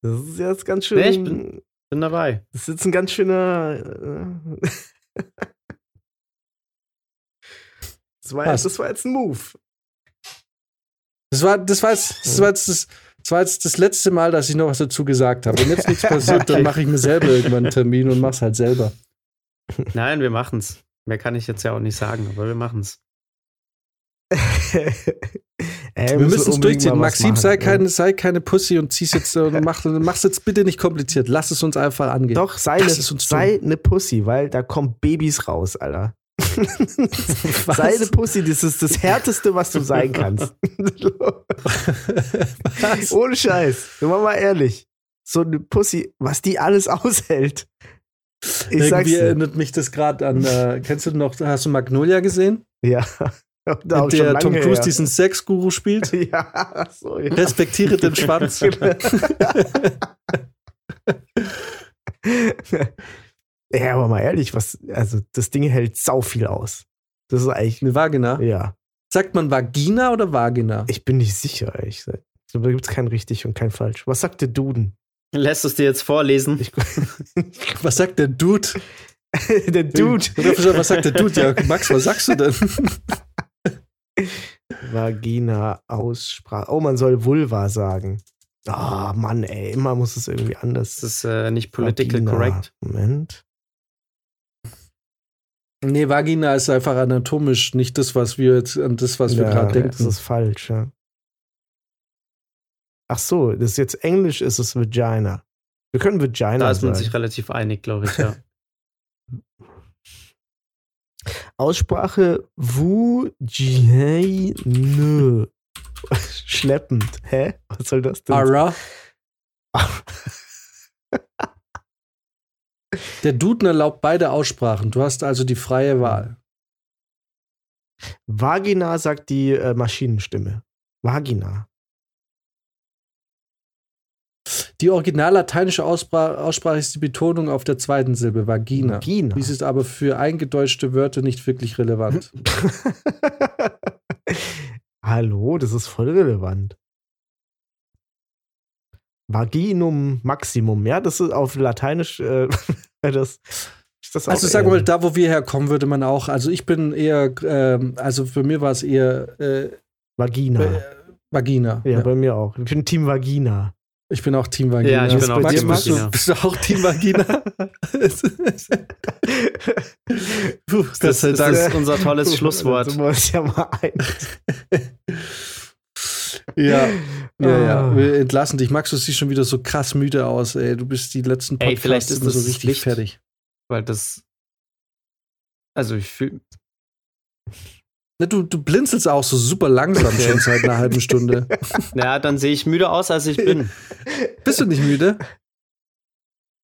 Das ist jetzt ganz schön. Nee, ich bin- Bin dabei. das ist jetzt ein ganz schöner. äh, Das war, jetzt, das war jetzt ein Move. Das war, das war, jetzt, das, war jetzt das, das war jetzt das letzte Mal, dass ich noch was dazu gesagt habe. Wenn jetzt nichts passiert, dann mache ich mir selber irgendwann einen Termin und mach's halt selber. Nein, wir machen's. Mehr kann ich jetzt ja auch nicht sagen, aber wir machen's. Ey, Wir müssen es durchziehen. Maxim, machen, sei keine, sei keine Pussy und zieh's jetzt äh, und mach, mach's jetzt bitte nicht kompliziert. Lass es uns einfach angehen. Doch, sei eine, sei eine Pussy, weil da kommen Babys raus, Alter. Was? sei eine Pussy, das ist das Härteste, was du sein kannst. Was? Ohne Scheiß. Sind wir mal ehrlich. So eine Pussy, was die alles aushält. Ich Irgendwie erinnert mich das gerade an, äh, kennst du noch, hast du Magnolia gesehen? Ja. Mit der Tom Cruise her. diesen Sexguru spielt? Ja, so, ja. Respektiere den Schwanz. ja, aber mal ehrlich, was, also das Ding hält sau viel aus. Das ist eigentlich, Eine Vagina. ja. Sagt man Vagina oder Vagina? Ich bin nicht sicher, ehrlich gesagt. Da gibt es kein richtig und kein falsch. Was sagt der Duden? Lässt es dir jetzt vorlesen? Ich, Was sagt der Dude? der Dude. Oder was sagt der Dude? Ja, Max, was sagst du denn? Vagina-Aussprache. Oh, man soll Vulva sagen. Ah, Mann, ey, immer muss es irgendwie anders. Das ist äh, nicht political Vagina. correct. Moment. Nee, Vagina ist einfach anatomisch nicht das, was wir jetzt an das, was wir Ja, gerade Das denken. ist falsch, ja. Ach so, das ist jetzt Englisch, ist es Vagina. Wir können Vagina Da ist man sagen. sich relativ einig, glaube ich, ja. Aussprache Vujine. Schleppend. Hä? Was soll das denn? Ara. Der Duden erlaubt beide Aussprachen. Du hast also die freie Wahl. Vagina sagt die äh, Maschinenstimme. Vagina. Die original lateinische Aussprache, Aussprache ist die Betonung auf der zweiten Silbe, Vagina. Vagina. Dies ist aber für eingedeutschte Wörter nicht wirklich relevant. Hallo, das ist voll relevant. Vaginum Maximum, ja, das ist auf Lateinisch, äh, das, das Also sagen wir mal, da wo wir herkommen, würde man auch, also ich bin eher, ähm, also für mir war es eher äh, Vagina. äh, Vagina. ja, Ja. bei mir auch. Ich bin Team Vagina. Ich bin auch Team Vagina. Ja, ich bin auch Max, Team bist, du, Vagina. bist du auch Team Vagina? Puh, Gott Das, sei das ist unser tolles Schlusswort. wir uns ja mal ein. Ja, ja, ja. Ah. Wir entlassen dich. Max, du siehst schon wieder so krass müde aus, ey. Du bist die letzten Ey, vielleicht ist immer so das richtig Licht. fertig. Weil das. Also, ich fühle. Ne, Du, du blinzelst auch so super langsam schon seit einer halben Stunde. Ja, dann sehe ich müde aus, als ich bin. Bist du nicht müde?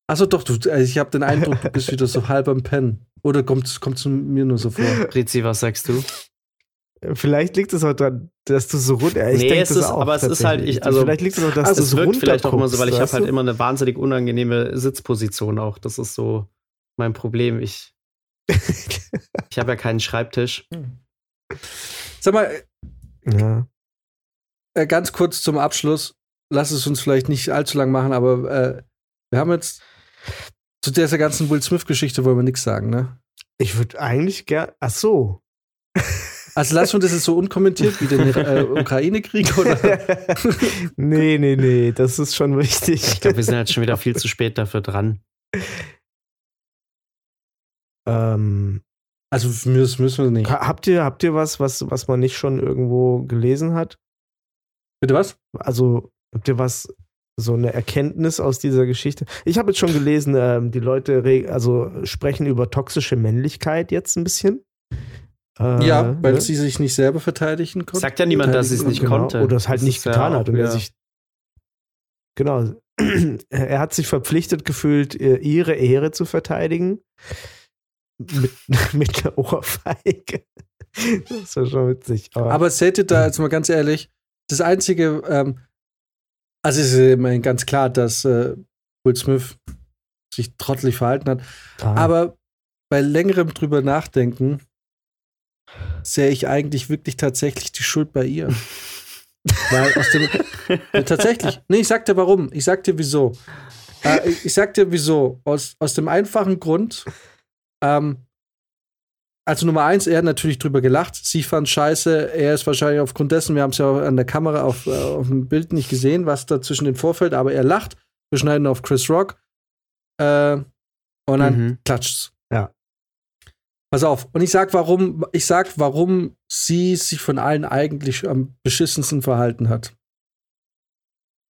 Achso, doch, du, also ich habe den Eindruck, du bist wieder so halb am Pennen. Oder kommt es mir nur so vor? Rizzi, was sagst du? Vielleicht liegt es auch daran, dass du so runter. Ich Nee, denk es das ist- auch aber es ist halt, ich- also- vielleicht liegt es auch, dass Also du es so wirkt vielleicht auch immer so, weil ich habe halt immer eine wahnsinnig unangenehme Sitzposition auch. Das ist so mein Problem. Ich, ich habe ja keinen Schreibtisch. Sag mal? Ja. äh, ganz kurz zum Abschluss. Lass es uns vielleicht nicht allzu lang machen, aber äh, wir haben jetzt zu dieser ganzen Will Smith-Geschichte wollen wir nichts sagen, ne? Ich würde eigentlich gern. Ach so. Also lassen wir das jetzt so unkommentiert wie den äh, Ukraine-Krieg oder? nee, nee, nee, das ist schon wichtig. Ich glaube, wir sind jetzt schon wieder viel zu spät dafür dran. ähm, Also müssen, müssen wir nicht. ha- habt ihr, habt ihr was, was, was man nicht schon irgendwo gelesen hat? Bitte was? Also, habt ihr was, so eine Erkenntnis aus dieser Geschichte? Ich habe jetzt schon gelesen, ähm, die Leute also sprechen über toxische Männlichkeit jetzt ein bisschen. Äh, ja, weil ne? sie sich nicht selber verteidigen konnten. Sagt ja niemand, dass sie es nicht genau, konnte. Oder es halt Das nicht ja getan auch hat. Und er wieder- sich. Genau. Er hat sich verpflichtet gefühlt, ihre Ehre zu verteidigen. Mit, mit der Ohrfeige. Das war schon witzig. Aber, Aber seht ihr da jetzt mal ganz ehrlich, das einzige, ähm, also es ist immerhin ganz klar, dass äh, Will Smith sich trottelig verhalten hat. Ah, Aber bei längerem drüber nachdenken sehe ich eigentlich wirklich tatsächlich die Schuld bei ihr. Weil aus dem Ja, tatsächlich. Nee, ich sag dir warum. Ich sag dir wieso. Äh, ich, ich sag dir wieso. Aus, aus dem einfachen Grund, ähm, also Nummer eins, er hat natürlich drüber gelacht. Sie fand scheiße. Er ist wahrscheinlich aufgrund dessen, wir haben es ja an der Kamera auf, äh, auf dem Bild nicht gesehen, was da zwischen den vorfällt, aber er lacht. Wir schneiden auf Chris Rock. Äh, und dann Mhm. klatscht's. Ja. Pass auf. Und ich sag, warum, ich sag, warum sie sich von allen eigentlich am beschissensten verhalten hat.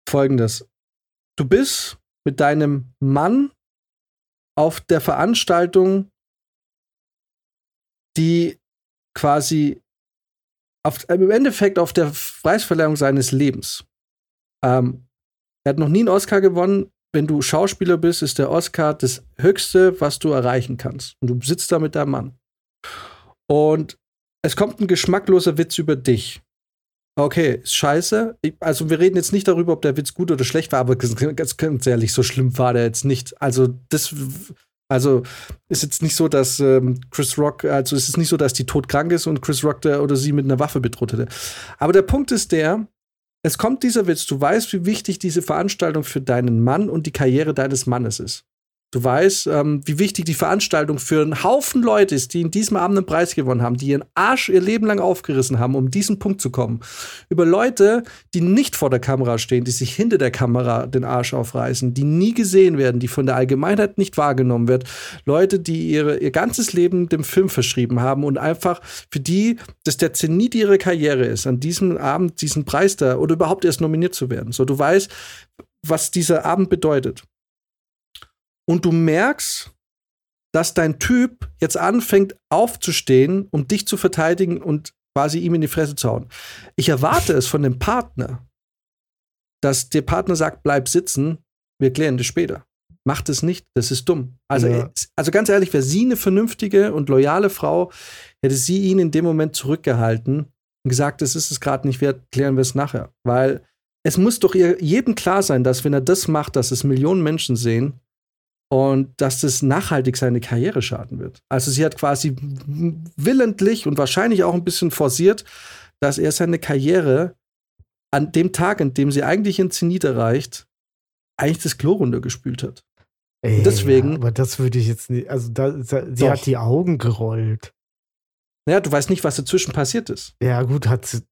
Folgendes. Du bist mit deinem Mann auf der Veranstaltung, die quasi auf, im Endeffekt auf der Preisverleihung seines Lebens. Ähm, er hat noch nie einen Oscar gewonnen. Wenn du Schauspieler bist, ist der Oscar das Höchste, was du erreichen kannst. Und du sitzt da mit deinem Mann. Und es kommt ein geschmackloser Witz über dich. Okay, ist scheiße. Also wir reden jetzt nicht darüber, ob der Witz gut oder schlecht war, aber ganz, ganz ehrlich, so schlimm war der jetzt nicht. Also das, also ist jetzt nicht so, dass ähm, Chris Rock, also es ist nicht so, dass die todkrank ist und Chris Rock der oder sie mit einer Waffe bedroht hätte. Aber der Punkt ist der, es kommt dieser Witz, du weißt, wie wichtig diese Veranstaltung für deinen Mann und die Karriere deines Mannes ist. Du weißt, ähm, wie wichtig die Veranstaltung für einen Haufen Leute ist, die in diesem Abend einen Preis gewonnen haben, die ihren Arsch ihr Leben lang aufgerissen haben, um diesen Punkt zu kommen. Über Leute, die nicht vor der Kamera stehen, die sich hinter der Kamera den Arsch aufreißen, die nie gesehen werden, die von der Allgemeinheit nicht wahrgenommen wird. Leute, die ihre, ihr ganzes Leben dem Film verschrieben haben und einfach für die das der Zenit ihrer Karriere ist, an diesem Abend diesen Preis da oder überhaupt erst nominiert zu werden. So, du weißt, was dieser Abend bedeutet. Und du merkst, dass dein Typ jetzt anfängt aufzustehen, um dich zu verteidigen und quasi ihm in die Fresse zu hauen. Ich erwarte es von dem Partner, dass der Partner sagt, bleib sitzen, wir klären das später. Macht es nicht, das ist dumm. Also, Ja. also ganz ehrlich, wäre sie eine vernünftige und loyale Frau, hätte sie ihn in dem Moment zurückgehalten und gesagt, das ist es gerade nicht wert, klären wir es nachher. Weil es muss doch ihr, jedem klar sein, dass wenn er das macht, dass es Millionen Menschen sehen und dass das nachhaltig seine Karriere schaden wird. Also sie hat quasi willentlich und wahrscheinlich auch ein bisschen forciert, dass er seine Karriere an dem Tag, an dem sie eigentlich in Zenit erreicht, eigentlich das Klo runtergespült hat. Ey, deswegen- Ja, aber das würde ich jetzt nicht. Also, da, da, sie Doch. hat die Augen gerollt. Naja, du weißt nicht, was dazwischen passiert ist. Ja, gut, hat sie.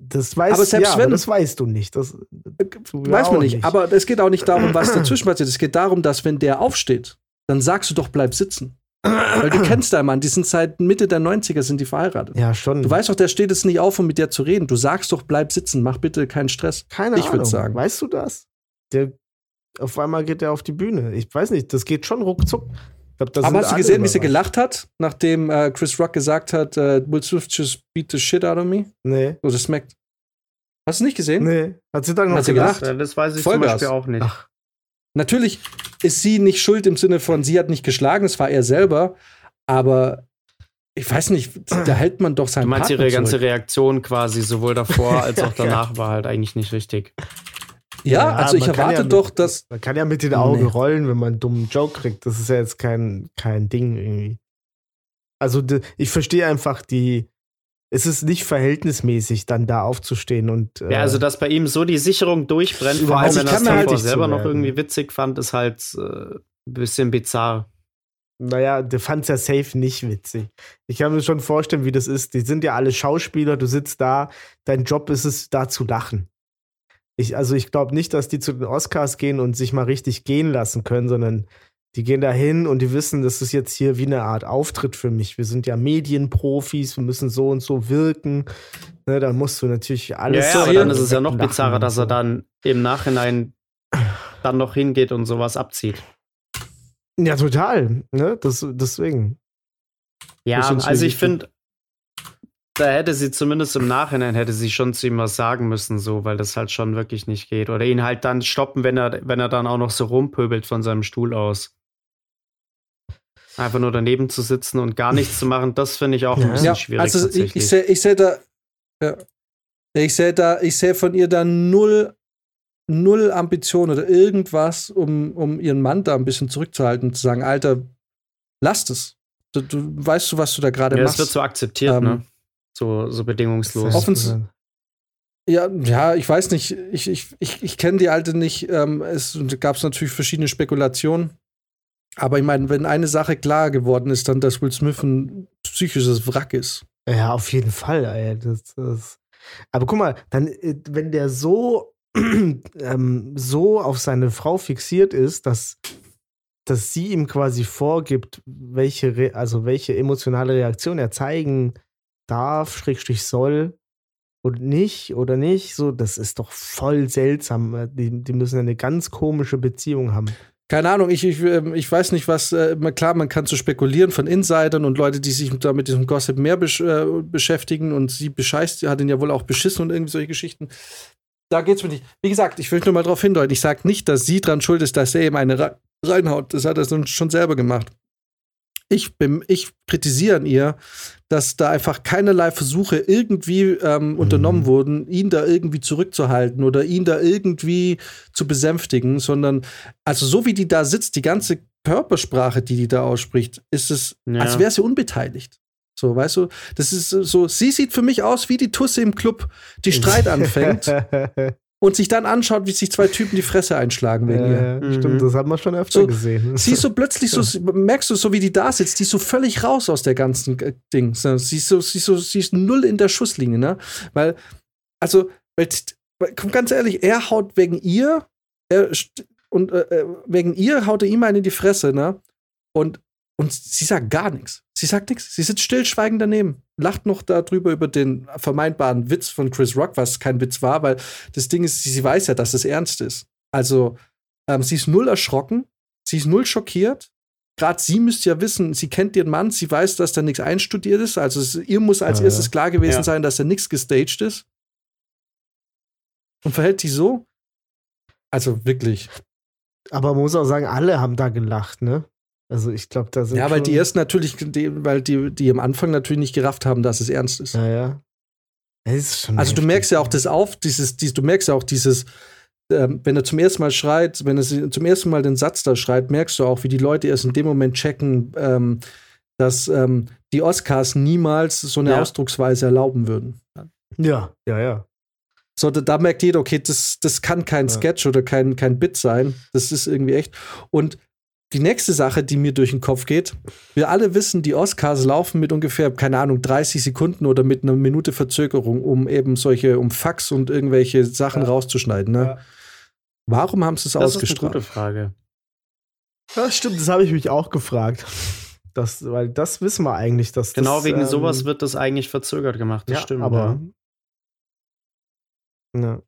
Das weißt, Aber selbst ja, wenn- aber das weißt du nicht. Das, du Weiß auch man nicht. Aber es geht auch nicht darum, was dazwischen passiert. Es geht darum, dass wenn der aufsteht, dann sagst du doch, bleib sitzen. Weil du kennst deinen Mann, die sind seit Mitte der 90er sind die verheiratet. ja, schon. Du weißt doch, der steht jetzt nicht auf, um mit dir zu reden. Du sagst doch, bleib sitzen, mach bitte keinen Stress. Keine ich Ahnung. sagen. Weißt du das? Der, auf einmal geht er auf die Bühne. Ich weiß nicht, das geht schon ruckzuck. Glaub, Aber hast du gesehen, wie sie gelacht hat, nachdem äh, Chris Rock gesagt hat, äh, Will Smith just beat the shit out of me? Nee. Oder smackt. Hast du nicht gesehen? Nee. Hat sie dann noch Hat sie gelacht? gelacht? Ja, das weiß ich Vollgas. zum Beispiel auch nicht. Ach, Natürlich ist sie nicht schuld im Sinne von, sie hat nicht geschlagen, es war er selber. Aber ich weiß nicht, da hält man doch seinen Du meinst, Partner ihre ganze zurück. Reaktion quasi sowohl davor als auch danach war halt eigentlich nicht richtig. Ja, also ich erwarte ja doch, mit, dass. Man kann ja mit den Augen Nee. rollen, wenn man einen dummen Joke kriegt. Das ist ja jetzt kein, kein Ding irgendwie. Also ich verstehe einfach die. Es ist nicht verhältnismäßig, dann da aufzustehen und. äh, Ja, also dass bei ihm so die Sicherung durchbrennt, vor allem nicht. wenn Ich er mir halt selber noch irgendwie witzig fand, ist halt äh, ein bisschen bizarr. Naja, der fand es ja safe nicht witzig. Ich kann mir schon vorstellen, wie das ist. Die sind ja alle Schauspieler, du sitzt da, dein Job ist es, da zu lachen. Ich, also ich glaube nicht, dass die zu den Oscars gehen und sich mal richtig gehen lassen können, sondern die gehen da hin und die wissen, das ist jetzt hier wie eine Art Auftritt für mich. Wir sind ja Medienprofis, wir müssen so und so wirken. Ne, dann musst du natürlich Ja, alles. ja, so aber dann ist es ja noch bizarrer, dass er dann im Nachhinein dann noch hingeht und sowas abzieht. Ja, total. Ne? Das, deswegen. Ja, also ich finde, da hätte sie zumindest im Nachhinein hätte sie schon zu ihm was sagen müssen, so, weil das halt schon wirklich nicht geht. Oder ihn halt dann stoppen, wenn er, wenn er dann auch noch so rumpöbelt von seinem Stuhl aus. Einfach nur daneben zu sitzen und gar nichts zu machen, das finde ich auch ein bisschen Ja, schwierig. also ich, ich sehe ich seh da. Ja. Ich sehe da, ich sehe von ihr da null, null Ambition oder irgendwas, um, um ihren Mann da ein bisschen zurückzuhalten und zu sagen, Alter, lass es. Du, du weißt du, was du da gerade ja, das machst. wird so akzeptiert, Ähm, ne? So, so bedingungslos. Offens- Ja, ja, ich weiß nicht. Ich, ich, ich, ich kenne die alte nicht. Ähm, es gab natürlich verschiedene Spekulationen. Aber ich meine, wenn eine Sache klar geworden ist, dann, dass Will Smith ein psychisches Wrack ist. Ja, auf jeden Fall, ey. Das, das. Aber guck mal, dann, äh, wenn der so, ähm, so auf seine Frau fixiert ist, dass, dass sie ihm quasi vorgibt, welche, Re also welche emotionale Reaktion er zeigen darf, Schrägstrich soll und nicht oder nicht, so, das ist doch voll seltsam. Die, die müssen eine ganz komische Beziehung haben. Keine Ahnung, ich, ich, ähm, ich weiß nicht, was, äh, klar, man kann so spekulieren von Insidern und Leute, die sich da mit diesem Gossip mehr besch äh, beschäftigen und sie bescheißt, hat ihn ja wohl auch beschissen und irgendwie solche Geschichten. Da geht's mir nicht. Wie gesagt, ich will nur mal darauf hindeuten. Ich sage nicht, dass sie dran schuld ist, dass er ihm eine re- reinhaut. Das hat er schon selber gemacht. Ich, bin, ich kritisiere an ihr, dass da einfach keinerlei Versuche irgendwie ähm, unternommen wurden, ihn da irgendwie zurückzuhalten oder ihn da irgendwie zu besänftigen, sondern also so wie die da sitzt, die ganze Körpersprache, die die da ausspricht, ist es, Ja. als wäre sie unbeteiligt. So, weißt du, das ist so, sie sieht für mich aus wie die Tusse im Club, die Streit anfängt und sich dann anschaut, wie sich zwei Typen die Fresse einschlagen wegen ihr. Mhm. Stimmt, das hat man schon öfter So, gesehen. Sie ist so plötzlich so, merkst du, so wie die da sitzt, die ist so völlig raus aus der ganzen äh, Ding. Sie ist so, sie ist so, sie ist null in der Schusslinie, ne? Weil, also, weil, komm, ganz ehrlich, er haut wegen ihr, er, und äh, äh, wegen ihr haut er ihm einen in die Fresse, ne? Und, und sie sagt gar nichts. Sie sagt nichts. Sie sitzt stillschweigend daneben. Lacht noch darüber über den vermeintbaren Witz von Chris Rock, was kein Witz war, weil das Ding ist, sie, weiß ja, dass es ernst ist. Also, ähm, sie ist null erschrocken, sie ist null schockiert. Gerade sie müsste ja wissen, sie kennt ihren Mann, sie weiß, dass da nichts einstudiert ist. Also es, ihr muss als Ja, erstes klar gewesen Ja. sein, dass da nichts gestaged ist. Und verhält sich so. Also wirklich. Aber man muss auch sagen, alle haben da gelacht, ne? Also ich glaube, da sind Ja, weil schon- die erst natürlich, die, weil die, die am Anfang natürlich nicht gerafft haben, dass es ernst ist. Ja, ja. Es ist schon Also du merkst ja auch das auf, dieses, dieses du merkst ja auch dieses, ähm, wenn er zum ersten Mal schreit, wenn er zum ersten Mal den Satz da schreit, merkst du auch, wie die Leute erst in dem Moment checken, ähm, dass ähm, die Oscars niemals so eine Ja. Ausdrucksweise erlauben würden. Ja, ja, ja. So, da, da merkt jeder, okay, das, das kann kein Ja. Sketch oder kein, kein Bit sein. Das ist irgendwie echt. Und die nächste Sache, die mir durch den Kopf geht, wir alle wissen, die Oscars laufen mit ungefähr, keine Ahnung, 30 Sekunden oder mit einer Minute Verzögerung, um eben solche, um Fax und irgendwelche Sachen Ja. rauszuschneiden. Ne? Ja. Warum haben sie es Das ist eine ausgestrahlt? gute Frage. Das stimmt, das habe ich mich auch gefragt. Das, weil das wissen wir eigentlich, dass Genau das, wegen ähm, sowas wird das eigentlich verzögert gemacht. Das ja, stimmt. aber ja. Ja.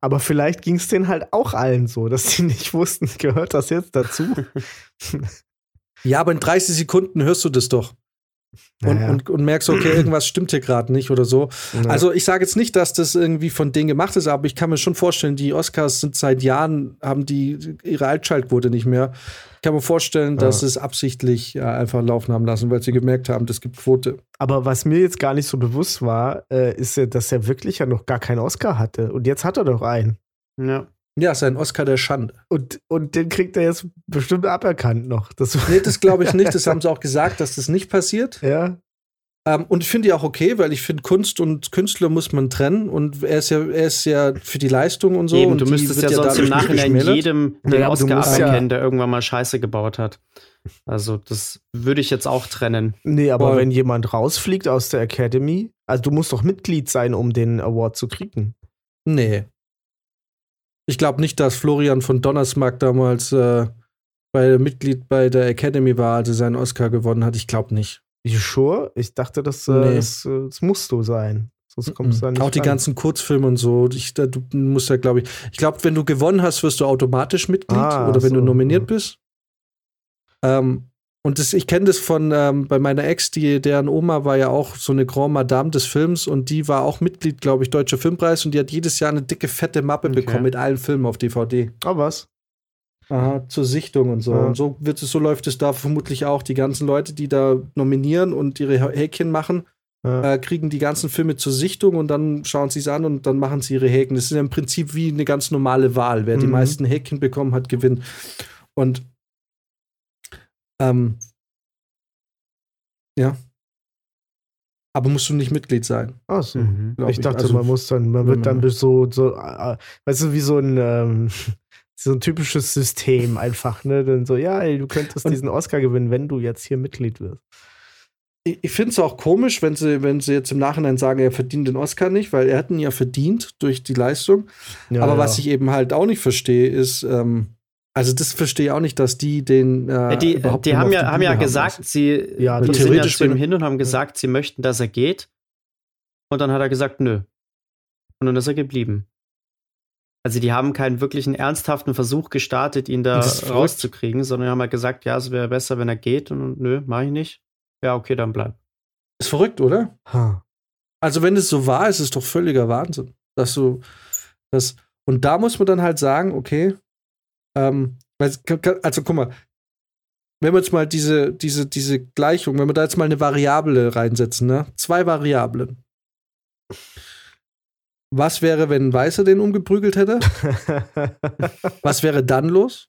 Aber vielleicht ging es denen halt auch allen so, dass sie nicht wussten, gehört das jetzt dazu? Ja, aber in 30 Sekunden hörst du das doch. Und, Naja. und, und merkst, okay, irgendwas stimmt hier gerade nicht oder so. Ja. Also ich sage jetzt nicht, dass das irgendwie von denen gemacht ist, aber ich kann mir schon vorstellen, die Oscars sind seit Jahren, haben die ihre Altschaltquote nicht mehr. Ich kann mir vorstellen, dass Ja. es absichtlich ja, einfach laufen haben lassen, weil sie gemerkt haben, das gibt Quote. Aber was mir jetzt gar nicht so bewusst war, äh, ist ja, dass er wirklich ja noch gar keinen Oscar hatte. Und jetzt hat er doch einen. ja. Ja, sein Oscar der Schande. Und, und den kriegt er jetzt bestimmt aberkannt noch. Das, Nee, das glaube ich nicht. Das haben sie auch gesagt, dass das nicht passiert. ja. Ähm, und ich finde die auch okay, weil ich finde, Kunst und Künstler muss man trennen. Und er ist ja, er ist ja für die Leistung und so. Eben, und du müsstest wird ja sonst im Nachhinein jedem den Ja, Oscar musst ja- der irgendwann mal Scheiße gebaut hat. Also, das würde ich jetzt auch trennen. Nee, aber Voll. wenn jemand rausfliegt aus der Academy, also du musst doch Mitglied sein, um den Award zu kriegen. Nee. Ich glaube nicht, dass Florian von Donnersmarck damals äh, bei Mitglied bei der Academy war, als er seinen Oscar gewonnen hat. Ich glaube nicht. You sure? Ich dachte, das, äh, Nee. das, äh, das musst du sein. Sonst kommst du da nicht Auch die ran. ganzen Kurzfilme und so. Ich, da, du musst ja, glaube ich. Ich glaube, wenn du gewonnen hast, wirst du automatisch Mitglied Ah, oder wenn so, du nominiert bist. Ähm, und das, ich kenne das von ähm, bei meiner Ex, die, deren Oma war ja auch so eine Grand Madame des Films und die war auch Mitglied, glaube ich, Deutscher Filmpreis und die hat jedes Jahr eine dicke, fette Mappe Okay. bekommen mit allen Filmen auf DVD. Ah, was? Aha, zur Sichtung und so. Ja. Und so wird es, so läuft es da vermutlich auch. Die ganzen Leute, die da nominieren und ihre Häkchen machen, Ja. äh, kriegen die ganzen Filme zur Sichtung und dann schauen sie es an und dann machen sie ihre Häkchen. Das ist ja im Prinzip wie eine ganz normale Wahl. Wer die Mhm. meisten Häkchen bekommen hat, gewinnt. Und ähm, ja. Aber musst du nicht Mitglied sein. Ach so. Mhm. Ich dachte, Also, man muss dann, man wird dann so, so, äh, weißt du, wie so ein, ähm, so ein typisches System einfach, ne? Dann so, ja, ey, du könntest Und- diesen Oscar gewinnen, wenn du jetzt hier Mitglied wirst. ich, ich finde es auch komisch, wenn sie, wenn sie jetzt im Nachhinein sagen, er verdient den Oscar nicht, weil er hat ihn ja verdient durch die Leistung. Ja, Aber ja. was ich eben halt auch nicht verstehe, ist, ähm, also das verstehe ich auch nicht, dass die den äh, die überhaupt die haben ja, die haben ja gesagt, lassen. sie Ja, die sind ja zu ihm hin und haben gesagt, sie möchten, dass er geht. Und dann hat er gesagt, nö. Und dann ist er geblieben. Also die haben keinen wirklichen ernsthaften Versuch gestartet, ihn da rauszukriegen, sondern haben halt gesagt, ja, es wäre besser, wenn er geht. Und nö, mach ich nicht. Ja, okay, dann bleib. Ist verrückt, oder? Ha. Also wenn es so war, ist es doch völliger Wahnsinn, dass du das und da muss man dann halt sagen, okay, ähm, also guck mal, wenn wir jetzt mal diese diese diese Gleichung, wenn wir da jetzt mal eine Variable reinsetzen, ne, zwei Variablen. Was wäre, wenn ein Weißer den umgeprügelt hätte? Was wäre dann los?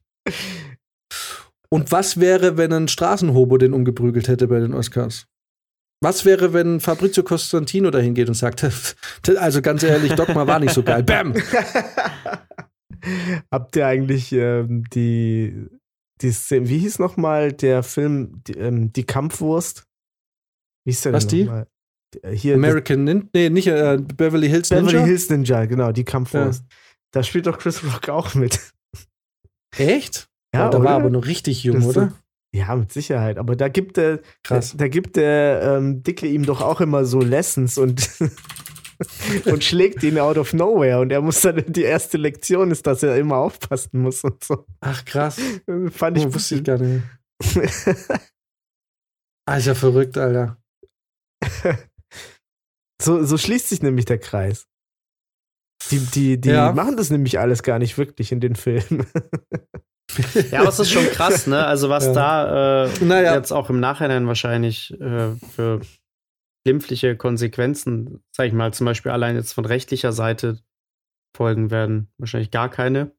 Und was wäre, wenn ein Straßenhobo den umgeprügelt hätte bei den Oscars? Was wäre, wenn Fabrizio Costantino dahin geht und sagt, also ganz ehrlich, Dogma war nicht so geil. Bam! Habt ihr eigentlich ähm, die, die Szene, wie hieß nochmal der Film, die, ähm, die Kampfwurst? Wie hieß der Was, denn die? noch mal? Äh, Hier, American Ninja, nee, nicht äh, Beverly Hills Ninja. Beverly Hills Ninja, genau, die Kampfwurst. Da spielt doch Chris Rock auch mit. Echt? Ja, Ja, da war aber noch richtig jung, Das oder? Ja, mit Sicherheit. Aber da gibt der, Krass. Da, da gibt der ähm, Dicke ihm doch auch immer so Lessons und, und schlägt ihn out of nowhere. Und er muss dann, die erste Lektion ist, dass er immer aufpassen muss und so. Ach, krass. Fand ich, Oh, wusste ich gar nicht. Ah, ist ja verrückt, Alter. so, so schließt sich nämlich der Kreis. Die, die, die Ja. machen das nämlich alles gar nicht wirklich in den Filmen. Ja, aber es ist schon krass, ne? Also was Ja. da äh, Naja. jetzt auch im Nachhinein wahrscheinlich äh, für glimpfliche Konsequenzen, sag ich mal, zum Beispiel allein jetzt von rechtlicher Seite folgen werden. Wahrscheinlich gar keine.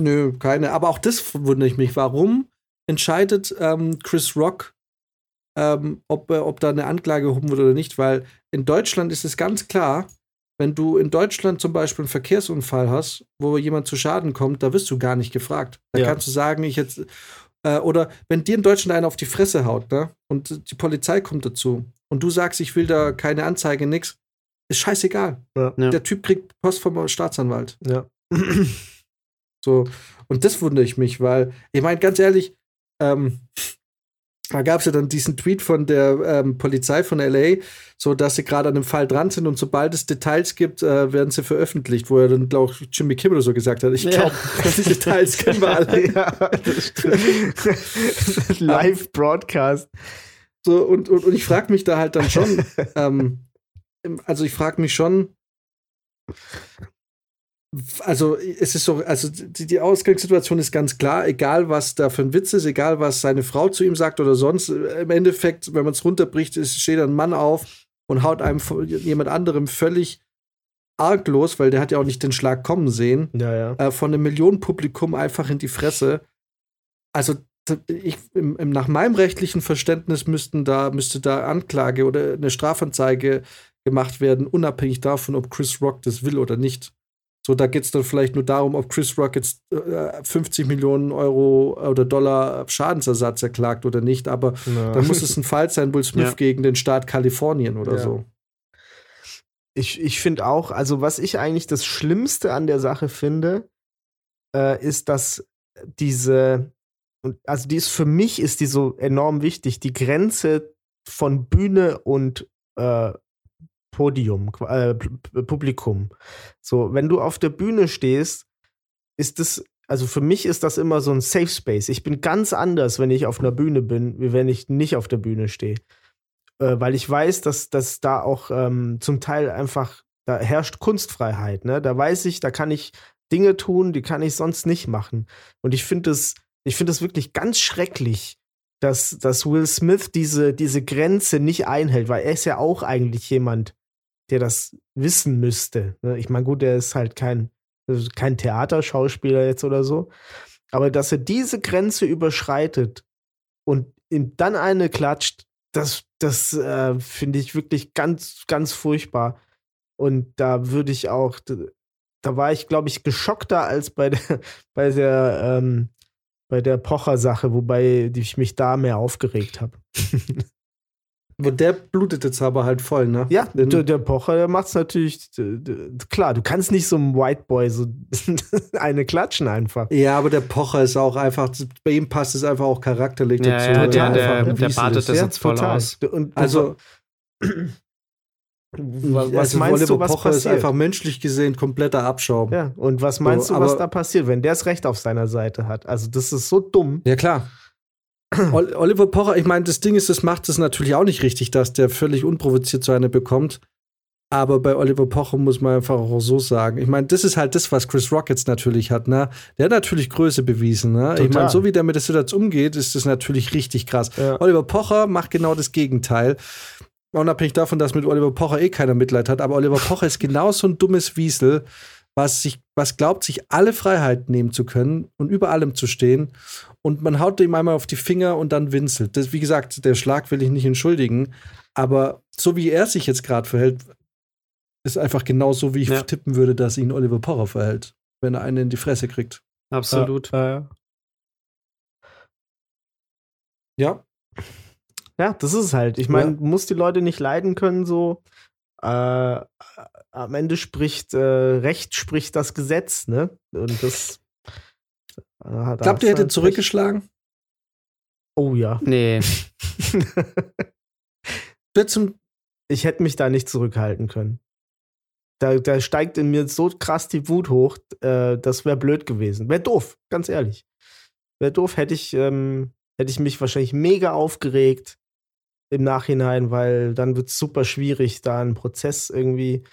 Nö, keine. Aber auch das wundere ich mich. Warum entscheidet ähm, Chris Rock, ähm, ob, äh, ob da eine Anklage erhoben wird oder nicht? Weil in Deutschland ist es ganz klar, wenn du in Deutschland zum Beispiel einen Verkehrsunfall hast, wo jemand zu Schaden kommt, da wirst du gar nicht gefragt. Da Ja. kannst du sagen, ich jetzt, äh, oder wenn dir in Deutschland einer auf die Fresse haut, ne, und die Polizei kommt dazu und du sagst, ich will da keine Anzeige, nix, ist scheißegal. Ja. Ja. Der Typ kriegt Post vom Staatsanwalt. Ja. So, und das wundere ich mich, weil, ich meine, ganz ehrlich, ähm, da gab es ja dann diesen Tweet von der ähm, Polizei von LA, so dass sie gerade an dem Fall dran sind und sobald es Details gibt, äh, werden sie veröffentlicht, wo er dann, glaube ich, Jimmy Kimmel so gesagt hat. Ich Ja. glaube, die Details kennen wir alle. ja, das stimmt. Live-Broadcast. So, und, und, und ich frage mich da halt dann schon, ähm, also ich frage mich schon, also es ist so, also die, die Ausgangssituation ist ganz klar, egal was da für ein Witz ist, egal was seine Frau zu ihm sagt oder sonst, äh, im Endeffekt, wenn man es runterbricht, ist, steht ein Mann auf und haut einem jemand anderem völlig arglos, weil der hat ja auch nicht den Schlag kommen sehen, Ja, ja. äh, von einem Millionenpublikum einfach in die Fresse. Also ich, im, im, nach meinem rechtlichen Verständnis müssten da, müsste da Anklage oder eine Strafanzeige gemacht werden, unabhängig davon, ob Chris Rock das will oder nicht. So, da geht es dann vielleicht nur darum, ob Chris Rock jetzt äh, 50 Millionen Euro oder Dollar Schadensersatz erklagt oder nicht, aber Ja. dann muss es ein Fall sein, Will Smith Ja. gegen den Staat Kalifornien oder Ja. so. Ich, ich finde auch, also was ich eigentlich das Schlimmste an der Sache finde, äh, ist, dass diese, also die ist für mich ist die so enorm wichtig, die Grenze von Bühne und äh, Podium, äh, Publikum. So, wenn du auf der Bühne stehst, ist das, also für mich ist das immer so ein Safe Space. Ich bin ganz anders, wenn ich auf einer Bühne bin, wie wenn ich nicht auf der Bühne stehe äh, weil ich weiß, dass, dass da auch ähm, zum Teil einfach, da herrscht Kunstfreiheit, ne? Da weiß ich, da kann ich Dinge tun, die kann ich sonst nicht machen. Und ich finde es, ich finde es wirklich ganz schrecklich, dass, dass Will Smith diese, diese Grenze nicht einhält, weil er ist ja auch eigentlich jemand, der das wissen müsste. Ne? Ich meine, gut, er ist halt kein, also kein Theaterschauspieler jetzt oder so. Aber dass er diese Grenze überschreitet und ihm dann eine klatscht, das, das äh, finde ich wirklich ganz, ganz furchtbar. Und da würde ich auch, da war ich, glaube ich, geschockter als bei der, bei der, ähm, bei der Pocher-Sache, wobei ich mich da mehr aufgeregt habe. Und der blutet jetzt aber halt voll, ne? Ja, Den- der, der Pocher, der macht's natürlich, klar, du kannst nicht so einem White Boy so eine klatschen einfach. Ja, aber der Pocher ist auch einfach, bei ihm passt es einfach auch charakterlich Ja, dazu. ja, der- er der- der badet ist. das jetzt voll total. aus. Und Also, was, was also meinst Oliver du, was Pocher ist passiert? einfach menschlich gesehen kompletter Abschaum. Ja, Ja, und was meinst So, du, was da passiert, wenn der das Recht auf seiner Seite hat? Also, das ist so dumm. klar. Ol- Oliver Pocher, ich meine, das Ding ist, das macht es natürlich auch nicht richtig, dass der völlig unprovoziert so eine bekommt. Aber bei Oliver Pocher muss man einfach auch so sagen. Ich meine, das ist halt das, was Chris Rock jetzt natürlich hat, ne? Der hat natürlich Größe bewiesen, ne? Ich meine, so wie der mit der Situation umgeht, ist das natürlich richtig krass. Ja. Oliver Pocher macht genau das Gegenteil. Unabhängig davon, dass mit Oliver Pocher eh keiner Mitleid hat, aber Oliver Pocher ist genauso ein dummes Wiesel, was sich, was glaubt, sich alle Freiheiten nehmen zu können und über allem zu stehen. Und man haut ihm einmal auf die Finger und dann winselt. Das, wie gesagt, der Schlag will ich nicht entschuldigen, aber so wie er sich jetzt gerade verhält, ist einfach genau so, wie ich Ja. tippen würde, dass ihn Oliver Pocher verhält, wenn er einen in die Fresse kriegt. Absolut. Ja, Ja, ja das ist es halt. Ich meine, Ja. du musst die Leute nicht leiden können, so. Äh, am Ende spricht äh, Recht, spricht das Gesetz, ne? Und das. Äh, da glaubt ihr, du hätte halt zurückgeschlagen? recht. Oh ja. Nee. Wird zum ich hätte mich da nicht zurückhalten können. Da, da steigt in mir so krass die Wut hoch, äh, das wäre blöd gewesen. Wäre doof, ganz ehrlich. Wäre doof, hätte ich, ähm, hätte ich mich wahrscheinlich mega aufgeregt im Nachhinein, weil dann wird es super schwierig, da einen Prozess irgendwie.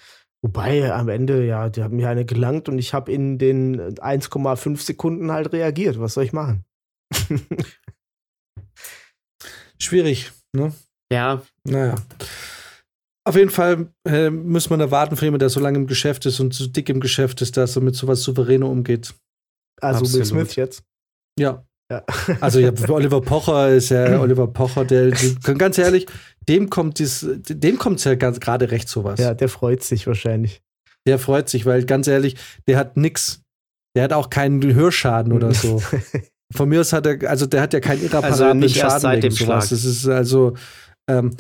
Wobei am Ende, ja, die haben mir eine gelangt und ich habe in den 1,5 Sekunden halt reagiert. Was soll ich machen? schwierig, ne? Ja, Naja. Auf jeden Fall äh, muss man erwarten von jemandem, der so lange im Geschäft ist und so dick im Geschäft ist, dass er mit sowas souveräner umgeht. Also Will Absolut. Smith jetzt. Ja. Ja. Also ja, Oliver Pocher ist ja Oliver Pocher, der, der ganz ehrlich, dem kommt dies, dem kommt es ja ganz gerade recht sowas. ja, der freut sich wahrscheinlich. Der freut sich, weil ganz ehrlich, der hat nix. Der hat auch keinen Hörschaden oder so. Von mir aus hat er, also der hat ja keinen irreparablen Also nicht erst Schaden seit wegen dem sowas. Schlag. Das ist also, ähm,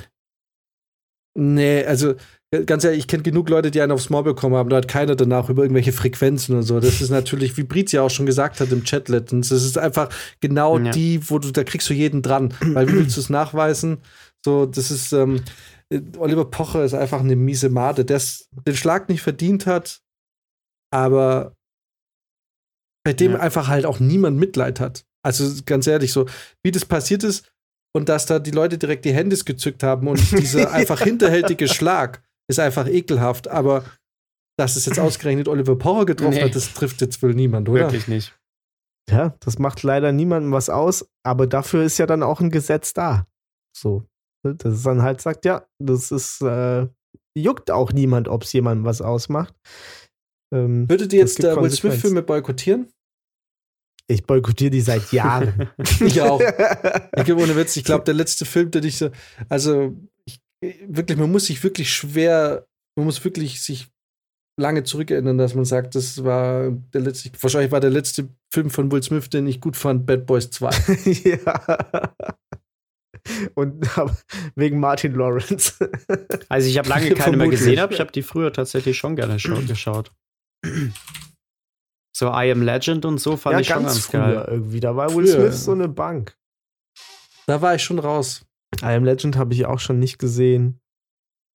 nee, also ganz ehrlich, ich kenne genug Leute, die einen aufs Maul bekommen haben. Da hat keiner danach über irgendwelche Frequenzen und so. Das ist natürlich, wie Briz ja auch schon gesagt hat im Chat letztens, das ist einfach genau Ja. die, wo du, da kriegst du jeden dran. Weil wie willst du es nachweisen? So, das ist, ähm, äh, Oliver Pocher ist einfach eine miese Made, der den Schlag nicht verdient hat, aber bei dem Ja. einfach halt auch niemand Mitleid hat. Also ganz ehrlich, so wie das passiert ist und dass da die Leute direkt die Handys gezückt haben und dieser einfach hinterhältige Schlag ist einfach ekelhaft, aber dass es jetzt ausgerechnet Oliver Pocher getroffen Nee. hat, das trifft jetzt wohl niemand, oder? Wirklich nicht. Ja, das macht leider niemandem was aus, aber dafür ist ja dann auch ein Gesetz da. So. ne, Das ist dann halt sagt, ja, das ist, äh, juckt auch niemand, ob es jemandem was ausmacht. Ähm, Würdet ihr jetzt äh, Will. Smith-Filme boykottieren? ich boykottiere die seit Jahren. Ich auch. Ich glaube, ohne Witz, ich glaube, der letzte Film, den ich so, also wirklich, man muss sich wirklich schwer, man muss wirklich sich lange zurückerinnern, dass man sagt, das war der letzte, wahrscheinlich war der letzte Film von Will Smith, den ich gut fand, Bad Boys 2. ja. Und wegen Martin Lawrence. Also ich habe lange keine mehr Vermutlich. gesehen, aber ich habe die früher tatsächlich schon gerne schau- geschaut. So I Am Legend und so fand ja, ich schon ganz ganz früher geil. irgendwie. Da war Will Früher. Smith so eine Bank. Da war ich schon raus. I Am Legend habe ich auch schon nicht gesehen.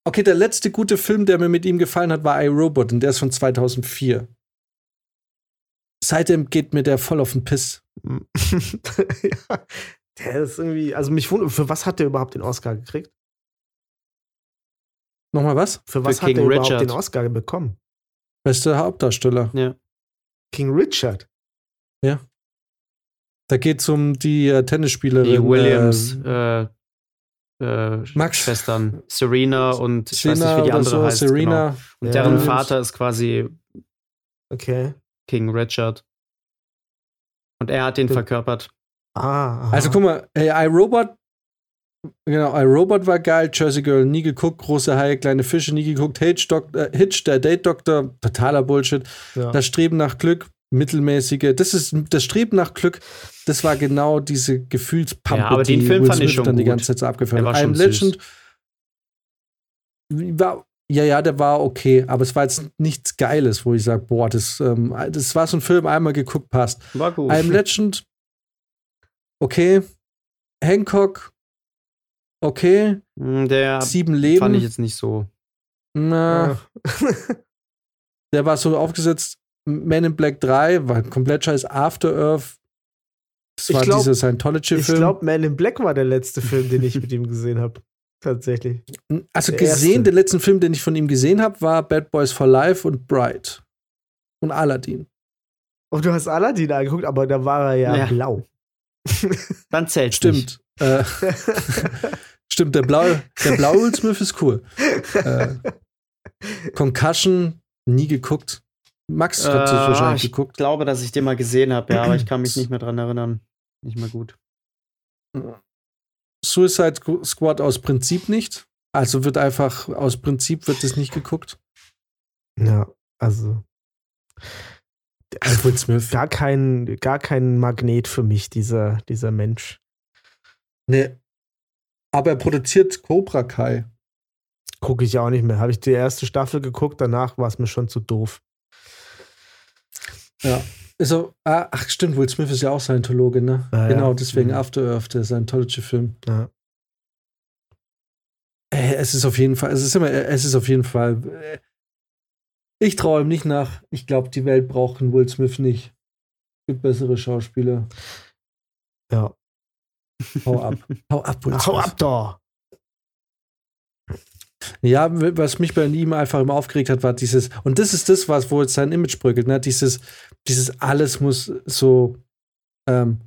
Okay, der letzte gute Film, der mir mit ihm gefallen hat, war iRobot und der ist von 2004. Seitdem geht mir der voll auf den Piss. ja, der ist irgendwie, also mich wundert, für was hat der überhaupt den Oscar gekriegt? Nochmal was? Für was Für hat King er überhaupt Richard. den Oscar bekommen? Bester Hauptdarsteller. Ja. King Richard. Da geht es um die äh, Tennisspielerin. Die Williams Äh, äh, Max. Schwestern. Serena und ich weiß nicht, Serena wie die andere so, heißt. Serena. Genau. Und Ja. deren. Vater ist quasi Okay. King Richard. Und er hat den verkörpert. Ah, aha. Also guck mal, ey, iRobot, genau, iRobot war geil, Jersey Girl nie geguckt, große Haie, kleine Fische nie geguckt, Hitch, Doc, äh, Hitch der Date-Doktor, totaler Bullshit. ja. Das Streben nach Glück, mittelmäßige, das ist das Streben nach Glück, das war genau diese Gefühlspampe, Ja, aber den die Film Will fand ich schon dann die ganze Zeit so abgeführt hat. war I Am schon süß. Legend war, ja, ja, der war okay, aber es war jetzt nichts Geiles, wo ich sage, boah, das, ähm, das war so ein Film, einmal geguckt, passt. War gut. I'm Legend, okay. Hancock, okay. Mm, Der Sieben Leben, fand ich jetzt nicht so. na, Ja. der war so aufgesetzt. Man in Black 3 war komplett scheiß After Earth. Das Ich war glaub- dieser Ich Scientology-Film. glaube, Man in Black war der letzte Film, den ich mit ihm gesehen habe. Tatsächlich. Also der gesehen, erste. den letzten Film, den ich von ihm gesehen habe, war Bad Boys for Life und Bright. Und Aladdin. Und du hast Aladdin angeguckt, aber da war er ja, Ja. blau. Dann zählt nicht. Stimmt. Äh, stimmt, der blaue, der blaue Will Smith ist cool. Äh, Concussion, nie geguckt. Max hat es Äh, wahrscheinlich ich geguckt. glaube, dass ich den mal gesehen habe, ja, aber ich kann mich nicht mehr dran erinnern. Nicht mehr gut. Suicide Squad aus Prinzip nicht. Also wird einfach, aus Prinzip wird es nicht geguckt. ja, also. Also Will Smith. Gar kein, gar kein Magnet für mich, dieser, dieser Mensch. Nee. Aber er produziert Cobra Kai. Gucke ich auch nicht mehr. Habe ich die erste Staffel geguckt, danach war es mir schon zu doof. Ja. Also, ach stimmt, Will Smith ist ja auch Scientologe, ne? Ah, ja. genau, deswegen Mhm. After Earth, der Scientology-Film. Ja. Äh, Es ist auf jeden Fall, es ist immer, es ist auf jeden Fall. äh, Ich traue ihm nicht nach. Ich glaube, die Welt braucht einen Will Smith nicht. Es gibt bessere Schauspieler. Ja. Hau ab. Hau ab, Will Smith. Hau ab da! Ja, was mich bei ihm einfach immer aufgeregt hat, war dieses, und das ist das, was, wo jetzt sein Image bröckelt, ne? Dieses, dieses alles muss so ähm,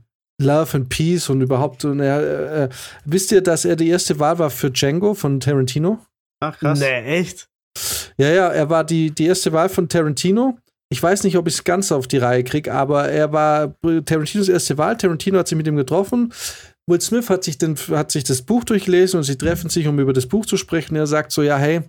Love and Peace und überhaupt, und er, äh, äh, wisst ihr, dass er die erste Wahl war für Django von Tarantino? Ach, krass. Nee, echt? Ja, ja, er war die, die erste Wahl von Tarantino. Ich weiß nicht, ob ich es ganz auf die Reihe kriege, aber er war Tarantinos erste Wahl. Tarantino hat sich mit ihm getroffen. Will Smith hat sich, den, hat sich das Buch durchgelesen und sie treffen sich, um über das Buch zu sprechen. Er sagt so: Ja, hey,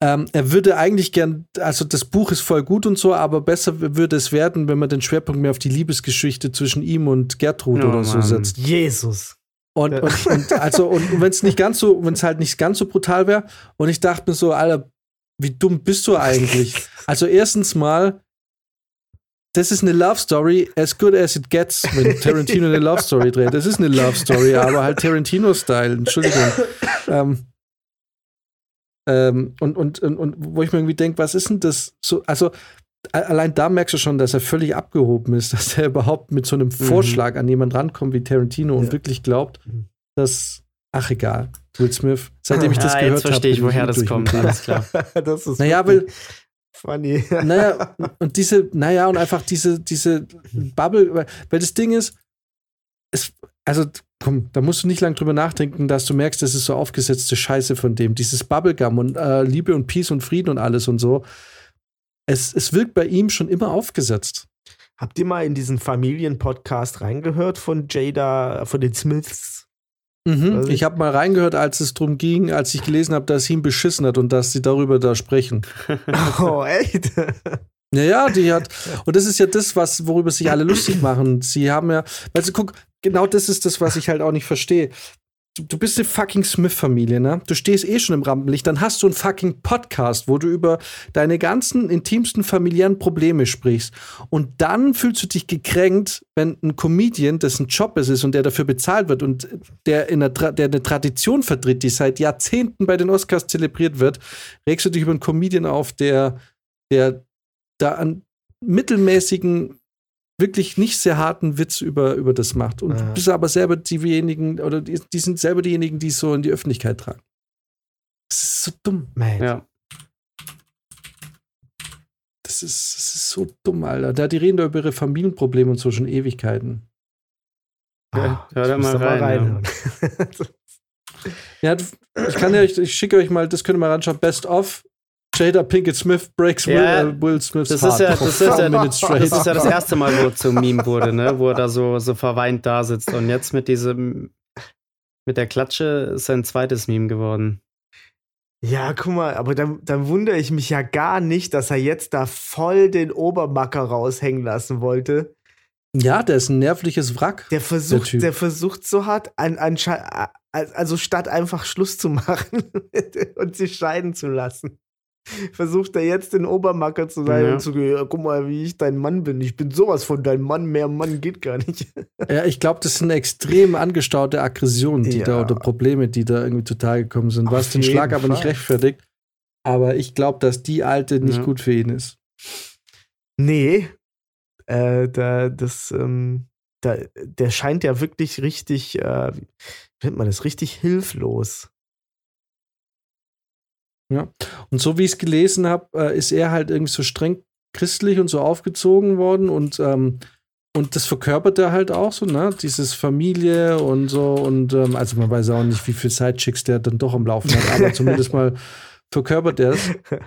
Ähm, er würde eigentlich gern, also das Buch ist voll gut und so, aber besser würde es werden, wenn man den Schwerpunkt mehr auf die Liebesgeschichte zwischen ihm und Gertrud Oh, oder so Mann. setzt. Jesus. Und, Ja. und, und also, und wenn es nicht ganz so, wenn es halt nicht ganz so brutal wäre, und ich dachte mir so, Alter, wie dumm bist du eigentlich? Also, erstens mal, das ist eine Love Story as good as it gets, wenn Tarantino eine Love Story dreht. Das ist eine Love Story, aber halt Tarantino-Style, Entschuldigung. ähm, ähm, und, und, und, und wo ich mir irgendwie denke, was ist denn das so, also allein da merkst du schon, dass er völlig abgehoben ist, dass er überhaupt mit so einem Vorschlag an jemanden rankommt wie Tarantino und Ja. wirklich glaubt, Mhm. dass, ach egal, Will Smith, seitdem ich das ja, gehört jetzt verstehe ich, bin woher das kommt. Alles klar. das ist Naja, weil, funny. naja, und diese, naja, und einfach diese, diese Bubble, weil, weil das Ding ist, es, also, komm, da musst du nicht lange drüber nachdenken, dass du merkst, das ist so aufgesetzte Scheiße von dem. Dieses Bubblegum und äh, Liebe und Peace und Frieden und alles und so. Es, es wirkt bei ihm schon immer aufgesetzt. Habt ihr mal in diesen Familienpodcast reingehört von Jada, von den Smiths? Mhm. Also- Ich habe mal reingehört, als es darum ging, als ich gelesen habe, dass sie ihn beschissen hat und dass sie darüber da sprechen. Oh, echt? Ja, ja, die hat. Und das ist ja das, was, worüber sich alle lustig machen. Sie haben ja, weißt du, guck, genau das ist das, was ich halt auch nicht verstehe. Du, du bist eine fucking Smith-Familie, ne? Du stehst eh schon im Rampenlicht, dann hast du einen fucking Podcast, wo du über deine ganzen intimsten familiären Probleme sprichst. Und dann fühlst du dich gekränkt, wenn ein Comedian, dessen Job es ist und der dafür bezahlt wird und der, in der, der eine Tradition vertritt, die seit Jahrzehnten bei den Oscars zelebriert wird, regst du dich über einen Comedian auf, der, der da an mittelmäßigen, wirklich nicht sehr harten Witz über, über das macht. Und Ja. du bist aber selber diejenigen, oder die, die sind selber diejenigen, die es so in die Öffentlichkeit tragen. Das ist so dumm. Man. Ja. Das ist, das ist so dumm, Alter. Da, die reden da über ihre Familienprobleme und so schon Ewigkeiten. Ah, hör da mal da rein, reinhören. Ja, ich kann ja, ich, ich schicke euch mal, das könnt ihr mal anschauen. Best of Jada Pinkett Smith breaks Will, Ja, äh, Will Smith's Das ist heart ja, das ist ja, das ist ja das erste Mal, wo er zum Meme wurde, ne? Wo er da so, so verweint da sitzt. Und jetzt mit diesem, mit der Klatsche ist sein zweites Meme geworden. Ja, guck mal, aber dann, dann wundere ich mich ja gar nicht, dass er jetzt da voll den Obermacker raushängen lassen wollte. Ja, der ist ein nervliches Wrack. Der versucht, Typ. der, versucht so hart, an, an, also statt einfach Schluss zu machen und sich scheiden zu lassen, versucht er jetzt den Obermacker zu sein Ja. und zu gehen, ja, guck mal, wie ich dein Mann bin. Ich bin sowas von dein Mann, mehr Mann geht gar nicht. Ja, ich glaube, das sind extrem angestaute Aggressionen, die Ja. da oder Probleme, die da irgendwie zutage gekommen sind. Auf Was den Schlag aber nicht Fall. rechtfertigt. Aber ich glaube, dass die alte nicht Ja. gut für ihn ist. Nee, äh, da, das, ähm, da, der scheint ja wirklich richtig, äh, wie nennt man das, richtig hilflos. Und so wie ich es gelesen habe, äh, ist er halt irgendwie so streng christlich und so aufgezogen worden und ähm, und das verkörpert er halt auch so, ne? Dieses Familie und so und ähm, also man weiß auch nicht, wie viele Sidechicks der dann doch am Laufen hat, aber zumindest mal verkörpert er es.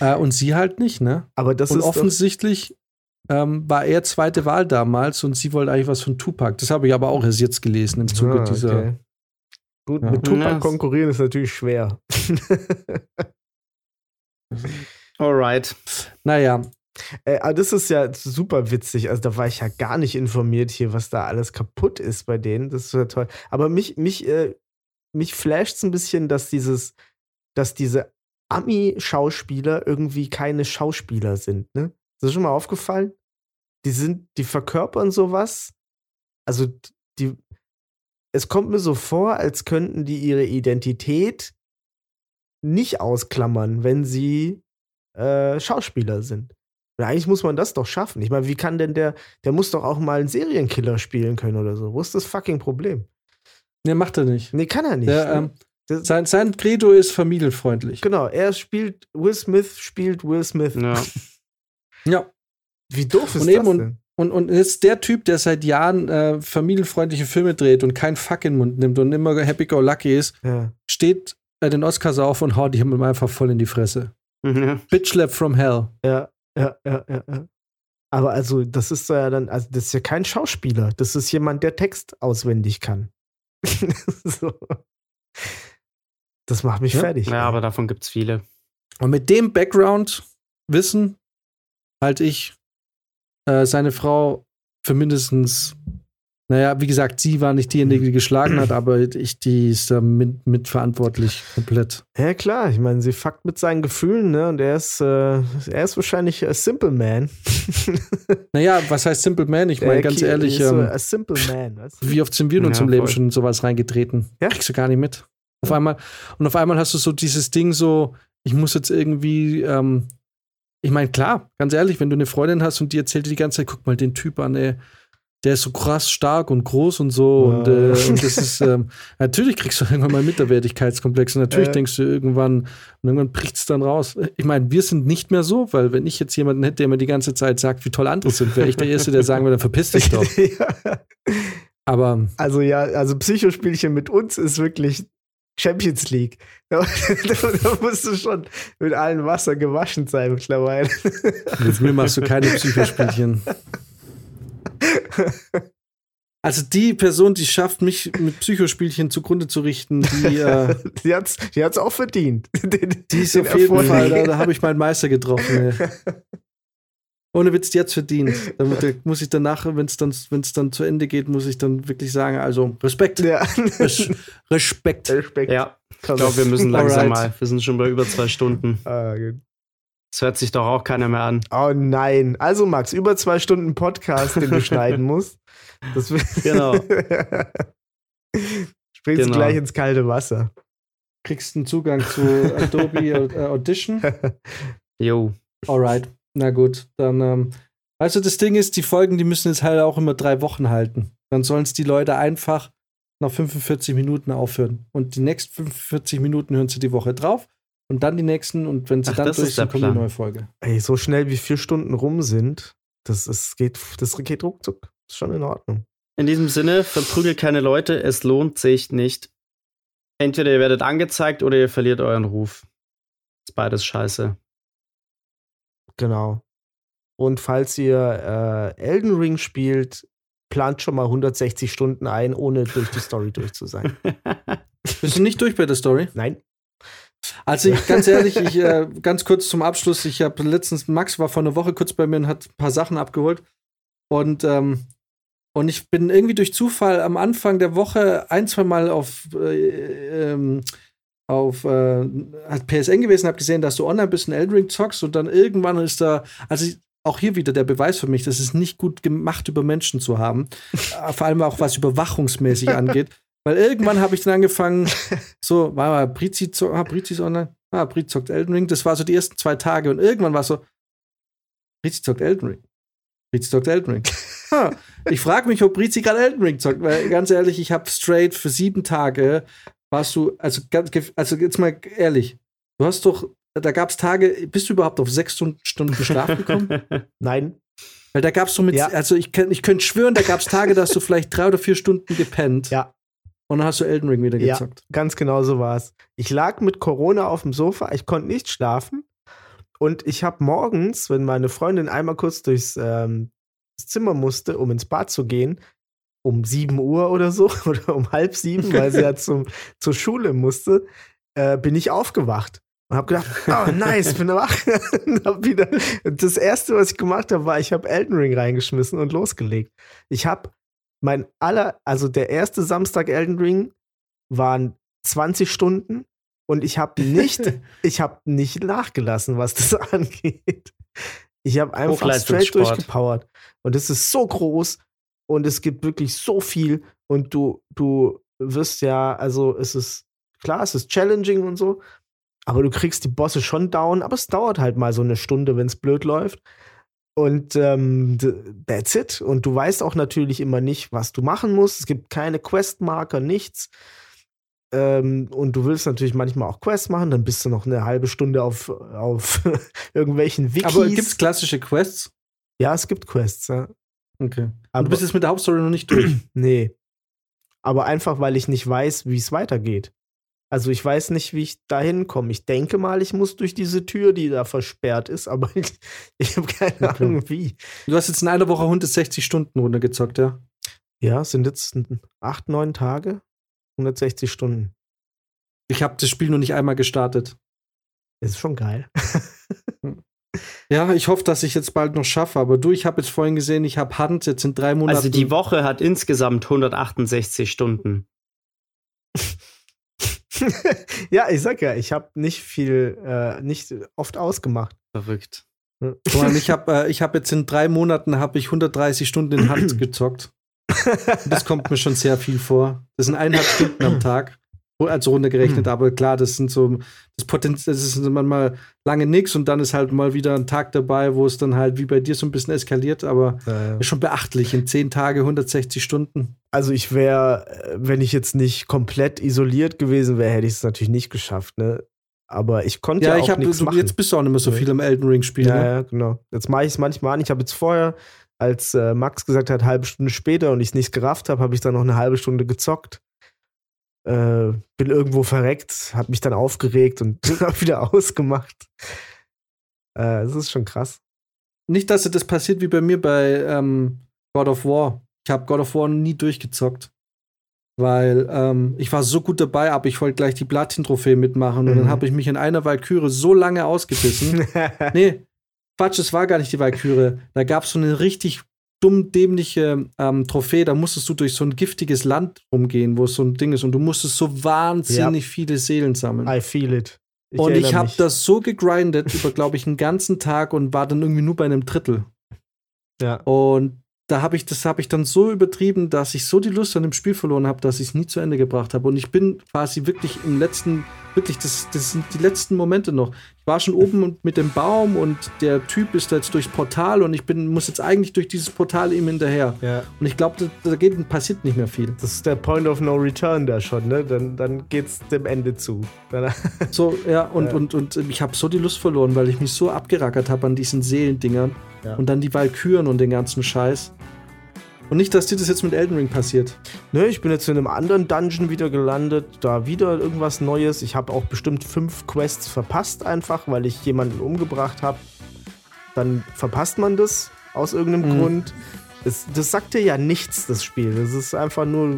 Äh, und sie halt nicht, ne? Aber das und ist offensichtlich ähm, war er zweite Wahl damals und sie wollte eigentlich was von Tupac. Das habe ich aber auch erst jetzt gelesen im Zuge Ah, dieser. Gut, Ja. mit Tupac Ja. konkurrieren ist natürlich schwer. Alright. Naja, Äh, aber das ist ja super witzig. Also da war ich ja gar nicht informiert hier, was da alles kaputt ist bei denen. Das ist ja toll. Aber mich, mich, äh, mich flasht es ein bisschen, dass dieses, dass diese Ami-Schauspieler irgendwie keine Schauspieler sind, ne? Ist das schon mal aufgefallen? Die sind, die verkörpern sowas. Also die, es kommt mir so vor, als könnten die ihre Identität nicht ausklammern, wenn sie äh, Schauspieler sind. Und eigentlich muss man das doch schaffen. Ich meine, wie kann denn der, der muss doch auch mal einen Serienkiller spielen können oder so. Wo ist das fucking Problem? ne, macht er nicht. Nee, kann er nicht. Der, ne? ähm, Das- sein, sein Credo ist familienfreundlich. genau, er spielt, Will Smith spielt Will Smith. Ja. Ja. Wie doof ist Und eben das und- denn? Und, und ist der Typ, der seit Jahren äh, familienfreundliche Filme dreht und kein Fuck in den Mund nimmt und immer happy go lucky ist, Ja. steht bei den Oscars auf und haut die ihm einfach voll in die Fresse. ja. Bitch slap from hell. Ja, ja, ja, ja, ja. Aber also, das ist ja dann, also das ist ja kein Schauspieler. Das ist jemand, der Text auswendig kann. so. Das macht mich Ja? fertig. Ja, aber davon gibt es viele. Und mit dem Background-Wissen halte ich äh, seine Frau für mindestens, naja, wie gesagt, sie war nicht diejenige, die geschlagen hat, aber ich, die ist da mit, mitverantwortlich komplett. Ja, klar. Ich meine, sie fuckt mit seinen Gefühlen, ne? Und er ist, äh, er ist wahrscheinlich a simple man. Naja, was heißt Simple Man? Ich meine, ganz ehrlich, so ähm, a simple man. Weißt du? wie oft sind wir in Ja, unserem Leben voll. schon in sowas reingetreten? Ja. Kriegst du gar nicht mit. Auf einmal, und auf einmal hast du so dieses Ding so, ich muss jetzt irgendwie, ähm, ich meine, klar, ganz ehrlich, wenn du eine Freundin hast und die erzählt dir die ganze Zeit, guck mal den Typ an, ey, der ist so krass stark und groß und so. Ja. Und, äh, und das ist, ähm, natürlich kriegst du irgendwann mal Minderwertigkeitskomplex und natürlich Äh. denkst du irgendwann, und irgendwann bricht es dann raus. Ich meine, wir sind nicht mehr so, weil wenn ich jetzt jemanden hätte, der mir die ganze Zeit sagt, wie toll andere sind, wäre ich der Erste, der sagen würde, verpiss dich doch. ja. Aber Also ja, also Psychospielchen mit uns ist wirklich Champions League. Da, da, da musst du schon mit allem Wasser gewaschen sein mittlerweile. Mit mir machst du keine Psychospielchen. Also die Person, die schafft, mich mit Psychospielchen zugrunde zu richten, die, äh, Die hat's, die hat's auch verdient. Den, die ist auf jeden Erfolg. Fall, da, da habe ich meinen Meister getroffen. Ey. Ohne Witz, hat's verdient. Da, muss ich danach, wenn es dann, wenn's dann zu Ende geht, muss ich dann wirklich sagen, also Respekt. Ja. Res Respekt. Respekt. Ja, ich glaube, wir müssen langsam mal. Wir sind schon bei über zwei Stunden. Ah, gut. Das hört sich doch auch keiner mehr an. Oh nein. Also Max, über zwei Stunden Podcast, den du schneiden musst. Das Genau. Springst du Genau. gleich ins kalte Wasser. Kriegst einen Zugang zu Adobe Audition. Jo. Alright, na gut, dann. Ähm, also das Ding ist, die Folgen, die müssen jetzt halt auch immer drei Wochen halten. Dann sollen es die Leute einfach nach 45 Minuten aufhören. Und die nächsten 45 Minuten hören sie die Woche drauf. Und dann die nächsten. Und wenn sie Ach, dann durch sind, kommt die Plan. neue Folge. Ey, so schnell wie vier Stunden rum sind, das, ist, geht, das geht ruckzuck. Ist schon in Ordnung. In diesem Sinne, verprügelt keine Leute, es lohnt sich nicht. Entweder ihr werdet angezeigt oder ihr verliert euren Ruf. Ist beides scheiße. Genau. Und falls ihr äh, Elden Ring spielt, plant schon mal 160 Stunden ein, ohne durch die Story durch zu sein. Bist du nicht durch bei der Story? Nein? Also ich, ganz ehrlich, ich äh, ganz kurz zum Abschluss. Ich habe letztens, Max war vor einer Woche kurz bei mir und hat ein paar Sachen abgeholt. Und, ähm, und ich bin irgendwie durch Zufall am Anfang der Woche ein, zwei Mal auf, äh, ähm, auf äh, PSN gewesen, habe gesehen, dass du online bist und Elden Ring zockst und dann irgendwann ist da, also ich, auch hier wieder der Beweis für mich, dass es nicht gut gemacht, über Menschen zu haben. Äh, Vor allem auch was überwachungsmäßig angeht. Weil irgendwann habe ich dann angefangen, so, war mal Brizi, zo- ah, Brizi ist online, ah, Brizi zockt Elden Ring, das war so die ersten zwei Tage und irgendwann war so, Brizi zockt Elden Ring. Brizi zockt Elden Ring. Ich frage mich, ob Brizi gerade Elden Ring zockt, weil ganz ehrlich, ich habe straight für sieben Tage, warst du, also, ganz, also jetzt mal ehrlich, du hast doch, da gab es Tage, bist du überhaupt auf sechs Stunden, geschlafen gekommen? Nein? Weil da gab es so mit, Ja. also ich, ich könnte schwören, da gab es Tage, da hast du vielleicht drei oder vier Stunden gepennt. Ja. Und dann hast du Elden Ring wieder Ja. gezockt. Ganz genau so war es. Ich lag mit Corona auf dem Sofa, ich konnte nicht schlafen. Und ich habe morgens, wenn meine Freundin einmal kurz durchs ähm, Zimmer musste, um ins Bad zu gehen, um 7 Uhr oder so, oder um halb sieben, weil sie ja zum, zur Schule musste, äh, bin ich aufgewacht. Und habe gedacht, oh nice, bin wach. und hab wieder, das erste, was ich gemacht habe, war, ich habe Elden Ring reingeschmissen und losgelegt. Ich habe mein aller, also der erste Samstag Elden Ring waren 20 Stunden und ich habe nicht, ich habe nicht nachgelassen, was das angeht. Ich habe einfach straight durchgepowert. Und es ist so groß und es gibt wirklich so viel und du, du wirst ja, also es ist, klar, es ist challenging und so, aber du kriegst die Bosse schon down, aber es dauert halt mal so eine Stunde, wenn es blöd läuft. Und ähm, that's it. Und du weißt auch natürlich immer nicht, was du machen musst. Es gibt keine Questmarker, nichts. Ähm, und du willst natürlich manchmal auch Quests machen, dann bist du noch eine halbe Stunde auf, auf irgendwelchen Wikis. Aber gibt es klassische Quests? ja, es gibt Quests, ja. Okay. Aber- du bist jetzt mit der Hauptstory noch nicht durch. Nee. Aber einfach, weil ich nicht weiß, wie es weitergeht. Also ich weiß nicht, wie ich da hinkomme. Ich denke mal, ich muss durch diese Tür, die da versperrt ist, aber ich, ich habe keine Okay. Ahnung, wie. Du hast jetzt in einer Woche 160 Stunden runtergezockt, ja? Ja, sind jetzt acht, neun Tage, 160 Stunden. Ich habe das Spiel nur nicht einmal gestartet. Das ist schon geil. Ja, ich hoffe, dass ich jetzt bald noch schaffe. Aber du, ich habe jetzt vorhin gesehen, ich habe Hand jetzt in drei Monaten. Also die Woche hat insgesamt 168 Stunden. ja, ich sag ja, ich habe nicht viel, äh, nicht oft ausgemacht. Verrückt. Mal, ich habe äh, ich hab jetzt in drei Monaten habe ich 130 Stunden in Hand gezockt. Das kommt mir schon sehr viel vor. Das sind eineinhalb Stunden am Tag. Also runtergerechnet, Hm. aber klar, das sind so, das Potenzial, das ist manchmal lange nix und dann ist halt mal wieder ein Tag dabei, wo es dann halt wie bei dir so ein bisschen eskaliert, aber Äh, ist schon beachtlich. In zehn Tage 160 Stunden. also ich wäre, wenn ich jetzt nicht komplett isoliert gewesen wäre, hätte ich es natürlich nicht geschafft, ne? Aber ich konnte ja, Ja, auch ich habe nichts machen. jetzt bist du auch nicht mehr so viel im Elden Ring spielen. ja, ne? ja, genau. Jetzt mache ich es manchmal an. Ich habe jetzt vorher, als äh, Max gesagt hat, halbe Stunde später und ich es nicht gerafft habe, habe ich dann noch eine halbe Stunde gezockt. Äh, bin irgendwo verreckt, habe mich dann aufgeregt und hab wieder ausgemacht. Äh, das ist schon krass. Nicht, dass das passiert wie bei mir bei ähm, God of War. Ich habe God of War nie durchgezockt. Weil ähm, ich war so gut dabei, aber ich wollte gleich die Platin-Trophäe mitmachen. Und Mhm. dann habe ich mich in einer Valkyrie so lange ausgebissen. nee, Quatsch, es war gar nicht die Valkyrie. Da gab es so eine richtig dumm dämliche ähm, Trophäe. Da musstest du durch so ein giftiges Land rumgehen, wo es so ein Ding ist. Und du musstest so wahnsinnig viele Seelen sammeln. I feel it. und ich habe das so gegrindet über, glaube ich, einen ganzen Tag und war dann irgendwie nur bei einem Drittel. Ja. Und da habe ich das habe ich dann so übertrieben, dass ich so die Lust an dem Spiel verloren habe, dass ich es nie zu Ende gebracht habe. Und ich bin quasi wirklich im letzten, wirklich, das, das sind die letzten Momente noch. Ich war schon oben und- mit dem Baum und der Typ ist da jetzt durchs Portal und ich bin, muss jetzt eigentlich durch dieses Portal ihm hinterher. Ja. Und ich glaube, da, da geht, passiert nicht mehr viel. Das ist der Point of No Return da schon, ne? Dann, dann geht's dem Ende zu. So, ja, und, Ja. und, und ich habe so die Lust verloren, weil ich mich so abgerackert habe an diesen Seelendingern. Ja. Und dann die Valkyren und den ganzen Scheiß. Und nicht, dass dir das jetzt mit Elden Ring passiert. ne, ich bin jetzt in einem anderen Dungeon wieder gelandet, da wieder irgendwas Neues. Ich habe auch bestimmt fünf Quests verpasst, einfach, weil ich jemanden umgebracht habe. Dann verpasst man das aus irgendeinem Mhm. Grund. Das, das sagt dir ja nichts, das Spiel. Das ist einfach nur,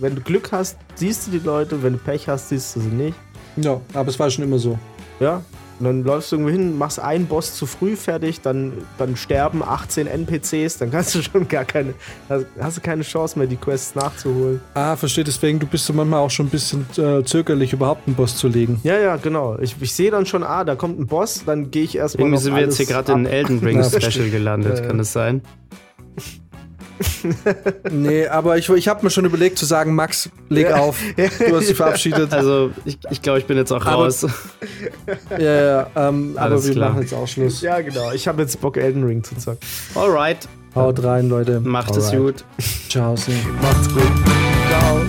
wenn du Glück hast, siehst du die Leute, wenn du Pech hast, siehst du sie nicht. Ja, aber es war schon immer so. Ja. Und dann läufst du irgendwo hin, machst einen Boss zu früh fertig, dann, dann sterben 18 NPCs, dann kannst du schon gar keine, hast, du keine Chance mehr, die Quests nachzuholen. Ah, verstehe, deswegen, du bist so manchmal auch schon ein bisschen äh, zögerlich, überhaupt einen Boss zu legen. Ja, ja, genau. Ich, ich sehe dann schon, ah, da kommt ein Boss, dann gehe ich erstmal. Irgendwie sind wir jetzt hier gerade in. Elden Ring Special gelandet, Äh. kann das sein? Nee, aber ich, ich habe mir schon überlegt zu sagen, Max, leg Ja. auf. Du hast dich verabschiedet. Also, ich, ich glaube, ich bin jetzt auch Aber- raus. ja, ja, ähm, aber wir klar. machen jetzt auch Schluss. Ja, genau. Ich habe jetzt Bock, Elden Ring zu zocken. Alright, Haut rein, Leute. macht es Alright. gut. Ciao. See. Macht's gut. Ciao.